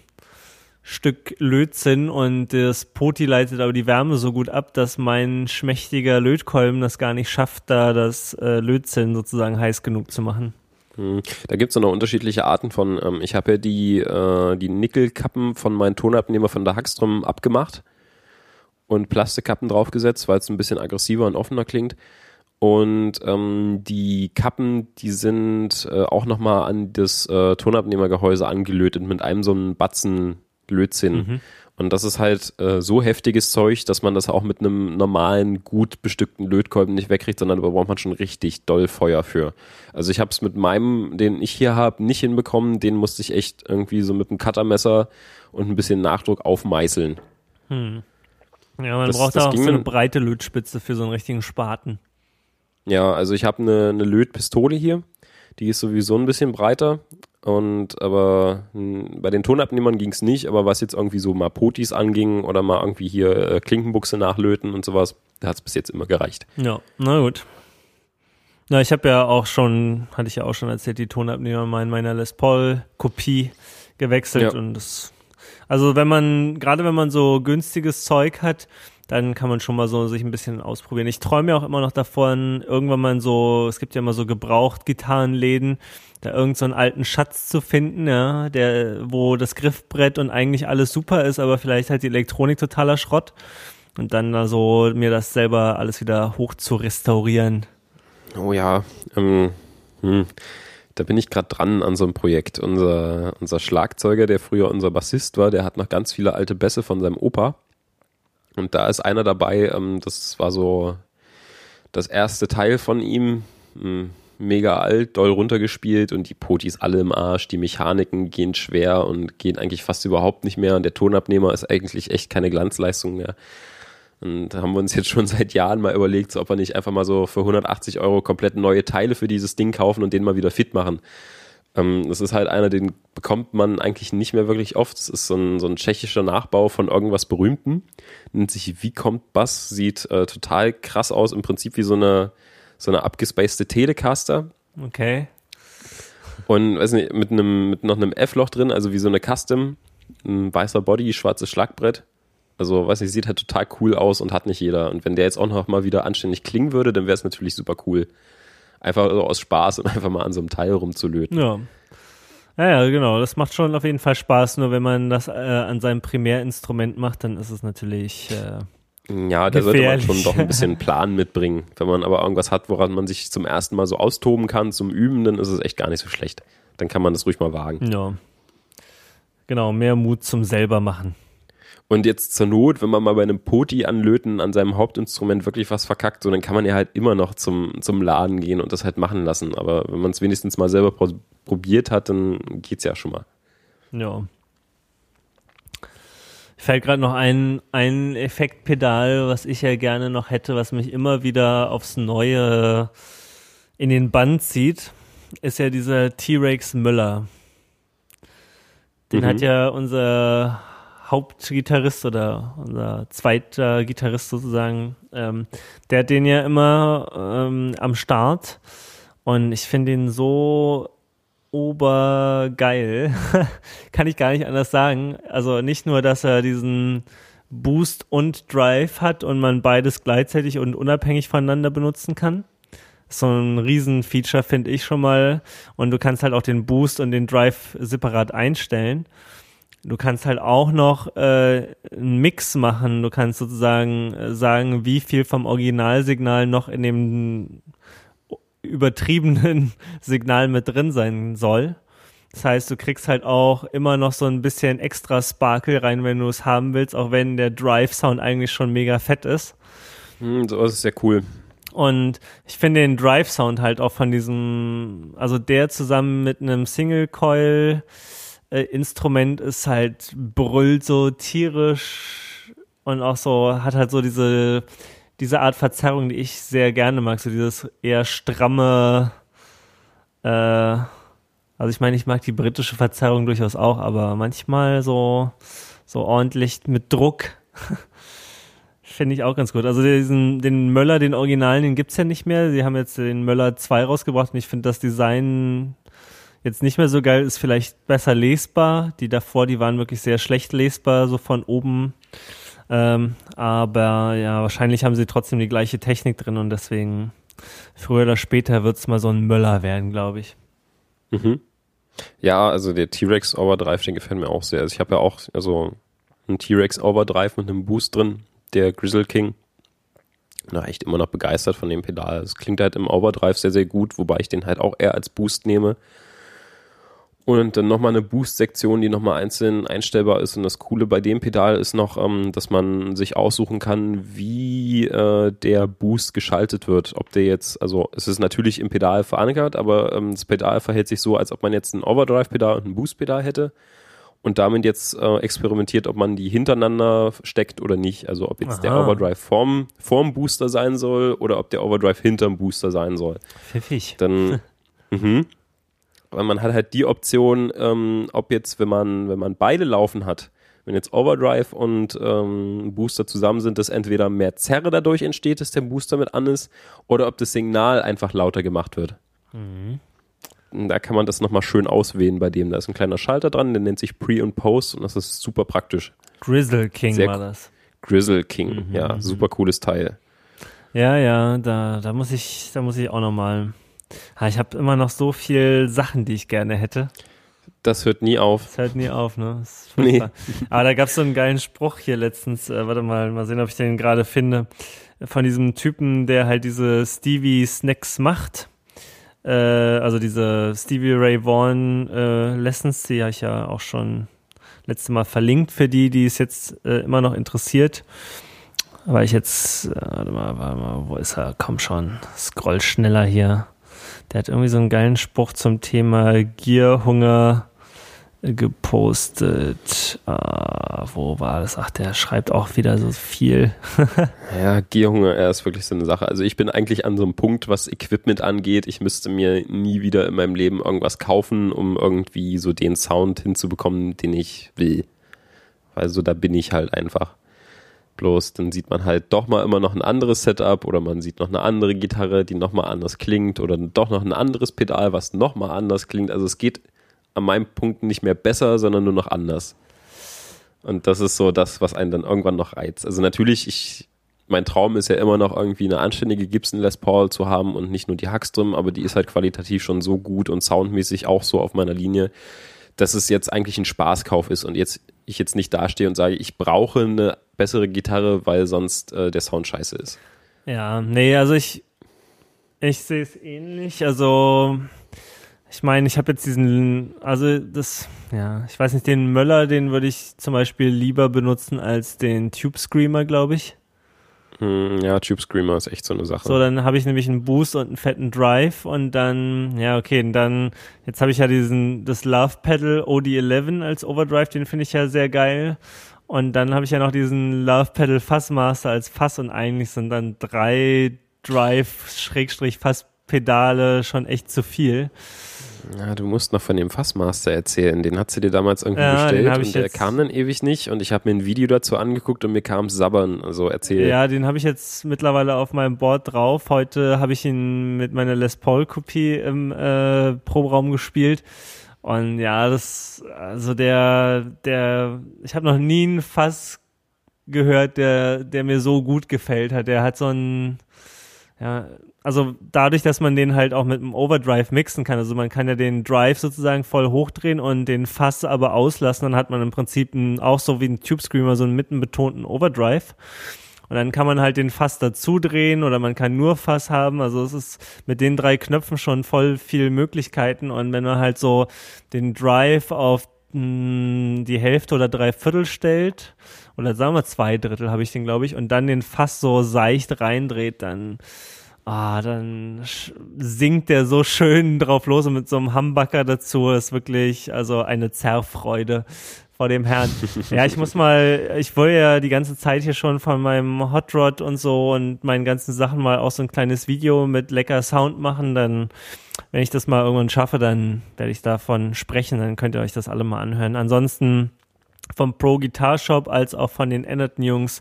Stück Lötzinn und das Poti leitet aber die Wärme so gut ab, dass mein schmächtiger Lötkolben das gar nicht schafft, da das äh, Lötzinn sozusagen heiß genug zu machen. Hm. Da gibt es noch unterschiedliche Arten von. Ähm, ich habe ja die, äh, die Nickelkappen von meinem Tonabnehmer von der Hackstrom abgemacht und Plastikkappen draufgesetzt, weil es ein bisschen aggressiver und offener klingt. Und ähm, die Kappen, die sind äh, auch nochmal an das äh, Tonabnehmergehäuse angelötet mit einem so einem Batzen Blödsinn. Mhm. Und das ist halt äh, so heftiges Zeug, dass man das auch mit einem normalen, gut bestückten Lötkolben nicht wegkriegt, sondern da braucht man schon richtig doll Feuer für. Also ich habe es mit meinem, den ich hier habe, nicht hinbekommen. Den musste ich echt irgendwie so mit einem Cuttermesser und ein bisschen Nachdruck aufmeißeln. Hm. Ja, man das, braucht das auch so eine breite Lötspitze für so einen richtigen Spaten. Ja, also ich habe eine, eine Lötpistole hier. Die ist sowieso ein bisschen breiter und aber hm, bei den Tonabnehmern ging es nicht, aber was jetzt irgendwie so mal Potis anging oder mal irgendwie hier äh, Klinkenbuchse nachlöten und sowas, da hat es bis jetzt immer gereicht. Ja, na gut. Na, ich habe ja auch schon, hatte ich ja auch schon erzählt, die Tonabnehmer mal in meiner Les Paul Kopie gewechselt ja. und das, also wenn man, gerade wenn man so günstiges Zeug hat, dann kann man schon mal so sich ein bisschen ausprobieren. Ich träume ja auch immer noch davon, irgendwann mal so, es gibt ja immer so gebraucht Gitarrenläden, da irgendeinen so alten Schatz zu finden, ja, der, wo das Griffbrett und eigentlich alles super ist, aber vielleicht halt die Elektronik totaler Schrott. Und dann da so mir das selber alles wieder hoch zu restaurieren. Oh ja, ähm, hm. Da bin ich gerade dran an so einem Projekt. Unser, unser Schlagzeuger, der früher unser Bassist war, der hat noch ganz viele alte Bässe von seinem Opa. Und da ist einer dabei, ähm, das war so das erste Teil von ihm, hm, mega alt, doll runtergespielt und die Potis alle im Arsch, die Mechaniken gehen schwer und gehen eigentlich fast überhaupt nicht mehr und der Tonabnehmer ist eigentlich echt keine Glanzleistung mehr. Und da haben wir uns jetzt schon seit Jahren mal überlegt, ob wir nicht einfach mal so für 180 Euro komplett neue Teile für dieses Ding kaufen und den mal wieder fit machen. Ähm, das ist halt einer, den bekommt man eigentlich nicht mehr wirklich oft. Das ist so ein, so ein tschechischer Nachbau von irgendwas Berühmten. Nennt sich Wie kommt Bass, sieht äh, total krass aus, im Prinzip wie so eine, so eine abgespacede Telecaster. Okay. Und weiß nicht, mit einem, mit noch einem F-Loch drin, also wie so eine Custom, ein weißer Body, schwarzes Schlagbrett. Also, weiß nicht, sieht halt total cool aus und hat nicht jeder. Und wenn der jetzt auch noch mal wieder anständig klingen würde, dann wäre es natürlich super cool. Einfach so aus Spaß und einfach mal an so einem Teil rumzulöten. Ja. Ja, ja, genau. Das macht schon auf jeden Fall Spaß. Nur wenn man das äh, an seinem Primärinstrument macht, dann ist es natürlich. Äh, ja, da sollte man schon doch ein bisschen Plan mitbringen. Wenn man aber irgendwas hat, woran man sich zum ersten Mal so austoben kann, zum Üben, dann ist es echt gar nicht so schlecht. Dann kann man das ruhig mal wagen. Ja. Genau, mehr Mut zum selber machen. Und jetzt zur Not, wenn man mal bei einem Poti anlöten an seinem Hauptinstrument wirklich was verkackt, so, dann kann man ja halt immer noch zum, zum Laden gehen und das halt machen lassen. Aber wenn man es wenigstens mal selber probiert hat, dann geht's ja schon mal. Ja. Fällt gerade noch ein, ein Effektpedal, was ich ja gerne noch hätte, was mich immer wieder aufs Neue in den Bann zieht, ist ja dieser T-Rex Müller. Den mhm. hat ja unser Hauptgitarrist oder unser zweiter Gitarrist sozusagen, ähm, der hat den ja immer ähm, am Start und ich finde ihn so obergeil. Kann ich gar nicht anders sagen. Also nicht nur, dass er diesen Boost und Drive hat und man beides gleichzeitig und unabhängig voneinander benutzen kann. So ein Riesenfeature finde ich schon mal. Und du kannst halt auch den Boost und den Drive separat einstellen. Du kannst halt auch noch äh, einen Mix machen. Du kannst sozusagen äh, sagen, wie viel vom Originalsignal noch in dem übertriebenen Signal mit drin sein soll. Das heißt, du kriegst halt auch immer noch so ein bisschen extra Sparkle rein, wenn du es haben willst, auch wenn der Drive-Sound eigentlich schon mega fett ist. Hm, so ist es sehr cool. Und ich finde den Drive-Sound halt auch von diesem, also der zusammen mit einem Single-Coil äh, Instrument ist halt brüllt so tierisch und auch so hat halt so diese diese Art Verzerrung, die ich sehr gerne mag, so dieses eher stramme, äh, also ich meine, ich mag die britische Verzerrung durchaus auch, aber manchmal so, so ordentlich mit Druck. Finde ich auch ganz gut. Also diesen, den Möller, den Originalen, den gibt's ja nicht mehr. Sie haben jetzt den Möller 2 rausgebracht und ich finde das Design jetzt nicht mehr so geil, ist vielleicht besser lesbar. Die davor, die waren wirklich sehr schlecht lesbar, so von oben ähm, aber ja, wahrscheinlich haben sie trotzdem die gleiche Technik drin und deswegen früher oder später wird es mal so ein Möller werden, glaube ich. Mhm. Ja, also der T-Rex Overdrive, den gefällt mir auch sehr. Also ich habe ja auch also einen T-Rex Overdrive mit einem Boost drin, der Grizzle King. Na, echt immer noch begeistert von dem Pedal. Es klingt halt im Overdrive sehr, sehr gut, wobei ich den halt auch eher als Boost nehme. Und dann nochmal eine Boost-Sektion, die nochmal einzeln einstellbar ist. Und das Coole bei dem Pedal ist noch, ähm, dass man sich aussuchen kann, wie äh, der Boost geschaltet wird. Ob der jetzt, also es ist natürlich im Pedal verankert, aber ähm, das Pedal verhält sich so, als ob man jetzt ein Overdrive-Pedal und ein Boost-Pedal hätte. Und damit jetzt äh, experimentiert, ob man die hintereinander steckt oder nicht. Also ob jetzt Aha. der Overdrive vorm, vorm Booster sein soll oder ob der Overdrive hinterm Booster sein soll. Pfiffig. Dann, mhm. Weil man hat halt die Option, ähm, ob jetzt, wenn man, wenn man beide laufen hat, wenn jetzt Overdrive und ähm, Booster zusammen sind, dass entweder mehr Zerre dadurch entsteht, dass der Booster mit an ist, oder ob das Signal einfach lauter gemacht wird. Mhm. Da kann man das nochmal schön auswählen bei dem. Da ist ein kleiner Schalter dran, der nennt sich Pre und Post und das ist super praktisch. Grizzle King Sehr war das. Grizzle King, mhm. ja, super cooles Teil. Ja, ja, da, da muss ich, da muss ich auch nochmal ich habe immer noch so viel Sachen, die ich gerne hätte. Das hört nie auf. Das hört nie auf, ne? nee. Aber da gab es so einen geilen Spruch hier letztens. Äh, warte mal, mal sehen, ob ich den gerade finde. Von diesem Typen, der halt diese Stevie Snacks macht. Äh, also diese Stevie Ray Vaughan äh, Lessons, die habe ich ja auch schon letzte Mal verlinkt für die, die es jetzt äh, immer noch interessiert. Aber ich jetzt, äh, warte mal, warte mal, wo ist er? Komm schon, scroll schneller hier. Der hat irgendwie so einen geilen Spruch zum Thema Gierhunger gepostet. Uh, wo war das? Ach, der schreibt auch wieder so viel. ja, Gierhunger, er ist wirklich so eine Sache. Also ich bin eigentlich an so einem Punkt, was Equipment angeht. Ich müsste mir nie wieder in meinem Leben irgendwas kaufen, um irgendwie so den Sound hinzubekommen, den ich will. Weil so da bin ich halt einfach. Bloß dann sieht man halt doch mal immer noch ein anderes Setup oder man sieht noch eine andere Gitarre, die nochmal anders klingt oder doch noch ein anderes Pedal, was nochmal anders klingt. Also es geht an meinem Punkt nicht mehr besser, sondern nur noch anders. Und das ist so das, was einen dann irgendwann noch reizt. Also natürlich, ich, mein Traum ist ja immer noch irgendwie eine anständige Gibson Les Paul zu haben und nicht nur die Hackström, aber die ist halt qualitativ schon so gut und soundmäßig auch so auf meiner Linie, dass es jetzt eigentlich ein Spaßkauf ist und jetzt ich jetzt nicht dastehe und sage, ich brauche eine bessere Gitarre, weil sonst äh, der Sound scheiße ist. Ja, nee, also ich ich sehe es ähnlich. Also ich meine, ich habe jetzt diesen, also das, ja, ich weiß nicht, den Möller, den würde ich zum Beispiel lieber benutzen als den Tube Screamer, glaube ich. Hm, ja, Tube Screamer ist echt so eine Sache. So, dann habe ich nämlich einen Boost und einen fetten Drive und dann, ja, okay, und dann, jetzt habe ich ja diesen, das Love Pedal OD11 als Overdrive, den finde ich ja sehr geil. Und dann habe ich ja noch diesen Love Pedal Fassmaster als Fass und eigentlich sind dann drei Drive Schrägstrich Fasspedale schon echt zu viel. Ja, du musst noch von dem Fassmaster erzählen. Den hat sie dir damals irgendwie Ja, bestellt und der kam dann ewig nicht und ich habe mir ein Video dazu angeguckt und mir kam Sabbern. Also erzähl. Ja, den habe ich jetzt mittlerweile auf meinem Board drauf. Heute habe ich ihn mit meiner Les Paul Kopie im äh, Proberaum gespielt. Und ja, das, also der, der, ich habe noch nie einen Fass gehört, der, der mir so gut gefällt hat. Der hat so ein, ja, also dadurch, dass man den halt auch mit einem Overdrive mixen kann, also man kann ja den Drive sozusagen voll hochdrehen und den Fass aber auslassen, dann hat man im Prinzip einen, auch so wie ein Tube Screamer so einen mittenbetonten Overdrive. Und dann kann man halt den Fass dazu drehen oder man kann nur Fass haben. Also es ist mit den drei Knöpfen schon voll viel Möglichkeiten. Und wenn man halt so den Drive auf mh, die Hälfte oder drei Viertel stellt, oder sagen wir zwei Drittel habe ich den, glaube ich, und dann den Fass so seicht reindreht, dann Ah, dann singt der so schön drauf los und mit so einem Humbucker dazu ist wirklich also eine Zerrfreude vor dem Herrn. ja, ich muss mal, ich wollte ja die ganze Zeit hier schon von meinem Hot Rod und so und meinen ganzen Sachen mal auch so ein kleines Video mit lecker Sound machen, dann wenn ich das mal irgendwann schaffe, dann werde ich davon sprechen, dann könnt ihr euch das alle mal anhören. Ansonsten vom Pro Guitar Shop als auch von den Ennerton Jungs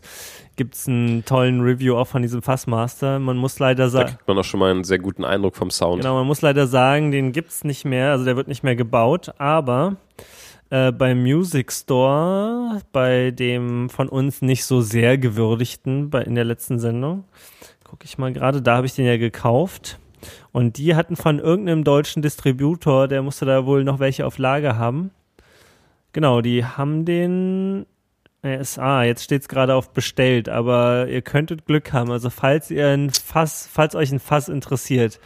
gibt's einen tollen Review auch von diesem Fassmaster. Man muss leider Da sagen, kriegt man auch schon mal einen sehr guten Eindruck vom Sound. Genau, man muss leider sagen, den gibt's nicht mehr, also der wird nicht mehr gebaut, aber äh, beim Music Store, bei dem von uns nicht so sehr gewürdigten, bei, in der letzten Sendung, gucke ich mal gerade, da habe ich den ja gekauft. Und die hatten von irgendeinem deutschen Distributor, der musste da wohl noch welche auf Lager haben. Genau, die haben den SA, jetzt steht's gerade auf bestellt, aber ihr könntet Glück haben. Also falls ihr ein Fass, falls euch ein Fass interessiert,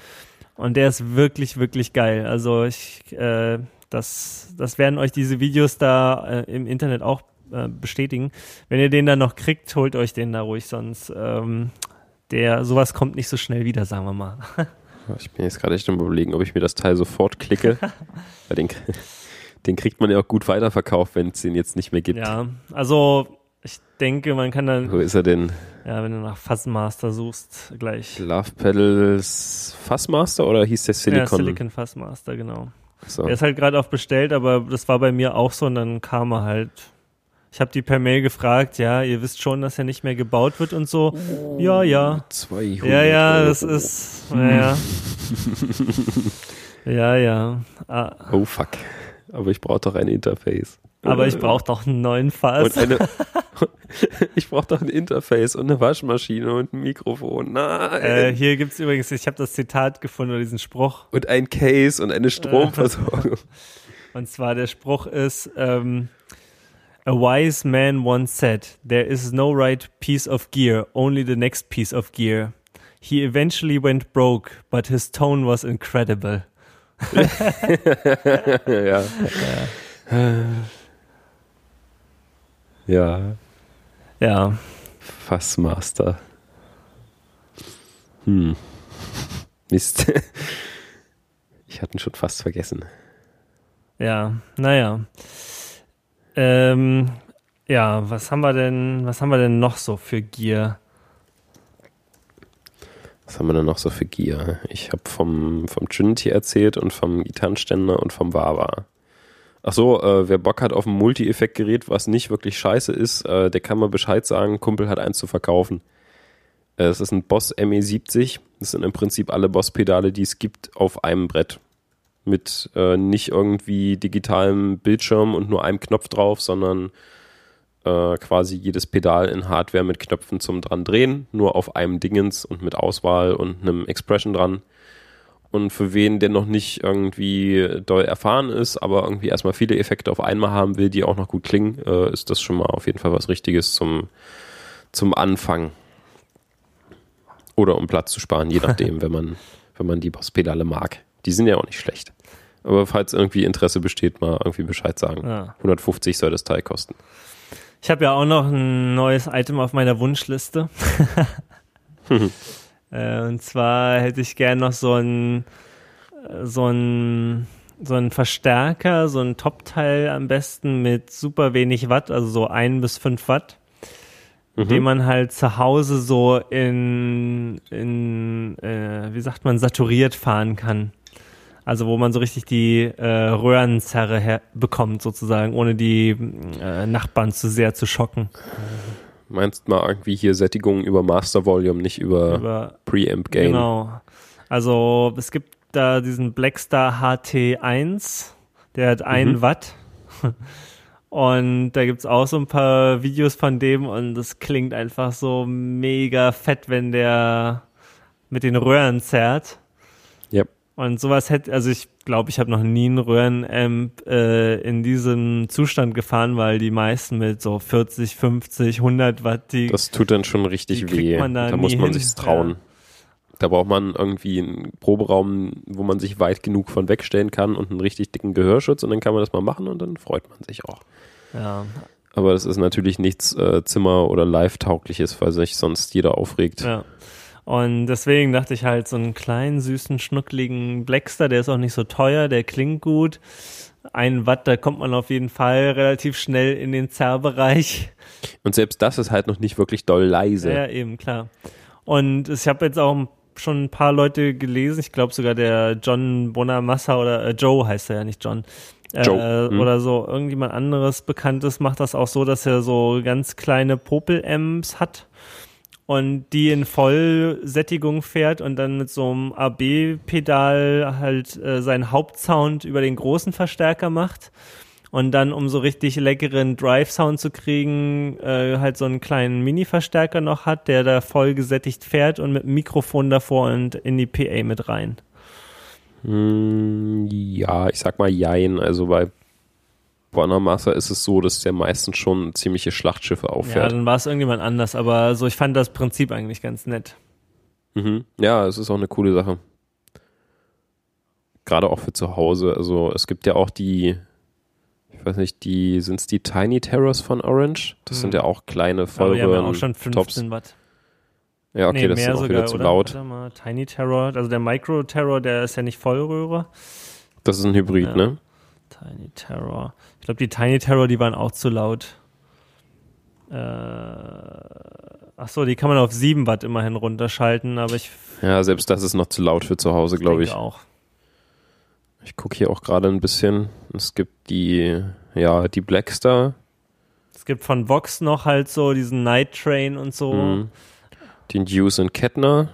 und der ist wirklich, wirklich geil. Also ich, äh, das, das werden euch diese Videos da äh, im Internet auch äh, bestätigen. Wenn ihr den dann noch kriegt, holt euch den da ruhig, sonst ähm, der sowas kommt nicht so schnell wieder, sagen wir mal. Ich bin jetzt gerade echt am überlegen, ob ich mir das Teil sofort klicke. Weil den, den kriegt man ja auch gut weiterverkauft, wenn es den jetzt nicht mehr gibt. Ja, also ich denke, man kann dann, Wo ist er denn? ja, wenn du nach Fassmaster suchst, gleich. Love Pedals Fassmaster oder hieß der Silicon? Ja, Silicon Fassmaster, genau. So. Er ist halt gerade auf bestellt, aber das war bei mir auch so und dann kam er halt. Ich habe die per Mail gefragt, ja, ihr wisst schon, dass er nicht mehr gebaut wird und so. Ja, ja. 200 Ja, ja, Euro. das ist, ja, ja. ja, ja. Ah, Oh fuck. Aber ich brauche doch ein Interface. aber ich brauche doch einen neuen Fass. Eine, ich brauche doch ein Interface und eine Waschmaschine und ein Mikrofon. Nein. Äh, hier gibt's übrigens, ich habe das Zitat gefunden oder diesen Spruch. und ein Case und eine Stromversorgung. Und zwar der Spruch ist, ähm, A wise man once said, there is no right piece of gear, only the next piece of gear. He eventually went broke, but his tone was incredible. Ja. Ja. Ja, Fassmaster. Hm. Mist. Ich hatte ihn schon fast vergessen. ja, naja. Ähm, ja, was haben wir denn, was haben wir denn noch so für Gear? Was haben wir denn noch so für Gear? Ich habe vom, vom Trinity erzählt und vom Gitarrenständer und vom Wawa. Ach so, äh, wer Bock hat auf ein Multi-Effekt-Gerät, was nicht wirklich scheiße ist, äh, der kann mal Bescheid sagen, Kumpel hat eins zu verkaufen. Äh, Es ist ein Boss ME70. Das sind im Prinzip alle Boss-Pedale, die es gibt, auf einem Brett. Mit äh, nicht irgendwie digitalem Bildschirm und nur einem Knopf drauf, sondern äh, quasi jedes Pedal in Hardware mit Knöpfen zum dran drehen, nur auf einem Dingens und mit Auswahl und einem Expression dran. Und für wen, der noch nicht irgendwie doll erfahren ist, aber irgendwie erstmal viele Effekte auf einmal haben will, die auch noch gut klingen, äh, ist das schon mal auf jeden Fall was Richtiges zum, zum Anfang. Oder um Platz zu sparen, je nachdem, wenn man, wenn man die Bosspedale mag. Die sind ja auch nicht schlecht. Aber falls irgendwie Interesse besteht, mal irgendwie Bescheid sagen. Ja. 150 soll das Teil kosten. Ich habe ja auch noch ein neues Item auf meiner Wunschliste. äh, und zwar hätte ich gern noch so ein so ein so ein Verstärker, so ein Top-Teil am besten mit super wenig Watt, also so ein bis fünf Watt, den man halt zu Hause so in, in äh, wie sagt man, saturiert fahren kann. Also wo man so richtig die äh, Röhrenzerre bekommt sozusagen, ohne die äh, Nachbarn zu sehr zu schocken. Meinst mal irgendwie hier Sättigung über Master Volume, nicht über, Über, Preamp Gain? genau. Also es gibt da diesen Blackstar HT1, der hat 1 Mhm. Watt. Und da gibt's auch so ein paar Videos von dem und das klingt einfach so mega fett, wenn der mit den Röhren zerrt. Und sowas hätte, also ich glaube, ich habe noch nie einen Röhrenamp äh, in diesem Zustand gefahren, weil die meisten mit so 40, 50, 100 Watt, die Das tut dann schon richtig weh. da da muss man hin. sich's trauen. Da braucht man irgendwie einen Proberaum, wo man sich weit genug von wegstellen kann und einen richtig dicken Gehörschutz und dann kann man das mal machen und dann freut man sich auch. ja, Aber das ist natürlich nichts äh, Zimmer- oder Live-taugliches, weil sich sonst jeder aufregt. Ja. Und deswegen dachte ich halt, so einen kleinen, süßen, schnuckligen Blackstar, der ist auch nicht so teuer, der klingt gut. Ein Watt, da kommt man auf jeden Fall relativ schnell in den Zerrbereich. Und selbst das ist halt noch nicht wirklich doll leise. Ja, eben, klar. Und ich habe jetzt auch schon ein paar Leute gelesen, ich glaube sogar der John Bonamassa oder äh, Joe heißt er ja, nicht John. Äh, Joe, hm. Oder so, irgendjemand anderes Bekanntes macht das auch so, dass er so ganz kleine Popel-Amps hat und die in Vollsättigung fährt und dann mit so einem AB-Pedal halt äh, seinen Hauptsound über den großen Verstärker macht und dann, um so richtig leckeren Drive-Sound zu kriegen, äh, halt so einen kleinen Mini-Verstärker noch hat, der da voll gesättigt fährt und mit Mikrofon davor und in die PA mit rein. Hm, ja, ich sag mal Jein. Also bei Bonamassa ist es so, dass der meistens schon ziemliche Schlachtschiffe Ja, auffährt. dann war es irgendjemand anders, aber so, ich fand das Prinzip eigentlich ganz nett. Mhm. Ja, es ist auch eine coole Sache. Gerade auch für zu Hause. Also es gibt ja auch die, ich weiß nicht, die, sind es die Tiny Terrors von Orange? Das sind Hm. ja auch kleine Aber die haben ja Vollröhren. auch schon 15 Tops. Watt. Ja, okay, nee, das ist auch sogar, wieder zu oder? laut. Warte mal, Tiny Terror, also der Micro Terror, der ist ja nicht Vollröhre. Das ist ein Hybrid, Ja. ne? Tiny Terror. Ich glaube, die Tiny Terror, die waren auch zu laut. Äh, ach so, die kann man auf 7 Watt immerhin runterschalten, aber ich Ja, selbst das ist noch zu laut für zu Hause, glaube ich. auch. Ich gucke hier auch gerade ein bisschen. Es gibt die, ja, die Blackstar, Es gibt von Vox noch halt so diesen Night Train und so. Mhm. den Hughes und Kettner.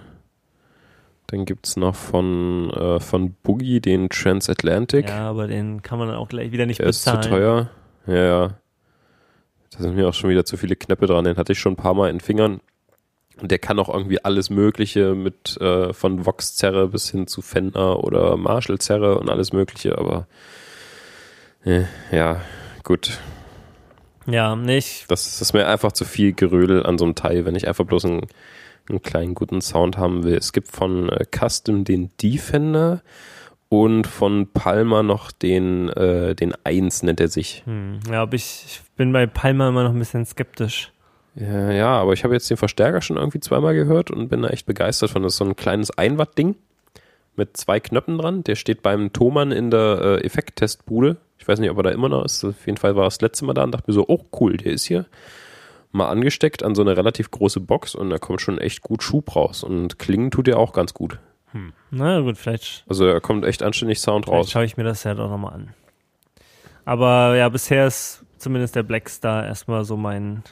Dann gibt es noch von, äh, von Boogie den Transatlantic. Ja, aber den kann man dann auch gleich wieder nicht Der ist zu bezahlen. teuer. Ja, ja. Da sind mir auch schon wieder zu viele Knöpfe dran. Den hatte ich schon ein paar Mal in den Fingern. Und der kann auch irgendwie alles Mögliche mit äh, von Vox-Zerre bis hin zu Fender oder Marshall-Zerre und alles Mögliche. Aber äh, ja, gut. Ja, nicht. Das, das ist mir einfach zu viel Gerödel an so einem Teil, wenn ich einfach bloß einen, einen kleinen guten Sound haben will. Es gibt von äh, Custom den Defender und von Palmer noch den, äh, den 1 nennt er sich. Hm, ja, aber ich, ich bin bei Palmer immer noch ein bisschen skeptisch. Ja, ja, aber ich habe jetzt den Verstärker schon irgendwie zweimal gehört und bin da echt begeistert von. Das ist so ein kleines 1 Watt Ding mit zwei Knöpfen dran. Der steht beim Thomann in der äh, Effekttestbude. Ich weiß nicht, ob er da immer noch ist. Auf jeden Fall war er das letzte Mal da und dachte mir so, oh cool, der ist hier. Mal angesteckt an so eine relativ große Box und da kommt schon echt gut Schub raus. Und klingen tut er auch ganz gut. Na gut, vielleicht, Also da kommt echt anständig Sound vielleicht raus. schaue ich mir das ja doch nochmal an. Aber ja, bisher ist zumindest der Blackstar erstmal so mein.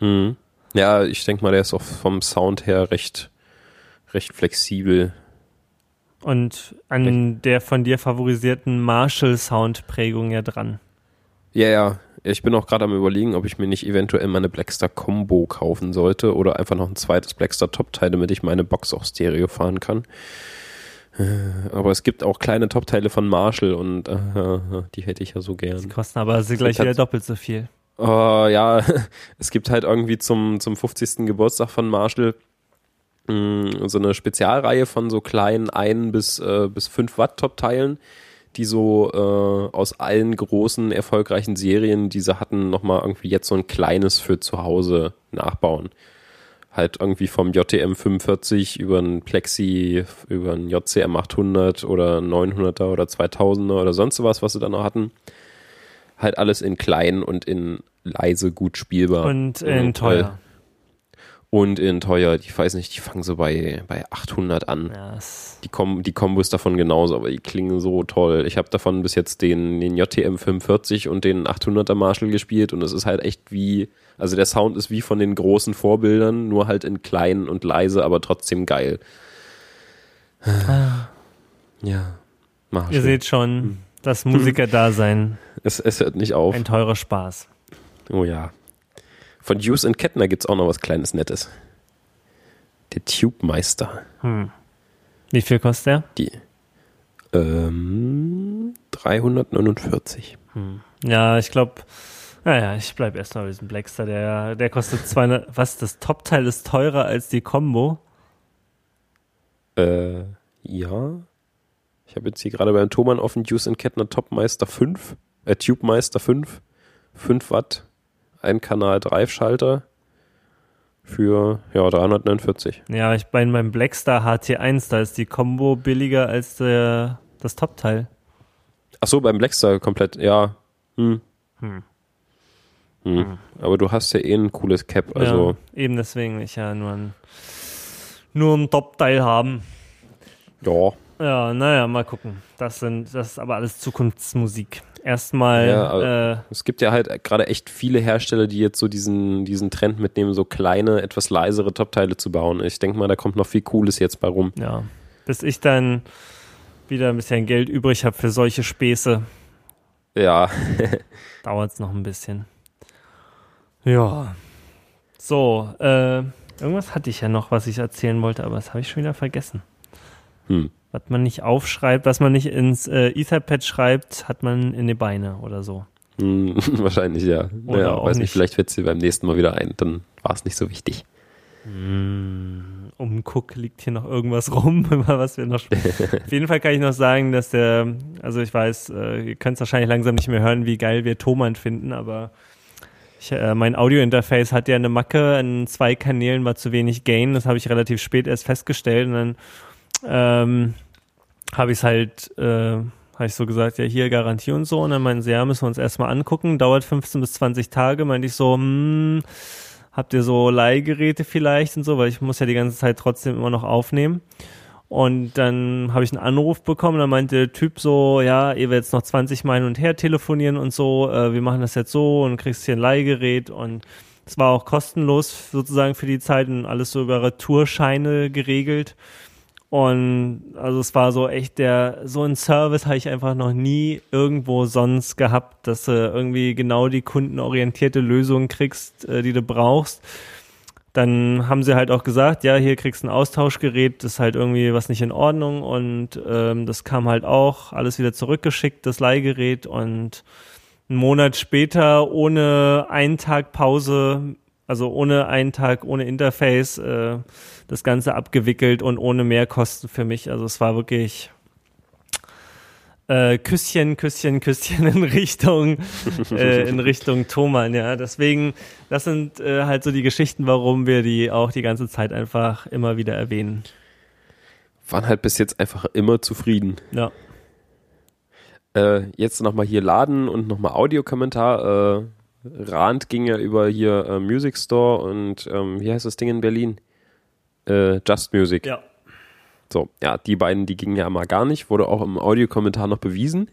Mhm. Ja, ich denke mal, der ist auch vom Sound her recht, recht flexibel. Und an der von dir favorisierten Marshall-Sound-Prägung ja dran. Ja, ja. Ich bin auch gerade am überlegen, ob ich mir nicht eventuell meine Blackstar Combo kaufen sollte oder einfach noch ein zweites Blackstar Top-Teil, damit ich meine Box auch Stereo fahren kann. Äh, Aber es gibt auch kleine Top-Teile von Marshall und äh, die hätte ich ja so Die gern. kosten aber sie gleich hat- wieder doppelt so viel. Oh, ja, es gibt halt irgendwie zum, zum 50. Geburtstag von Marshall mh, so eine Spezialreihe von so kleinen 1 bis, äh, bis 5 Watt Top-Teilen, die so äh, aus allen großen, erfolgreichen Serien, die sie hatten, nochmal irgendwie jetzt so ein kleines für zu Hause nachbauen. Halt irgendwie vom JTM 45 über ein Plexi, über ein JCM 800 oder 900er oder 2000er oder sonst was, was sie dann noch hatten. Halt alles in klein und in leise gut spielbar. Und in Und, teuer. Und in teuer, ich weiß nicht, die fangen so bei, bei 800 an. Ja, es- Die, Kom die Kombos davon genauso, aber die klingen so toll. Ich habe davon bis jetzt den, den JTM 45 und den 800er Marshall gespielt und es ist halt echt wie, also der Sound ist wie von den großen Vorbildern, nur halt in klein und leise, aber trotzdem geil. Ja, Marshall. Ihr seht schon, das Musiker-Dasein, es, es hört nicht auf. ein teurer Spaß. Oh ja. Von Hughes and Kettner gibt's auch noch was kleines Nettes. Der Tube Meister. Hm. Wie viel kostet der? Die. Ähm, 349. Ja, ich glaube, naja, ich bleib erstmal bei diesem Blackstar. Der, der kostet 200. Was? Das Top-Teil ist teurer als die Combo? Äh, ja. Ich habe jetzt hier gerade beim Thomann offen Hughes and Kettner Topmeister 5, äh, Tube Meister 5, 5 Watt, ein Kanal Drive-Schalter für, ja, 349. Ja, ich bei meinem Blackstar HT1, da ist die Combo billiger als der, das Top-Teil. Ach so, beim Blackstar komplett, ja. Hm. Hm. Hm. Aber du hast ja eh ein cooles Cap, also. ja, eben deswegen ich ja nur ein, nur ein Top-Teil haben. Ja. Ja, naja, mal gucken. Das sind, das ist aber alles Zukunftsmusik. Erstmal, Ja, äh, Es gibt ja halt gerade echt viele Hersteller, die jetzt so diesen, diesen Trend mitnehmen, so kleine, etwas leisere Top-Teile zu bauen. Ich denke mal, da kommt noch viel Cooles jetzt bei rum. ja, bis ich dann wieder ein bisschen Geld übrig habe für solche Späße, Ja, dauert es noch ein bisschen. Ja. So, äh, irgendwas hatte ich ja noch, was ich erzählen wollte, aber das habe ich schon wieder vergessen. hm. Was man nicht aufschreibt, was man nicht ins äh, Etherpad schreibt, hat man in die Beine oder so. Hm, wahrscheinlich ja. Oder naja, auch weiß nicht, vielleicht fällt dir beim nächsten Mal wieder ein, dann war es nicht so wichtig. Um Guck liegt hier noch irgendwas rum, was wir noch. Auf jeden Fall kann ich noch sagen, dass der, also ich weiß, äh, ihr könnt es wahrscheinlich langsam nicht mehr hören, wie geil wir Thomann finden, aber ich, äh, mein Audio-Interface hat ja eine Macke, in zwei Kanälen war zu wenig Gain, das habe ich relativ spät erst festgestellt und dann ähm, habe ich halt, äh, habe ich so gesagt, ja hier Garantie und so. Und dann meinten sie, ja, müssen wir uns erstmal angucken, dauert 15 bis 20 Tage, meinte ich so, hm, habt ihr so Leihgeräte vielleicht und so, weil ich muss ja die ganze Zeit trotzdem immer noch aufnehmen. Und dann habe ich einen Anruf bekommen, da meinte der Typ so, ja, ihr werdet jetzt noch 20 Mal hin und her telefonieren und so, äh, wir machen das jetzt so und kriegst hier ein Leihgerät. Und es war auch kostenlos sozusagen für die Zeit und alles so über Retourscheine geregelt. Und also es war so echt der, so ein Service habe ich einfach noch nie irgendwo sonst gehabt, dass du irgendwie genau die kundenorientierte Lösung kriegst, äh, die du brauchst. Dann haben sie halt auch gesagt, ja, hier kriegst du ein Austauschgerät, das ist halt irgendwie was nicht in Ordnung und ähm, das kam halt auch alles wieder zurückgeschickt, das Leihgerät und einen Monat später ohne einen Tag Pause, also ohne einen Tag, ohne Interface, äh, das Ganze abgewickelt und ohne Mehrkosten für mich. Also es war wirklich äh, Küsschen, Küsschen, Küsschen in Richtung, äh, in Richtung Thomann, ja. Deswegen, das sind äh, halt so die Geschichten, warum wir die auch die ganze Zeit einfach immer wieder erwähnen. Waren halt bis jetzt einfach immer zufrieden. Ja. Äh, jetzt nochmal hier laden und nochmal Audiokommentar. Äh, Rand ging ja über hier äh, Music Store und ähm, wie heißt das Ding in Berlin? Äh, Just Music. Ja. So, ja, die beiden, die gingen ja mal gar nicht, wurde auch im Audiokommentar noch bewiesen.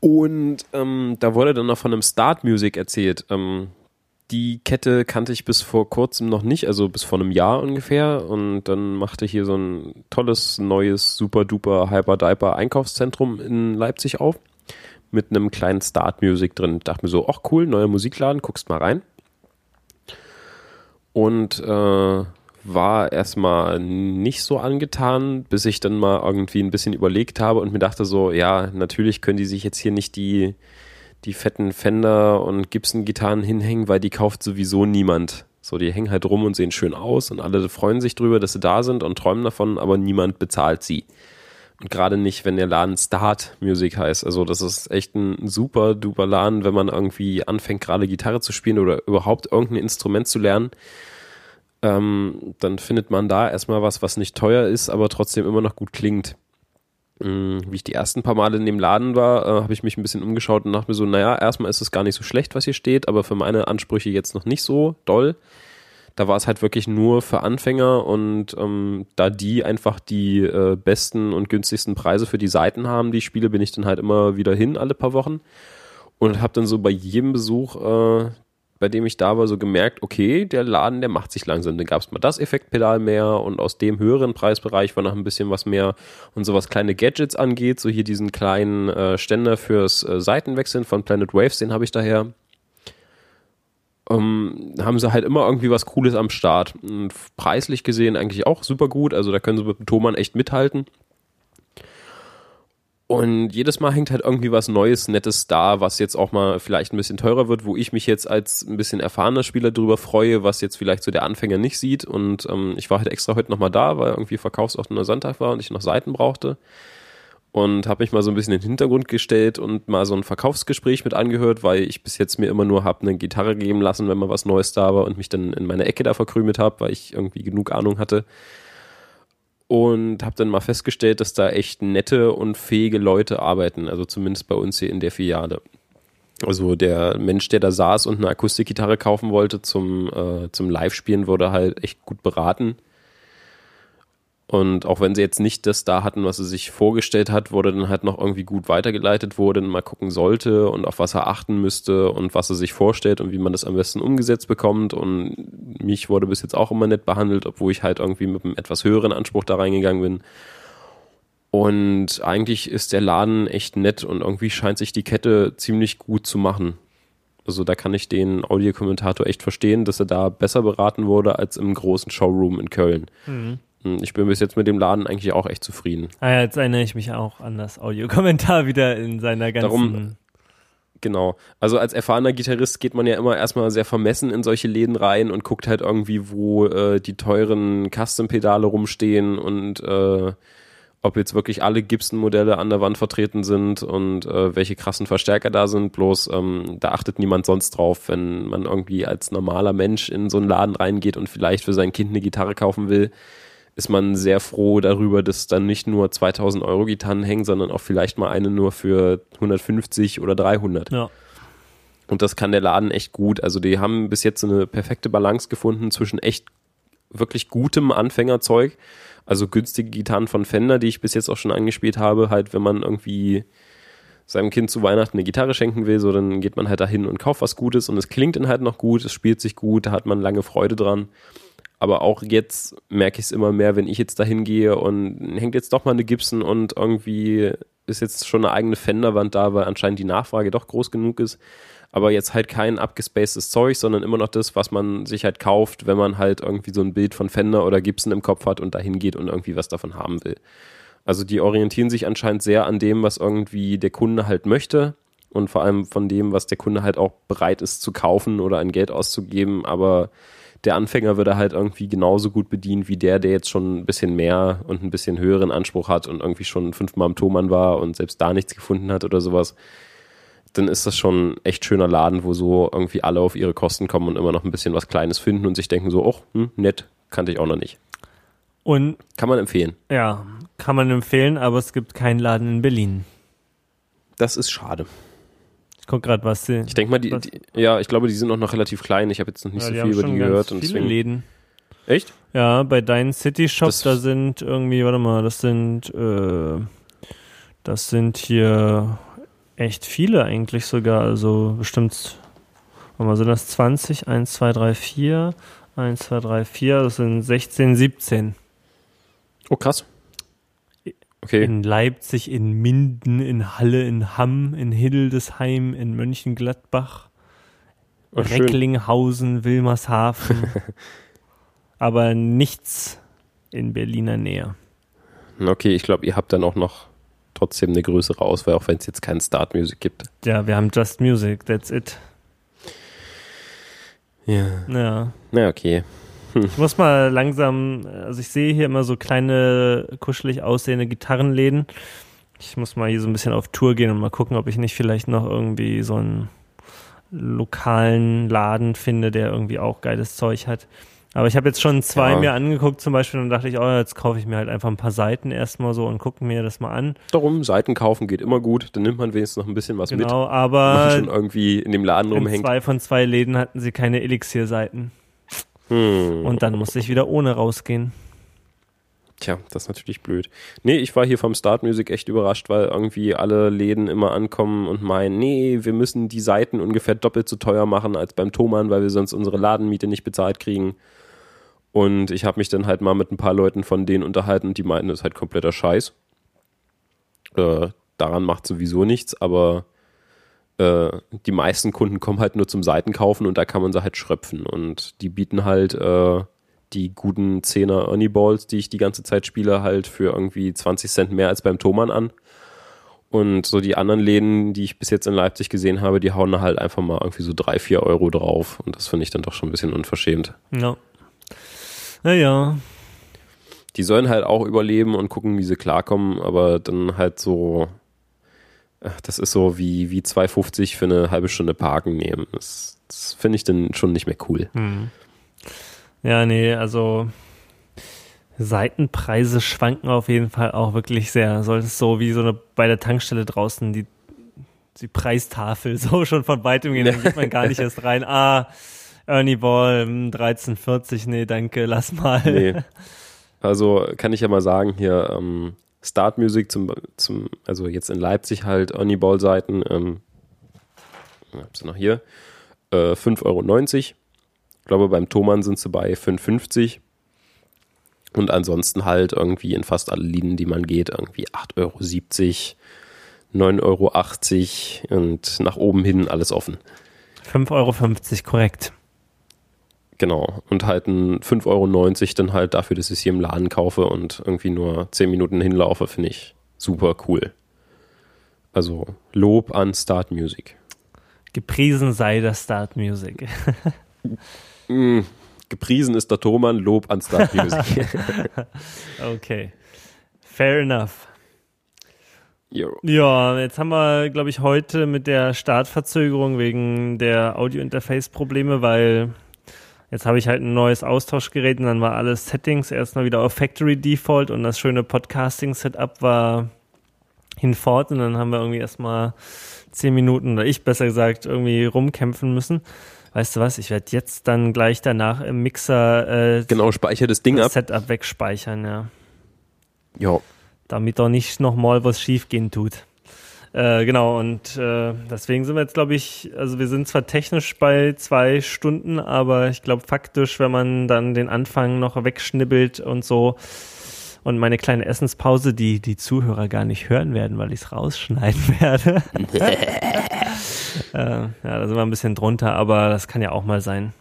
Und ähm, da wurde dann noch von einem Start Music erzählt. Ähm, die Kette kannte ich bis vor kurzem noch nicht, also bis vor einem Jahr ungefähr. Und dann machte hier so ein tolles, neues, super duper, hyper diper Einkaufszentrum in Leipzig auf. Mit einem kleinen Start Music drin. Dachte mir so, ach cool, neuer Musikladen, guckst mal rein. Und äh, war erstmal nicht so angetan, bis ich dann mal irgendwie ein bisschen überlegt habe und mir dachte so, ja, natürlich können die sich jetzt hier nicht die, die fetten Fender und Gibson-Gitarren hinhängen, weil die kauft sowieso niemand. So, die hängen halt rum und sehen schön aus und alle freuen sich drüber, dass sie da sind und träumen davon, aber niemand bezahlt sie. Und gerade nicht, wenn der Laden Start Music heißt. Also das ist echt ein super duper Laden, wenn man irgendwie anfängt, gerade Gitarre zu spielen oder überhaupt irgendein Instrument zu lernen ähm, dann findet man da erstmal was, was nicht teuer ist, aber trotzdem immer noch gut klingt. Ähm, wie ich die ersten paar Male in dem Laden war, äh, habe ich mich ein bisschen umgeschaut und dachte mir so, naja, erstmal ist es gar nicht so schlecht, was hier steht, aber für meine Ansprüche jetzt noch nicht so doll. Da war es halt wirklich nur für Anfänger und ähm, da die einfach die äh, besten und günstigsten Preise für die Seiten haben, die Spiele, bin ich dann halt immer wieder hin alle paar Wochen und habe dann so bei jedem Besuch, äh, bei dem ich da war, so gemerkt, okay, der Laden, der macht sich langsam. Dann gab es mal das Effektpedal mehr und aus dem höheren Preisbereich war noch ein bisschen was mehr und so was kleine Gadgets angeht, so hier diesen kleinen äh, Ständer fürs äh, Seitenwechseln von Planet Waves, den habe ich daher ähm, haben sie halt immer irgendwie was Cooles am Start. Und preislich gesehen eigentlich auch super gut. Also da können sie mit dem Thomann echt mithalten. Und jedes Mal hängt halt irgendwie was Neues, Nettes da, was jetzt auch mal vielleicht ein bisschen teurer wird, wo ich mich jetzt als ein bisschen erfahrener Spieler drüber freue, was jetzt vielleicht so der Anfänger nicht sieht. Und ähm, ich war halt extra heute nochmal da, weil irgendwie Verkaufsoffener Sonntag war und ich noch Seiten brauchte und habe mich mal so ein bisschen in den Hintergrund gestellt und mal so ein Verkaufsgespräch mit angehört, weil ich bis jetzt mir immer nur habe eine Gitarre geben lassen, wenn mal was Neues da war und mich dann in meine Ecke da verkrümelt habe, weil ich irgendwie genug Ahnung hatte. Und habe dann mal festgestellt, dass da echt nette und fähige Leute arbeiten, also zumindest bei uns hier in der Filiale. Also der Mensch, der da saß und eine Akustikgitarre kaufen wollte zum, äh, zum Live-Spielen, wurde halt echt gut beraten und auch wenn sie jetzt nicht das da hatten, was sie sich vorgestellt hat, wurde dann halt noch irgendwie gut weitergeleitet, wo er dann mal gucken sollte und auf was er achten müsste und was er sich vorstellt und wie man das am besten umgesetzt bekommt. Und mich wurde bis jetzt auch immer nett behandelt, obwohl ich halt irgendwie mit einem etwas höheren Anspruch da reingegangen bin. Und eigentlich ist der Laden echt nett und irgendwie scheint sich die Kette ziemlich gut zu machen. Also da kann ich den Audiokommentator echt verstehen, dass er da besser beraten wurde als im großen Showroom in Köln. Mhm. Hm, ich bin bis jetzt mit dem Laden eigentlich auch echt zufrieden. Ah ja, jetzt erinnere ich mich auch an das Audiokommentar wieder in seiner ganzen. Darum, genau. Also als erfahrener Gitarrist geht man ja immer erstmal sehr vermessen in solche Läden rein und guckt halt irgendwie, wo äh, die teuren Custom-Pedale rumstehen und äh, ob jetzt wirklich alle Gibson-Modelle an der Wand vertreten sind und äh, welche krassen Verstärker da sind. Bloß ähm, da achtet niemand sonst drauf, wenn man irgendwie als normaler Mensch in so einen Laden reingeht und vielleicht für sein Kind eine Gitarre kaufen will ist man sehr froh darüber, dass dann nicht nur 2000 Euro Gitarren hängen, sondern auch vielleicht mal eine nur für 150 oder 300. Ja. Und das kann der Laden echt gut. Also die haben bis jetzt eine perfekte Balance gefunden zwischen echt wirklich gutem Anfängerzeug, also günstige Gitarren von Fender, die ich bis jetzt auch schon angespielt habe, halt wenn man irgendwie seinem Kind zu Weihnachten eine Gitarre schenken will, so dann geht man halt dahin und kauft was Gutes und es klingt dann halt noch gut, es spielt sich gut, da hat man lange Freude dran. Aber auch jetzt merke ich es immer mehr, wenn ich jetzt dahin gehe und hängt jetzt doch mal eine Gibson und irgendwie ist jetzt schon eine eigene Fenderwand da, weil anscheinend die Nachfrage doch groß genug ist. Aber jetzt halt kein abgespacedes Zeug, sondern immer noch das, was man sich halt kauft, wenn man halt irgendwie so ein Bild von Fender oder Gibson im Kopf hat und dahin geht und irgendwie was davon haben will. Also die orientieren sich anscheinend sehr an dem, was irgendwie der Kunde halt möchte und vor allem von dem, was der Kunde halt auch bereit ist zu kaufen oder ein Geld auszugeben, aber der Anfänger würde halt irgendwie genauso gut bedient wie der, der jetzt schon ein bisschen mehr und ein bisschen höheren Anspruch hat und irgendwie schon fünfmal am Thomann war und selbst da nichts gefunden hat oder sowas. Dann ist das schon ein echt schöner Laden, wo so irgendwie alle auf ihre Kosten kommen und immer noch ein bisschen was Kleines finden und sich denken so, oh, hm, nett, kannte ich auch noch nicht. Und kann man empfehlen. Ja, kann man empfehlen, aber es gibt keinen Laden in Berlin. Das ist schade. Ich guck gerade, was sie. Ich denke mal, die, die, ja, ich glaube, die sind auch noch relativ klein. Ich habe jetzt noch nicht ja, so viel über die gehört. und deswegen, Läden. Echt? Ja, bei deinen City Shop, das da sind irgendwie, warte mal, das sind, äh, das sind hier echt viele eigentlich sogar. Also bestimmt, warte mal, sind das 20? 1, 2, 3, 4. 1, 2, 3, 4. Das sind 16, 17. Oh, krass. Okay. In Leipzig, in Minden, in Halle, in Hamm, in Hildesheim, in Mönchengladbach, oh, Recklinghausen, Wilmershaven. aber nichts in Berliner Nähe. Okay, ich glaube, ihr habt dann auch noch trotzdem eine größere Auswahl, auch wenn es jetzt kein Start Music gibt. Ja, wir haben Just Music, that's it. Ja. Ja. Na, okay. Ich muss mal langsam, also ich sehe hier immer so kleine, kuschelig aussehende Gitarrenläden. Ich muss mal hier so ein bisschen auf Tour gehen und mal gucken, ob ich nicht vielleicht noch irgendwie so einen lokalen Laden finde, der irgendwie auch geiles Zeug hat. Aber ich habe jetzt schon zwei ja. mir angeguckt zum Beispiel und dachte ich, oh, jetzt kaufe ich mir halt einfach ein paar Seiten erstmal so und gucke mir das mal an. Darum, Seiten kaufen geht immer gut, dann nimmt man wenigstens noch ein bisschen was genau, mit. Genau, aber schon irgendwie in dem Laden in rumhängt. zwei von zwei Läden hatten sie keine Elixier-Seiten. Hm. Und dann musste ich wieder ohne rausgehen. Tja, das ist natürlich blöd. Nee, ich war hier vom Start Music echt überrascht, weil irgendwie alle Läden immer ankommen und meinen, nee, wir müssen die Seiten ungefähr doppelt so teuer machen als beim Thomann, weil wir sonst unsere Ladenmiete nicht bezahlt kriegen. Und ich habe mich dann halt mal mit ein paar Leuten von denen unterhalten und die meinten, das ist halt kompletter Scheiß. Äh, daran macht sowieso nichts, aber äh, die meisten Kunden kommen halt nur zum Seitenkaufen und da kann man sie halt schröpfen. Und die bieten halt äh, die guten 10er Ernie Balls, die ich die ganze Zeit spiele, halt für irgendwie 20 Cent mehr als beim Thomann an. Und so die anderen Läden, die ich bis jetzt in Leipzig gesehen habe, die hauen da halt einfach mal irgendwie so drei, vier Euro drauf. Und das finde ich dann doch schon ein bisschen unverschämt. Ja. Naja. Die sollen halt auch überleben und gucken, wie sie klarkommen, aber dann halt so, das ist so wie, wie 2,50 für eine halbe Stunde Parken nehmen. Das, das finde ich dann schon nicht mehr cool. Hm. Ja, nee, also Seitenpreise schwanken auf jeden Fall auch wirklich sehr. Solltest so wie so eine bei der Tankstelle draußen die, die Preistafel so schon von weitem gehen, dann geht man gar nicht erst rein. Ah, Ernie Ball 1340, nee, danke, lass mal. Nee. Also kann ich ja mal sagen, hier ähm, Start Music zum, zum, also jetzt in Leipzig halt Ernie Ball Seiten, ähm, hab sie noch hier, äh, 5,90 Euro. Ich glaube, beim Thomann sind sie bei 5,50 und ansonsten halt irgendwie in fast alle Lieden, die man geht, irgendwie 8,70 Euro, 9,80 Euro und nach oben hin alles offen. 5,50 Euro, korrekt. Genau. Und halt ein 5,90 Euro dann halt dafür, dass ich sie im Laden kaufe und irgendwie nur 10 Minuten hinlaufe, finde ich super cool. Also Lob an Start Music. Gepriesen sei das Start Music. mm, gepriesen ist der Thomann, Lob an Start Music. okay. Fair enough. Jo. Ja, jetzt haben wir, glaube ich, heute mit der Startverzögerung wegen der Audio-Interface-Probleme, weil Jetzt habe ich halt ein neues Austauschgerät und dann war alles Settings erstmal wieder auf Factory Default und das schöne Podcasting-Setup war hinfort und dann haben wir irgendwie erstmal zehn Minuten oder ich besser gesagt irgendwie rumkämpfen müssen. Weißt du was? Ich werde jetzt dann gleich danach im Mixer äh, genau speicher das Ding das ab. Setup wegspeichern, ja. Ja. Damit doch nicht nochmal was schief gehen tut. Äh, genau, und äh, deswegen sind wir jetzt, glaube ich, also wir sind zwar technisch bei zwei Stunden, aber ich glaube faktisch, wenn man dann den Anfang noch wegschnibbelt und so und meine kleine Essenspause, die die Zuhörer gar nicht hören werden, weil ich es rausschneiden werde. äh, ja, da sind wir ein bisschen drunter, aber das kann ja auch mal sein.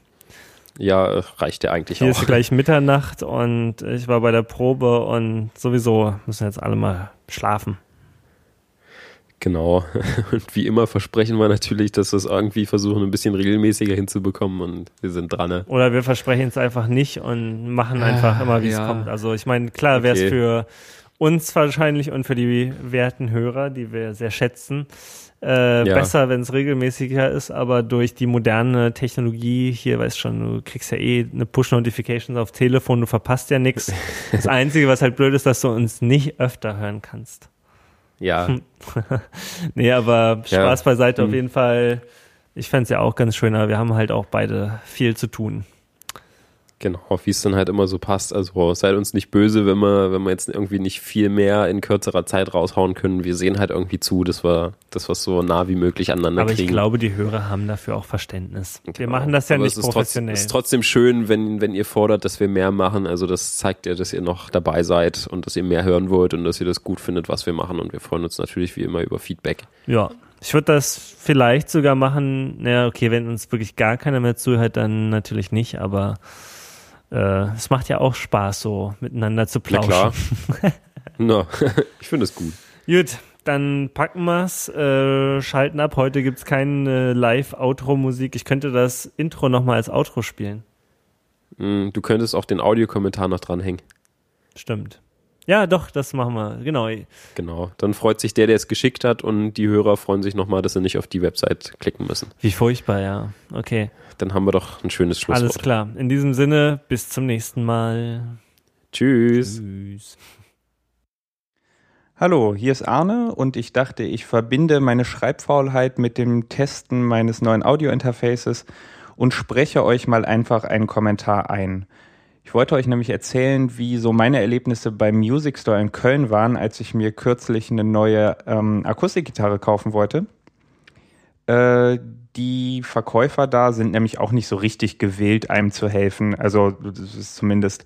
Ja, reicht ja eigentlich Hier auch. Hier ist gleich Mitternacht und ich war bei der Probe und sowieso müssen jetzt alle mal schlafen. Genau. Und wie immer versprechen wir natürlich, dass wir es irgendwie versuchen, ein bisschen regelmäßiger hinzubekommen und wir sind dran. Ne? Oder wir versprechen es einfach nicht und machen einfach ah, immer, wie ja. es kommt. Also ich meine, klar wäre es okay. für uns wahrscheinlich und für die werten Hörer, die wir sehr schätzen, äh, ja. besser, wenn es regelmäßiger ist, aber durch die moderne Technologie, hier weißt schon, du kriegst ja eh eine Push-Notification auf Telefon, du verpasst ja nichts. Das Einzige, was halt blöd ist, dass du uns nicht öfter hören kannst. Ja. nee, aber Spaß ja. beiseite auf hm. jeden Fall. Ich fände es ja auch ganz schön, aber wir haben halt auch beide viel zu tun. Genau, wie es dann halt immer so passt. Also seid uns nicht böse, wenn wir, wenn wir jetzt irgendwie nicht viel mehr in kürzerer Zeit raushauen können. Wir sehen halt irgendwie zu, dass wir das was so nah wie möglich aneinander Aber kriegen. Aber ich glaube, die Hörer haben dafür auch Verständnis. Genau. Wir machen das ja Aber nicht es ist professionell. Es ist trotzdem schön, wenn, wenn ihr fordert, dass wir mehr machen. Also das zeigt ja, dass ihr noch dabei seid und dass ihr mehr hören wollt und dass ihr das gut findet, was wir machen. Und wir freuen uns natürlich wie immer über Feedback. Ja, ich würde das vielleicht sogar machen, naja, okay, wenn uns wirklich gar keiner mehr zuhört, dann natürlich nicht, aber äh, es macht ja auch Spaß, so miteinander zu plauschen. Na klar. Na, ich finde es gut. Gut, dann packen wir's, äh, schalten ab. Heute gibt's keine Live-Outro-Musik. Ich könnte das Intro nochmal als Outro spielen. Mm, du könntest auch den Audiokommentar noch dranhängen. Stimmt. Ja, doch, das machen wir. Genau. Genau. Dann freut sich der, der es geschickt hat und die Hörer freuen sich nochmal, dass sie nicht auf die Website klicken müssen. Wie furchtbar, ja. Okay. Dann haben wir doch ein schönes Schlusswort. Alles klar. In diesem Sinne, bis zum nächsten Mal. Tschüss. Tschüss. Hallo, hier ist Arne und ich dachte, ich verbinde meine Schreibfaulheit mit dem Testen meines neuen Audio-Interfaces und spreche euch mal einfach einen Kommentar ein. Ich wollte euch nämlich erzählen, wie so meine Erlebnisse beim Music Store in Köln waren, als ich mir kürzlich eine neue ähm, Akustikgitarre kaufen wollte. Äh, die Verkäufer da sind nämlich auch nicht so richtig gewillt, einem zu helfen. Also das ist zumindest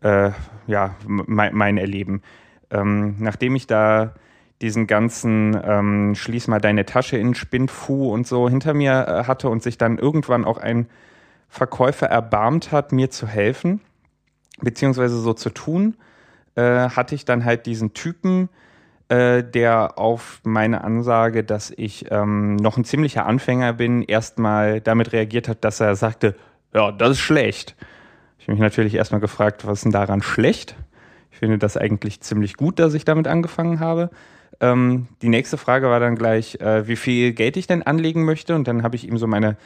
äh, ja mein, mein Erleben. Ähm, nachdem ich da diesen ganzen ähm, Schließ mal deine Tasche in Spindfu und so hinter mir äh, hatte und sich dann irgendwann auch ein Verkäufer erbarmt hat, mir zu helfen, beziehungsweise so zu tun, äh, hatte ich dann halt diesen Typen, äh, der auf meine Ansage, dass ich ähm, noch ein ziemlicher Anfänger bin, erstmal damit reagiert hat, dass er sagte, ja, das ist schlecht. Ich habe mich natürlich erstmal gefragt, was ist denn daran schlecht? Ich finde das eigentlich ziemlich gut, dass ich damit angefangen habe. Ähm, die nächste Frage war dann gleich, äh, wie viel Geld ich denn anlegen möchte. Und dann habe ich ihm so meine,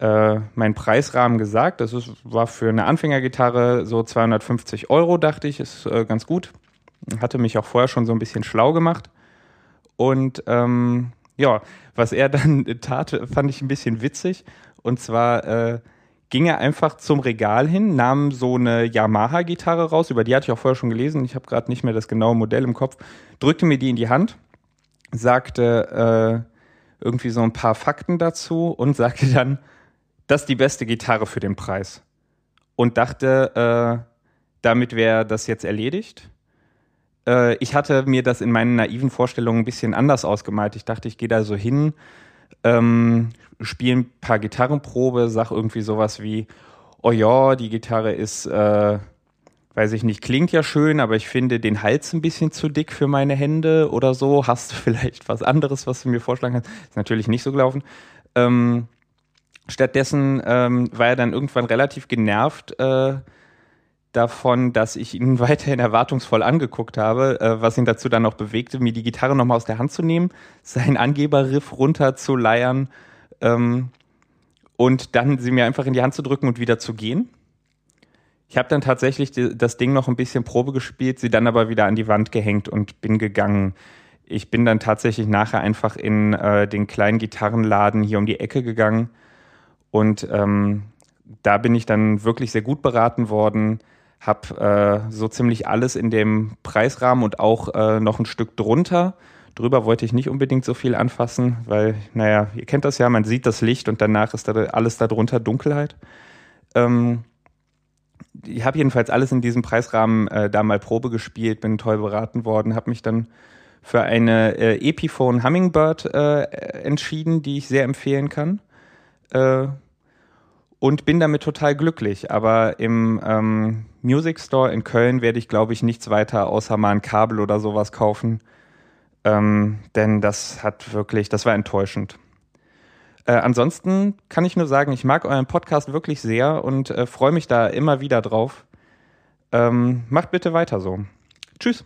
äh, meinen Preisrahmen gesagt. Das ist, war für eine Anfängergitarre so 250 Euro, dachte ich, ist äh, ganz gut. Hatte mich auch vorher schon so ein bisschen schlau gemacht. Und ähm, ja, was er dann tat, fand ich ein bisschen witzig. Und zwar äh, ging er einfach zum Regal hin, nahm so eine Yamaha-Gitarre raus, über die hatte ich auch vorher schon gelesen, ich habe gerade nicht mehr das genaue Modell im Kopf, drückte mir die in die Hand, sagte äh, irgendwie so ein paar Fakten dazu und sagte dann, das ist die beste Gitarre für den Preis. Und dachte, äh, damit wäre das jetzt erledigt. Äh, ich hatte mir das in meinen naiven Vorstellungen ein bisschen anders ausgemalt. Ich dachte, ich gehe da so hin, ähm, spiele ein paar Gitarrenprobe, sag irgendwie sowas wie, oh ja, die Gitarre ist, äh, weiß ich nicht, klingt ja schön, aber ich finde den Hals ein bisschen zu dick für meine Hände oder so. Hast du vielleicht was anderes, was du mir vorschlagen kannst? Ist natürlich nicht so gelaufen. Ähm, stattdessen ähm, war er dann irgendwann relativ genervt, äh, davon, dass ich ihn weiterhin erwartungsvoll angeguckt habe, äh, was ihn dazu dann noch bewegte, mir die Gitarre nochmal aus der Hand zu nehmen, seinen Angeberriff runter zu leiern ähm, und dann sie mir einfach in die Hand zu drücken und wieder zu gehen. Ich habe dann tatsächlich die, das Ding noch ein bisschen Probe gespielt, sie dann aber wieder an die Wand gehängt und bin gegangen. Ich bin dann tatsächlich nachher einfach in äh, den kleinen Gitarrenladen hier um die Ecke gegangen und ähm, da bin ich dann wirklich sehr gut beraten worden habe äh, so ziemlich alles in dem Preisrahmen und auch äh, noch ein Stück drunter. Drüber wollte ich nicht unbedingt so viel anfassen, weil, naja, ihr kennt das ja, man sieht das Licht und danach ist da alles darunter Dunkelheit. Ähm, ich habe jedenfalls alles in diesem Preisrahmen äh, da mal Probe gespielt, bin toll beraten worden, habe mich dann für eine äh, Epiphone Hummingbird äh, entschieden, die ich sehr empfehlen kann. Äh, und bin damit total glücklich. Aber im ähm, Music Store in Köln werde ich, glaube ich, nichts weiter außer mal ein Kabel oder sowas kaufen. Ähm, denn das hat wirklich, das war enttäuschend. Äh, ansonsten kann ich nur sagen, ich mag euren Podcast wirklich sehr und äh, freue mich da immer wieder drauf. Ähm, macht bitte weiter so. Tschüss.